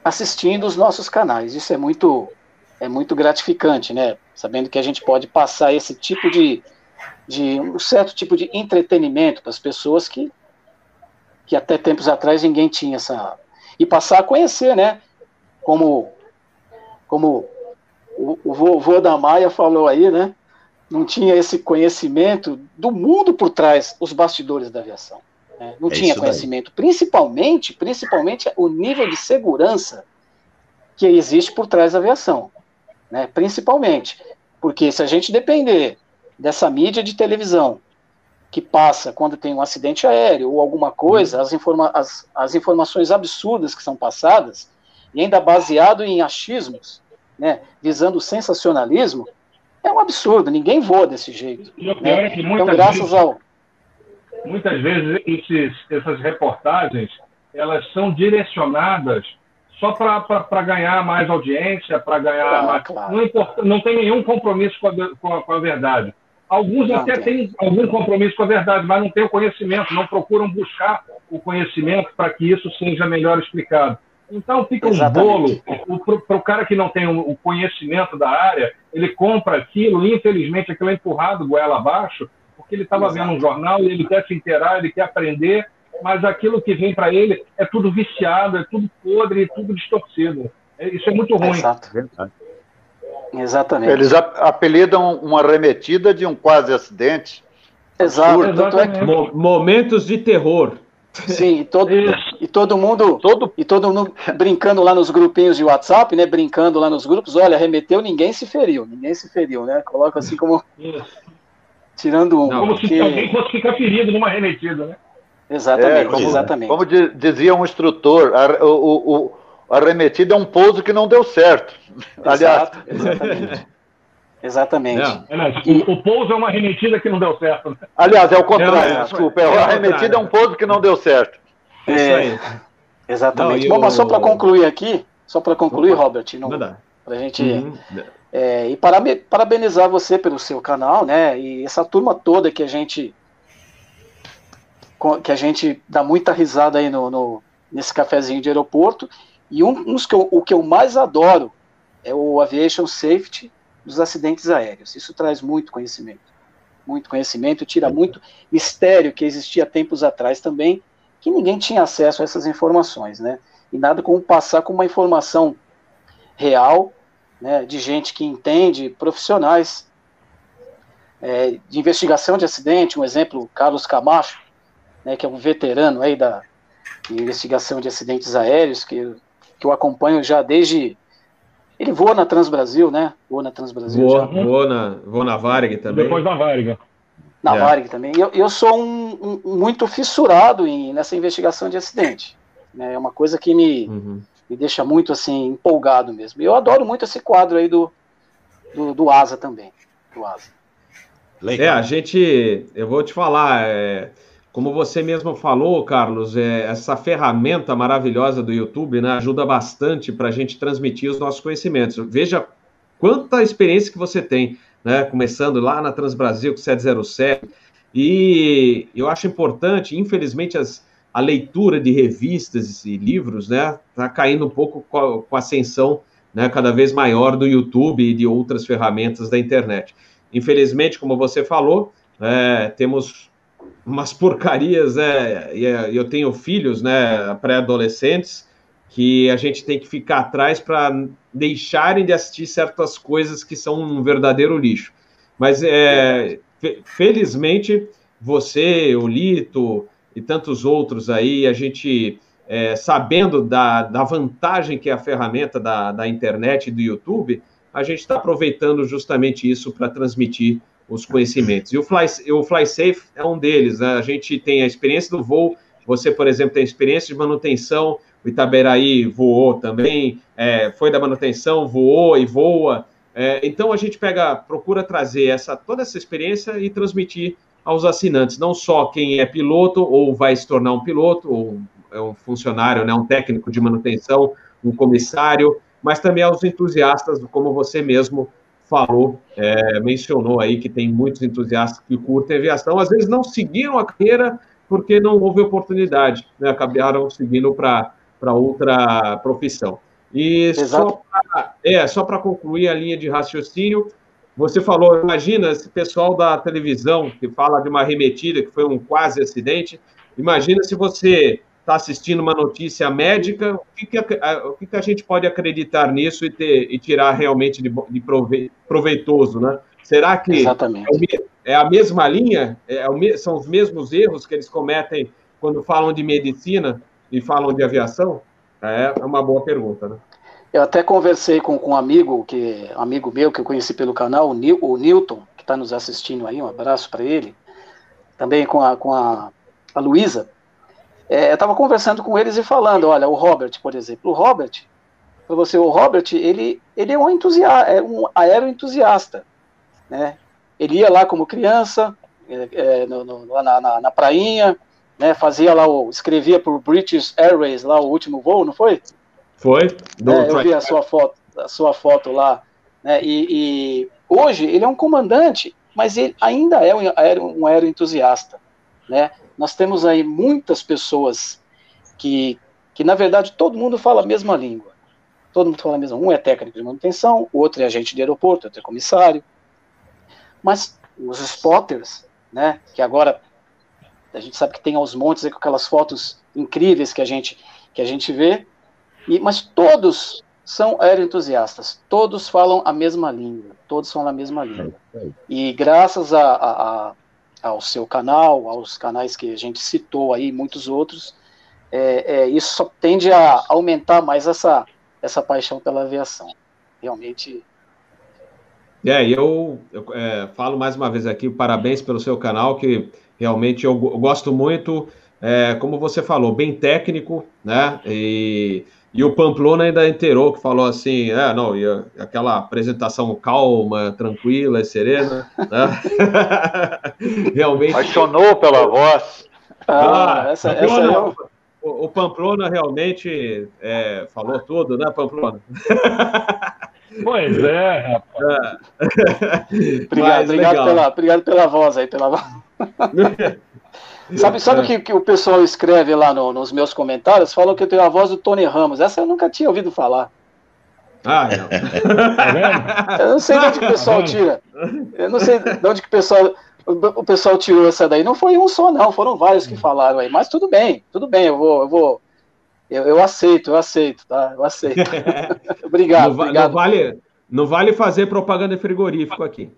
assistindo os nossos canais. Isso é muito, é muito gratificante, né? Sabendo que a gente pode passar esse tipo de, de um certo tipo de entretenimento para as pessoas que, que até tempos atrás ninguém tinha essa e passar a conhecer, né? Como, como o, o vovô da Maia falou aí, né? Não tinha esse conhecimento do mundo por trás, os bastidores da aviação. Né? Não é tinha conhecimento, daí. principalmente, principalmente o nível de segurança que existe por trás da aviação, né? Principalmente, porque se a gente depender dessa mídia de televisão que passa quando tem um acidente aéreo ou alguma coisa, as, informa as, as informações absurdas que são passadas, e ainda baseado em achismos, né, visando o sensacionalismo, é um absurdo, ninguém voa desse jeito. Né? É então, graças vezes... ao muitas vezes esses, essas reportagens elas são direcionadas só para ganhar mais audiência, para ganhar mais. Claro. Não, importa, não tem nenhum compromisso com a, com a, com a verdade. Alguns não, até têm algum compromisso com a verdade, mas não têm o conhecimento, não procuram buscar o conhecimento para que isso seja melhor explicado. Então fica um bolo. Para o cara que não tem o conhecimento da área, ele compra aquilo, infelizmente aquilo é empurrado goela abaixo, porque ele estava vendo um jornal e ele quer se inteirar, ele quer aprender, mas aquilo que vem para ele é tudo viciado, é tudo podre, é tudo distorcido. É, isso é muito ruim. Exato. Exatamente. Eles apelidam uma arremetida de um quase acidente. Exato. É que... Momentos de terror. Sim, e todo, e todo mundo todo... e todo mundo brincando lá nos grupinhos de WhatsApp, né? Brincando lá nos grupos, olha, remeteu, ninguém se feriu, ninguém se feriu, né? Coloca assim como tirando um. Não, como porque... se alguém fosse ficar ferido numa remetida, né? Exatamente, é, como, exatamente. Como dizia um instrutor, a, o, o, a remetida é um pouso que não deu certo. Exato, Aliás, exatamente. Exatamente. É, e... o, o pouso é uma remetida que não deu certo. Né? Aliás, é o contrário, não, desculpa. É, a remetida é um pouso que não deu certo. É, isso aí. Exatamente. Não, Bom, mas só para concluir aqui, só para concluir, Opa, Robert, para a gente. Uhum. É, e parabenizar você pelo seu canal, né? E essa turma toda que a gente que a gente dá muita risada aí no, no nesse cafezinho de aeroporto. E um, uns que eu, o que eu mais adoro é o Aviation Safety, dos acidentes aéreos. Isso traz muito conhecimento. Muito conhecimento, tira muito mistério que existia tempos atrás também, que ninguém tinha acesso a essas informações, né? E nada como passar com uma informação real, né, de gente que entende, profissionais é, de investigação de acidente, um exemplo, Carlos Camacho, né, que é um veterano aí da investigação de acidentes aéreos, que, que eu acompanho já desde ele voa na Transbrasil, né? Voa na Transbrasil. Voa, voa na, voa na Varig também. Depois da Varig. Na é. Varig também. Eu, eu sou um, um, muito fissurado em, nessa investigação de acidente. Né? É uma coisa que me, uhum. me deixa muito assim empolgado mesmo. E eu adoro muito esse quadro aí do, do, do Asa também. Do Asa. É, a gente, eu vou te falar, é, como você mesmo falou, Carlos, é, essa ferramenta maravilhosa do YouTube né, ajuda bastante para a gente transmitir os nossos conhecimentos. Veja quanta experiência que você tem, né, começando lá na Transbrasil com 707. E eu acho importante, infelizmente, as, a leitura de revistas e livros está né, caindo um pouco com a, com a ascensão né, cada vez maior do YouTube e de outras ferramentas da internet. Infelizmente, como você falou, é, temos umas porcarias, né? E eu tenho filhos, né, pré-adolescentes, que a gente tem que ficar atrás para deixarem de assistir certas coisas que são um verdadeiro lixo. Mas é, felizmente você, o Lito e tantos outros aí, a gente é, sabendo da, da vantagem que é a ferramenta da, da internet e do YouTube, a gente está aproveitando justamente isso para transmitir os conhecimentos. E o Fly, o Fly Safe é um deles. Né? A gente tem a experiência do voo, você, por exemplo, tem a experiência de manutenção, o Itaberaí voou também, é, foi da manutenção, voou e voa. É, então a gente pega, procura trazer essa, toda essa experiência e transmitir aos assinantes, não só quem é piloto ou vai se tornar um piloto, ou é um funcionário, né, um técnico de manutenção, um comissário, mas também aos entusiastas, como você mesmo falou, é, mencionou aí que tem muitos entusiastas que curtem aviação, às vezes não seguiram a carreira porque não houve oportunidade, né? acabaram seguindo para outra profissão. E Exato. só para é, concluir a linha de raciocínio, você falou, imagina esse pessoal da televisão que fala de uma arremetida que foi um quase acidente, imagina se você está assistindo uma notícia médica, o que, que, a, o que, que a gente pode acreditar nisso e, ter, e tirar realmente de, de prove, proveitoso, né? Será que Exatamente. É, é a mesma linha? É, o, são os mesmos erros que eles cometem quando falam de medicina e falam de aviação? É, é uma boa pergunta, né? Eu até conversei com, com um amigo, que, amigo meu que eu conheci pelo canal, o, Nil, o Newton, que está nos assistindo aí, um abraço para ele. Também com a, com a, a Luísa, é, eu estava conversando com eles e falando, olha, o Robert, por exemplo, o Robert, para você, o Robert, ele, ele é um entusiasta, é um aeroentusiasta, né? Ele ia lá como criança, é, é, no, no, lá na, na, na, prainha, né? Fazia lá o, escrevia por British Airways lá o último voo, não foi? Foi. É, eu vi a sua foto, a sua foto lá, né? E, e hoje ele é um comandante, mas ele ainda é um, um aeroentusiasta, né? Nós temos aí muitas pessoas que, que, na verdade, todo mundo fala a mesma língua. Todo mundo fala a mesma. Um é técnico de manutenção, o outro é agente de aeroporto, outro é comissário. Mas os spotters, né, que agora a gente sabe que tem aos montes aí, com aquelas fotos incríveis que a gente, que a gente vê, e, mas todos são aeroentusiastas. Todos falam a mesma língua. Todos falam a mesma língua. E graças a, a, a, ao seu canal, aos canais que a gente citou aí, muitos outros, é, é, isso tende a aumentar mais essa, essa paixão pela aviação. Realmente. É, eu, eu é, falo mais uma vez aqui, parabéns pelo seu canal, que realmente eu, eu gosto muito, é, como você falou, bem técnico, né? E e o Pamplona ainda inteirou, que falou assim, é, não, e aquela apresentação calma, tranquila e serena, né? Realmente... Apaixonou pela voz. Ah, ah essa, essa é o... o, Pamplona realmente é, falou tudo, né, Pamplona? Pois é, rapaz. É. obrigado, obrigado, pela, obrigado pela voz aí, pela voz. Sabe, sabe o que, que o pessoal escreve lá no, nos meus comentários? Falam que eu tenho a voz do Tony Ramos. Essa eu nunca tinha ouvido falar. Ah, não. Tá eu não sei de onde que o pessoal tá tira. Eu não sei de onde que o pessoal, o pessoal tirou essa daí. Não foi um só, não. Foram vários que falaram aí. Mas tudo bem, tudo bem. Eu vou, eu vou. Eu, eu aceito, eu aceito, tá? Eu aceito. obrigado, não, obrigado. Não vale, não vale fazer propaganda frigorífico aqui.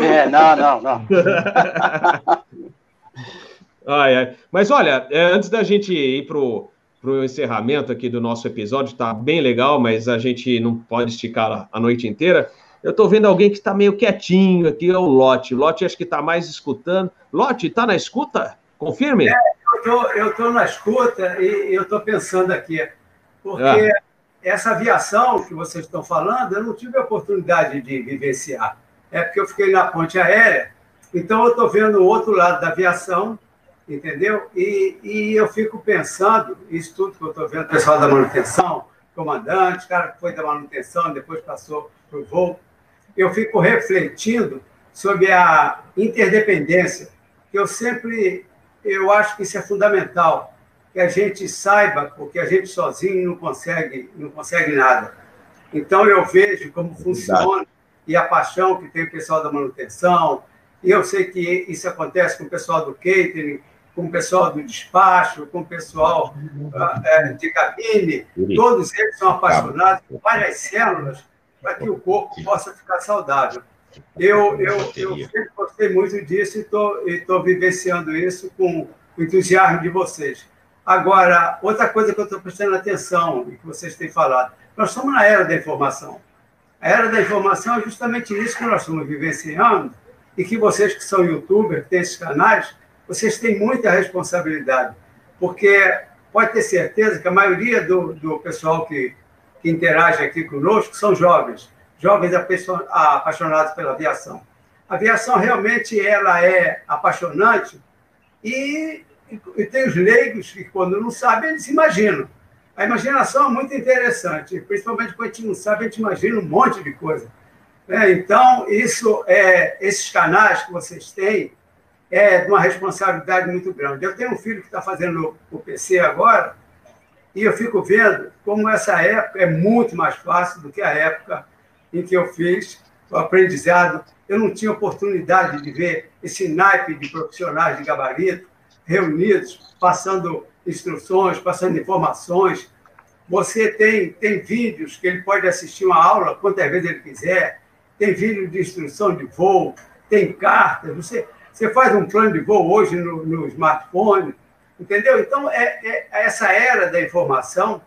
É, não, não, não. Ai, ai. Mas olha, é, antes da gente ir pro, pro encerramento aqui do nosso episódio, tá bem legal, mas a gente não pode esticar a noite inteira. Eu tô vendo alguém que está meio quietinho aqui, é o Lote. Lote acho que está mais escutando. Lote, tá na escuta? Confirme. É, eu tô na escuta e eu tô pensando aqui, porque é. essa aviação que vocês estão falando, eu não tive a oportunidade de vivenciar. É porque eu fiquei na ponte aérea, então eu estou vendo o outro lado da aviação, entendeu? E, e eu fico pensando, isso tudo que eu estou vendo, o pessoal da manutenção, comandante, cara que foi da manutenção, depois passou para o voo, eu fico refletindo sobre a interdependência, que eu sempre, eu acho que isso é fundamental, que a gente saiba, porque a gente sozinho não consegue, não consegue nada. Então eu vejo como funciona e a paixão que tem o pessoal da manutenção, e eu sei que isso acontece com o pessoal do catering, com o pessoal do despacho, com o pessoal uh, de cabine, todos eles são apaixonados por várias células para que o corpo possa ficar saudável. Eu, eu, eu sempre gostei muito disso e estou vivenciando isso com o entusiasmo de vocês. Agora, outra coisa que eu estou prestando atenção e que vocês têm falado, nós estamos na era da informação. A era da informação é justamente isso que nós estamos vivenciando e que vocês que são youtubers, que têm esses canais, vocês têm muita responsabilidade, porque pode ter certeza que a maioria do, do pessoal que, que interage aqui conosco são jovens, jovens apaixonados pela aviação. A aviação realmente ela é apaixonante e, e tem os leigos que, quando não sabem, eles imaginam. A imaginação é muito interessante, principalmente quando a gente não sabe, a gente imagina um monte de coisa. É, então, isso, é, esses canais que vocês têm, é uma responsabilidade muito grande. Eu tenho um filho que está fazendo o PC agora, e eu fico vendo como essa época é muito mais fácil do que a época em que eu fiz o aprendizado. Eu não tinha oportunidade de ver esse naipe de profissionais de gabarito reunidos, passando instruções, passando informações. Você tem, tem vídeos que ele pode assistir uma aula quantas vezes ele quiser, tem vídeo de instrução de voo, tem cartas. Você, você faz um plano de voo hoje no, no smartphone, entendeu? Então, é, é, essa era da informação,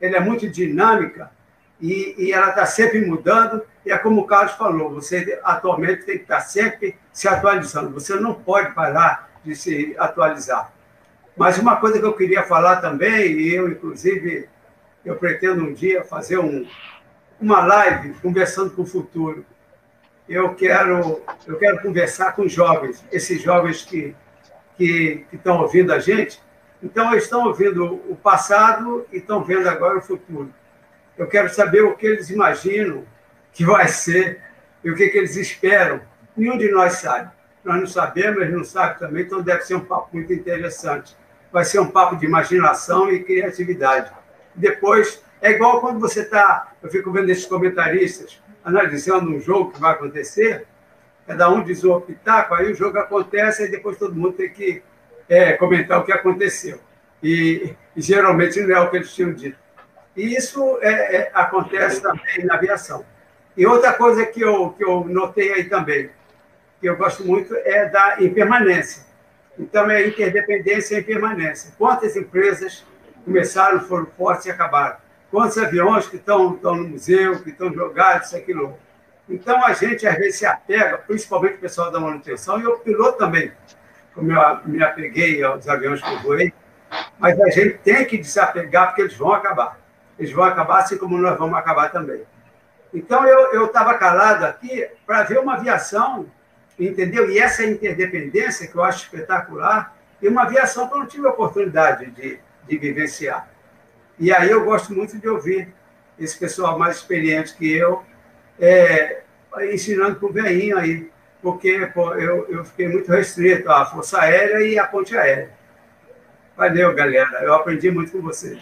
ela é muito dinâmica e, e ela está sempre mudando. E é como o Carlos falou, você atualmente tem que estar sempre se atualizando. Você não pode parar de se atualizar. Mas uma coisa que eu queria falar também, e eu, inclusive, eu pretendo um dia fazer um, uma live conversando com o futuro eu quero, eu quero conversar com jovens, esses jovens que, que, que estão ouvindo a gente. Então, eles estão ouvindo o passado e estão vendo agora o futuro. Eu quero saber o que eles imaginam que vai ser e o que, que eles esperam. Nenhum de nós sabe. Nós não sabemos, eles não sabem também, então deve ser um papo muito interessante. Vai ser um papo de imaginação e criatividade. Depois, é igual quando você está. Eu fico vendo esses comentaristas analisando um jogo que vai acontecer, cada um diz o pitaco, aí o jogo acontece e depois todo mundo tem que é, comentar o que aconteceu. E, e, geralmente não é o que eles tinham dito. E isso é, é, acontece também na aviação. E outra coisa que eu, que eu notei aí também, que eu gosto muito, é da impermanência. Então, é interdependência e impermanência. Quantas empresas começaram, foram fortes e acabaram? Quantos aviões que estão, estão no museu, que estão jogados, isso, aquilo. Então, a gente, às vezes, se apega, principalmente o pessoal da manutenção, e o piloto também, como eu me apeguei aos aviões que eu voei, mas a gente tem que desapegar, porque eles vão acabar. Eles vão acabar, assim como nós vamos acabar também. Então, eu estava calado aqui para ver uma aviação, entendeu? E essa interdependência, que eu acho espetacular, e uma aviação que eu não tive a oportunidade de, de vivenciar. E aí eu gosto muito de ouvir esse pessoal mais experiente que eu, é, ensinando para o veinho aí, porque pô, eu, eu fiquei muito restrito à Força Aérea e à Ponte Aérea. Valeu, galera. Eu aprendi muito com vocês.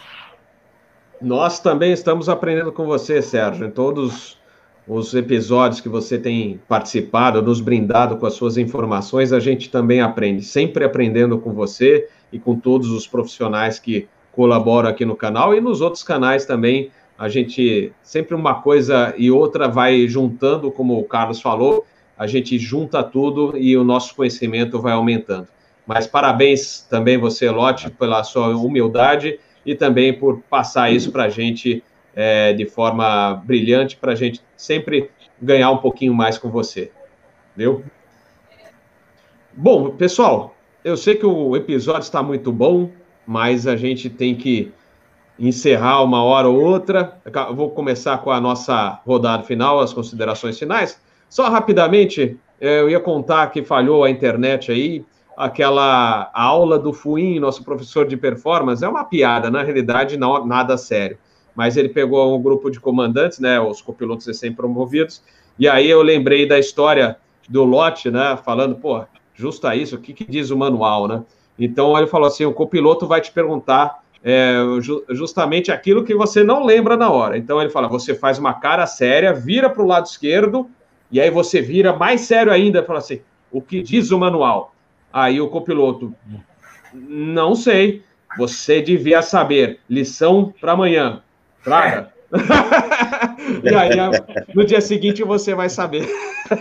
Nós também estamos aprendendo com você, Sérgio, em todos os episódios que você tem participado, nos brindado com as suas informações, a gente também aprende, sempre aprendendo com você e com todos os profissionais que colaboram aqui no canal e nos outros canais também. A gente sempre uma coisa e outra vai juntando, como o Carlos falou, a gente junta tudo e o nosso conhecimento vai aumentando. Mas parabéns também você, Lote, pela sua humildade e também por passar isso para a gente é, de forma brilhante, para a gente sempre ganhar um pouquinho mais com você. Viu? Bom, pessoal, eu sei que o episódio está muito bom, mas a gente tem que encerrar uma hora ou outra. Eu vou começar com a nossa rodada final, as considerações finais. Só rapidamente, é, eu ia contar que falhou a internet aí, aquela aula do Fuim, nosso professor de performance, é uma piada, na realidade, não nada sério. Mas ele pegou um grupo de comandantes, né, os copilotos recém-promovidos, e aí eu lembrei da história do lote, né, falando, pô, justa isso, o que, que diz o manual, né? Então ele falou assim: o copiloto vai te perguntar é, justamente aquilo que você não lembra na hora. Então ele fala: você faz uma cara séria, vira para o lado esquerdo, e aí você vira mais sério ainda, fala assim: o que diz o manual? Aí o copiloto, não sei, você devia saber, lição para amanhã, traga. e aí, no dia seguinte você vai saber.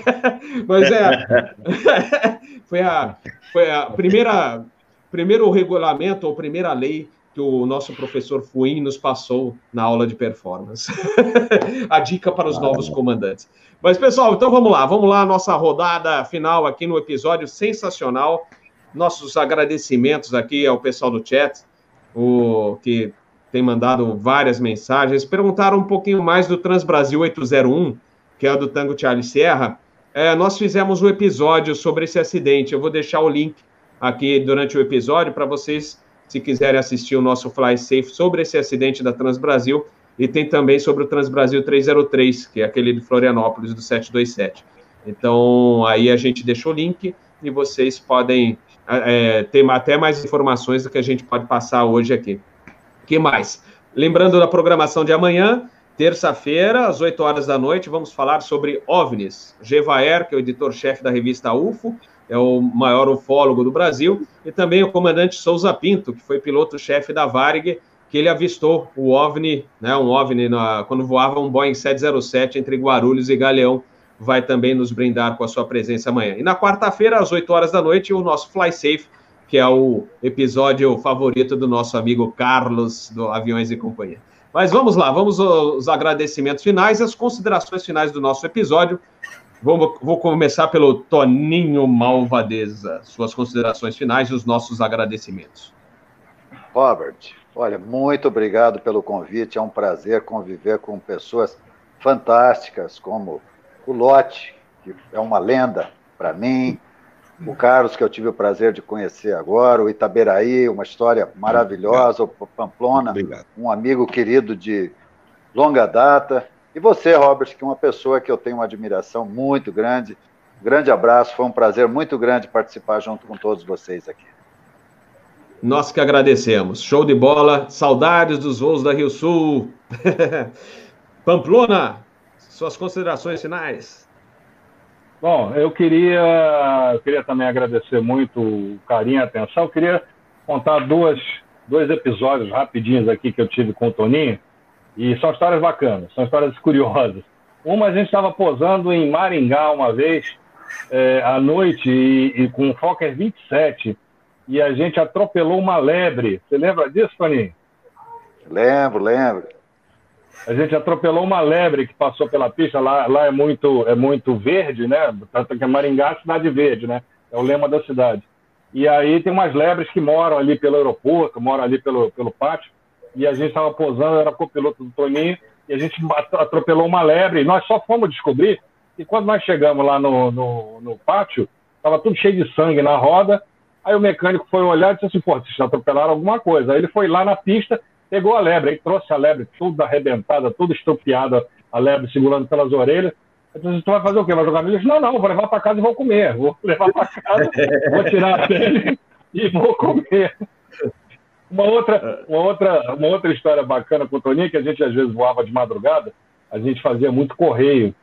Mas é, foi a, foi a primeira, primeiro regulamento ou primeira lei que o nosso professor Fuim nos passou na aula de performance. a dica para os novos comandantes. Mas, pessoal, então vamos lá, vamos lá, nossa rodada final aqui no episódio sensacional. Nossos agradecimentos aqui ao pessoal do chat, o que tem mandado várias mensagens. Perguntaram um pouquinho mais do Transbrasil 801, que é o do Tango Charlie Sierra. É, nós fizemos um episódio sobre esse acidente. Eu vou deixar o link aqui durante o episódio para vocês, se quiserem assistir o nosso Fly Safe sobre esse acidente da Transbrasil. E tem também sobre o Transbrasil 303, que é aquele de Florianópolis do 727. Então, aí a gente deixa o link e vocês podem é, ter até mais informações do que a gente pode passar hoje aqui. que mais? Lembrando da programação de amanhã, terça-feira, às 8 horas da noite, vamos falar sobre OVNIs. Gevaer, que é o editor-chefe da revista UFO, é o maior ufólogo do Brasil, e também o comandante Souza Pinto, que foi piloto-chefe da Varig, que ele avistou o OVNI, né, um OVNI, na, quando voava um Boeing 707 entre Guarulhos e Galeão, vai também nos brindar com a sua presença amanhã. E na quarta-feira, às 8 horas da noite, o nosso Fly Safe, que é o episódio favorito do nosso amigo Carlos, do Aviões e Companhia. Mas vamos lá, vamos aos agradecimentos finais as considerações finais do nosso episódio. Vou, vou começar pelo Toninho Malvadeza. Suas considerações finais e os nossos agradecimentos. Robert, olha, muito obrigado pelo convite. É um prazer conviver com pessoas fantásticas como o Lote, que é uma lenda para mim, o Carlos, que eu tive o prazer de conhecer agora, o Itaberaí, uma história maravilhosa, o Pamplona, Obrigado. um amigo querido de longa data, e você, Robert, que é uma pessoa que eu tenho uma admiração muito grande. grande abraço, foi um prazer muito grande participar junto com todos vocês aqui. Nós que agradecemos. Show de bola, saudades dos voos da Rio Sul. Pamplona, suas considerações finais. Bom, eu queria, eu queria também agradecer muito o carinho e a atenção. Eu queria contar duas, dois episódios rapidinhos aqui que eu tive com o Toninho E são histórias bacanas, são histórias curiosas. Uma a gente estava posando em Maringá uma vez, é, à noite, e, e com o Fokker 27, e a gente atropelou uma lebre. Você lembra disso, Toninho? Lembro, lembro. A gente atropelou uma lebre que passou pela pista. Lá, lá é muito é muito verde, né? Tanto que é Maringá é cidade verde, né? É o lema da cidade. E aí tem umas lebres que moram ali pelo aeroporto, moram ali pelo, pelo pátio. E a gente estava posando, era copiloto do Toninho, e a gente atropelou uma lebre. E nós só fomos descobrir que quando nós chegamos lá no, no, no pátio, estava tudo cheio de sangue na roda. Aí o mecânico foi olhar e disse assim: pô, vocês atropelaram alguma coisa. Aí ele foi lá na pista pegou a lebre, aí trouxe a lebre toda arrebentada, toda estrupiada, a lebre segurando pelas orelhas. Eu disse, tu vai fazer o quê? Vai jogar milho? Não, não, vou levar para casa e vou comer. Vou levar para casa, vou tirar a pele e vou comer. Uma outra, uma, outra, uma outra história bacana com o Toninho, que a gente às vezes voava de madrugada, a gente fazia muito correio.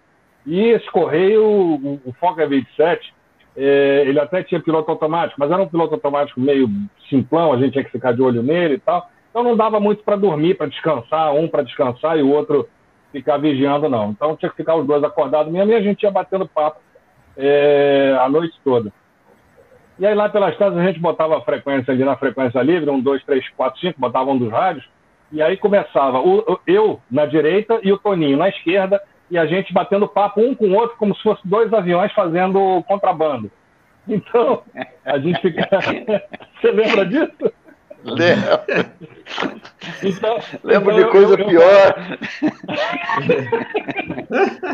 E esse correio, o, o Foca 27, é, ele até tinha piloto automático, mas era um piloto automático meio simplão, a gente tinha que ficar de olho nele e tal. Então não dava muito para dormir, para descansar, um para descansar e o outro ficar vigiando, não. Então tinha que ficar os dois acordados mesmo e a gente ia batendo papo é, a noite toda. E aí lá pelas casas a gente botava a frequência ali na frequência livre, um, dois, três, quatro, cinco, botava um dos rádios, e aí começava o, eu na direita e o Toninho na esquerda, e a gente batendo papo um com o outro, como se fossem dois aviões fazendo contrabando. Então, a gente fica. Você lembra disso? Lembro. Então, Lembro então de coisa eu, pior.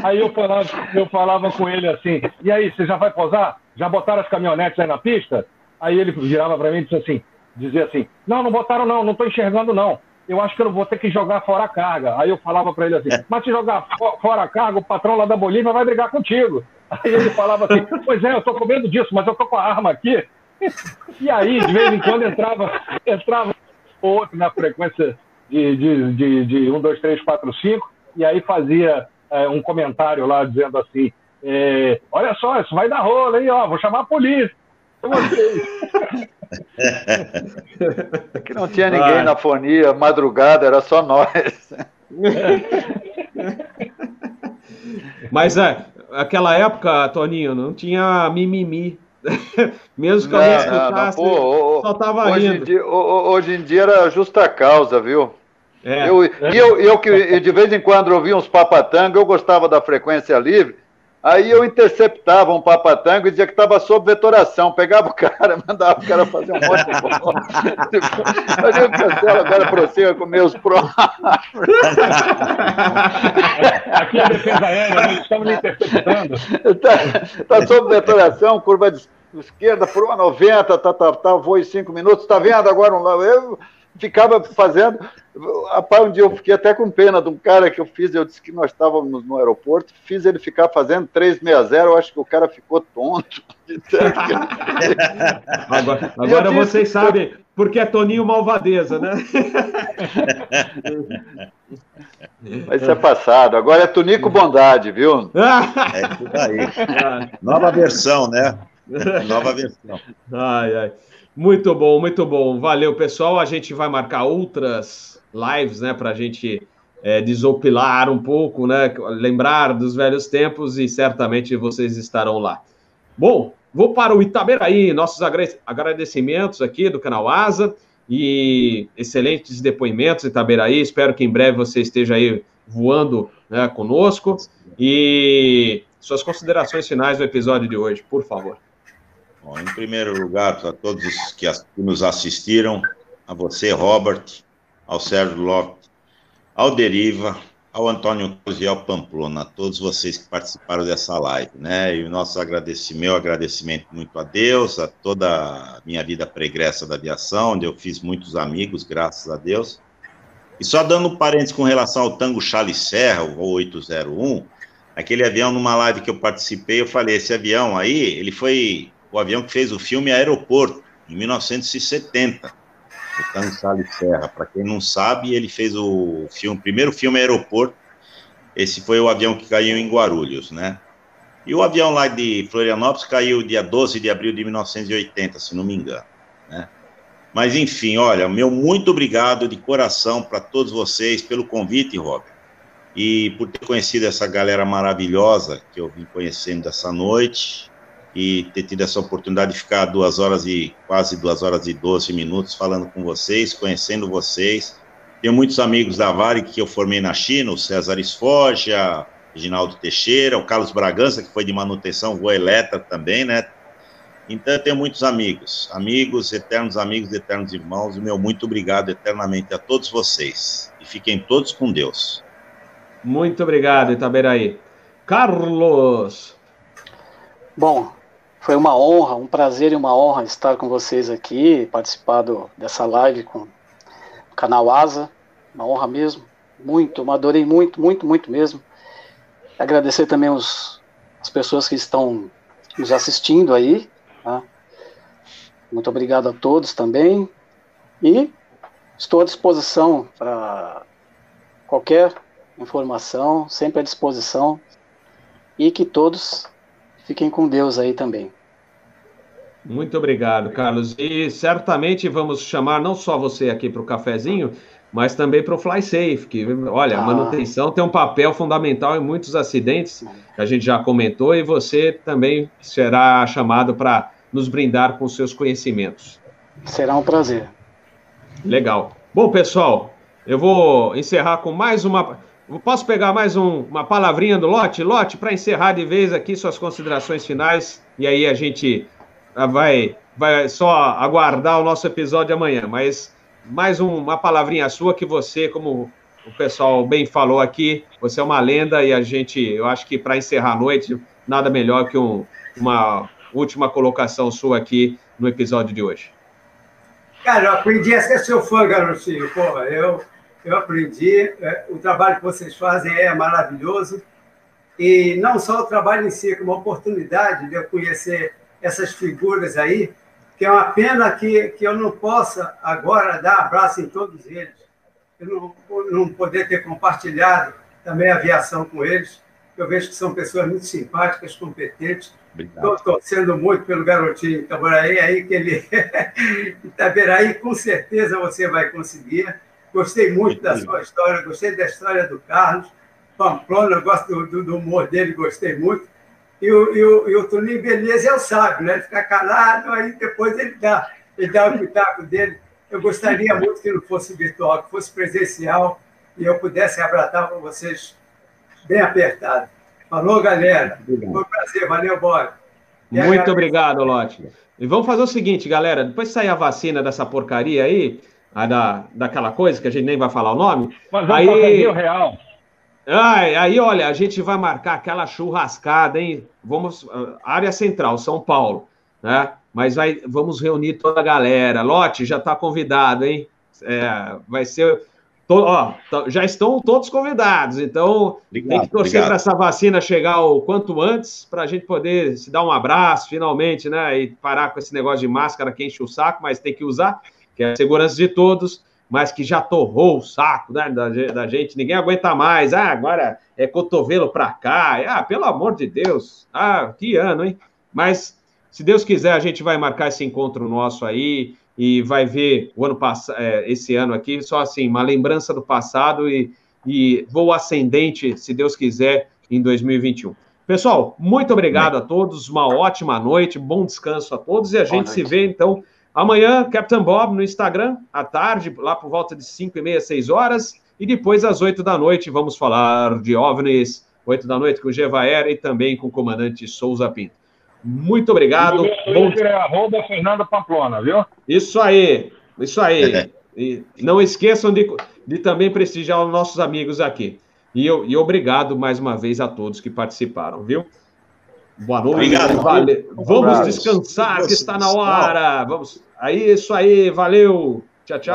Aí eu falava, eu falava com ele assim: e aí, você já vai posar? Já botaram as caminhonetes aí na pista? Aí ele virava para mim e disse assim: dizia assim: não, não botaram não, não estou enxergando não. Eu acho que eu vou ter que jogar fora a carga. Aí eu falava para ele assim: mas se jogar fora a carga, o patrão lá da Bolívia vai brigar contigo. Aí ele falava assim: pois é, eu estou com medo disso, mas eu estou com a arma aqui. E aí, de vez em quando, entrava, entrava outro na frequência de, de, de, de 1, 2, 3, 4, 5, e aí fazia é, um comentário lá dizendo assim: é, Olha só, isso vai dar rolo, hein? Ó, vou chamar a polícia. Que não tinha ninguém Ai. na fonia, madrugada, era só nós. Mas é, aquela época, Toninho, não tinha mimimi. Mesmo que alguém escutasse, não, pô, só tava hoje rindo. Em dia, hoje em dia era justa causa, viu? É. Eu, e eu, eu que de vez em quando ouvia uns papatangos, eu gostava da frequência livre, aí eu interceptava um papatango e dizia que estava sob vetoração, pegava o cara, mandava o cara fazer um monte de coisa. Mas eu cancelo agora prossiga com meus próprios. Aqui é a defesa aérea, nós estamos interceptando. Está tá sob vetoração, curva de esquerda por uma 90, tá, tá, tá, voo em cinco minutos, está vendo agora um eu ficava fazendo. Rapaz, um dia eu fiquei até com pena de um cara que eu fiz, eu disse que nós estávamos no aeroporto, fiz ele ficar fazendo 360, eu acho que o cara ficou tonto. agora agora vocês sabem porque é Toninho Malvadeza, né? Mas isso é passado. Agora é Tonico Bondade, viu? É tudo aí. Nova versão, né? Nova versão. Ai, ai. Muito bom, muito bom. Valeu, pessoal. A gente vai marcar outras lives, né, para a gente é, desopilar um pouco, né, lembrar dos velhos tempos e certamente vocês estarão lá. Bom, vou para o Itaberaí, nossos agradecimentos aqui do canal Asa e excelentes depoimentos, Itaberaí. Espero que em breve você esteja aí voando né, conosco. E suas considerações finais do episódio de hoje, por favor. Bom, em primeiro lugar, para todos que nos assistiram, a você, Robert, ao Sérgio Lopes, ao Deriva, ao Antônio Cruz e ao Pamplona, a todos vocês que participaram dessa live, né? E o nosso agradecimento, meu agradecimento muito a Deus, a toda a minha vida pregressa da aviação, onde eu fiz muitos amigos, graças a Deus. E só dando parênteses com relação ao Tango Charlie Serra, o 801, aquele avião, numa live que eu participei, eu falei, esse avião aí, ele foi o avião que fez o filme Aeroporto, em 1970. O Tano Salles Serra. Para quem não sabe, ele fez o filme, primeiro filme Aeroporto. Esse foi o avião que caiu em Guarulhos, né? E o avião lá de Florianópolis caiu dia 12 de abril de 1980, se não me engano, né? Mas, enfim, olha, meu muito obrigado de coração para todos vocês pelo convite, Robert, e por ter conhecido essa galera maravilhosa que eu vim conhecendo essa noite e ter tido essa oportunidade de ficar duas horas e quase duas horas e doze minutos falando com vocês, conhecendo vocês. Tenho muitos amigos da Vale que eu formei na China, o César Esforja, Reginaldo Teixeira, o Carlos Bragança, que foi de manutenção, voa Eletra também, né? Então eu tenho muitos amigos, amigos, eternos amigos, eternos irmãos, e meu muito obrigado eternamente a todos vocês. E fiquem todos com Deus. Muito obrigado, Itaberaí. Carlos! Bom, foi uma honra, um prazer e uma honra estar com vocês aqui, participar do, dessa live com o canal Asa. Uma honra mesmo. Muito, adorei muito, muito, muito mesmo. Agradecer também os, as pessoas que estão nos assistindo aí. Tá? Muito obrigado a todos também. E estou à disposição para qualquer informação, sempre à disposição. E que todos fiquem com Deus aí também. Muito obrigado, Carlos. E certamente vamos chamar não só você aqui para o cafezinho, mas também para o Fly Safe, que, olha, ah. a manutenção tem um papel fundamental em muitos acidentes, que a gente já comentou, e você também será chamado para nos brindar com seus conhecimentos. Será um prazer. Legal. Bom, pessoal, eu vou encerrar com mais uma. Posso pegar mais um, uma palavrinha do Lote? Lote, para encerrar de vez aqui suas considerações finais, e aí a gente vai, vai só aguardar o nosso episódio amanhã, mas mais um, uma palavrinha sua que você, como o pessoal bem falou aqui, você é uma lenda e a gente, eu acho que para encerrar a noite, nada melhor que um, uma última colocação sua aqui no episódio de hoje. Cara, eu aprendi a ser seu fã, garotinho. Porra, eu, eu aprendi. É, o trabalho que vocês fazem é maravilhoso. E não só o trabalho em si, como a oportunidade de eu conhecer essas figuras aí, que é uma pena que, que eu não possa agora dar abraço em todos eles. Eu não, não poder ter compartilhado também a aviação com eles. Eu vejo que são pessoas muito simpáticas, competentes. Estou torcendo muito pelo garotinho Itabaraí, aí que ele. Itaberaí, com certeza você vai conseguir. Gostei muito da sua história, gostei da história do Carlos. Pamplona, eu gosto do, do humor dele, gostei muito. E o, e o, e o Toninho Beleza é o sábio, né? Ele fica calado, aí depois ele dá, ele dá o pitaco dele. Eu gostaria muito que não fosse virtual, que fosse presencial e eu pudesse abraçar com vocês bem apertado. Falou, galera. Foi um prazer, valeu, Bob. Muito obrigado, Lote. E vamos fazer o seguinte, galera, depois sair a vacina dessa porcaria aí, a da, daquela coisa que a gente nem vai falar o nome. Mas aí, real. Ai, aí, olha, a gente vai marcar aquela churrascada, hein? Vamos, ah, área central, São Paulo, né? Mas vai, vamos reunir toda a galera. Lote já está convidado, hein? É, vai ser. To, ó, já estão todos convidados, então obrigado, tem que torcer para essa vacina chegar o quanto antes, para a gente poder se dar um abraço finalmente, né? E parar com esse negócio de máscara que enche o saco, mas tem que usar, que é a segurança de todos mas que já torrou o saco né, da, da, gente, ninguém aguenta mais. Ah, agora é cotovelo para cá. Ah, pelo amor de Deus. Ah, que ano, hein? Mas, se Deus quiser, a gente vai marcar esse encontro nosso aí e vai ver o ano passado, é, esse ano aqui, só assim, uma lembrança do passado e, e voo ascendente, se Deus quiser, em 2021. Pessoal, muito obrigado a todos, uma ótima noite, bom descanso a todos e a gente se vê então Amanhã, Captain Bob no Instagram, à tarde, lá por volta de 5 e meia, 6 horas. E depois, às 8 da noite, vamos falar de OVNIs. 8 da noite com o Gevaer e também com o comandante Souza Pinto. Muito obrigado. Bom... é arroba Fernando Pamplona, viu? Isso aí, isso aí. e não esqueçam de, de também prestigiar os nossos amigos aqui. E, eu, e obrigado mais uma vez a todos que participaram, viu? Boa noite. Obrigado. Vale. Vamos descansar, que está na hora. Vamos. Aí, isso aí. Valeu. Tchau, tchau.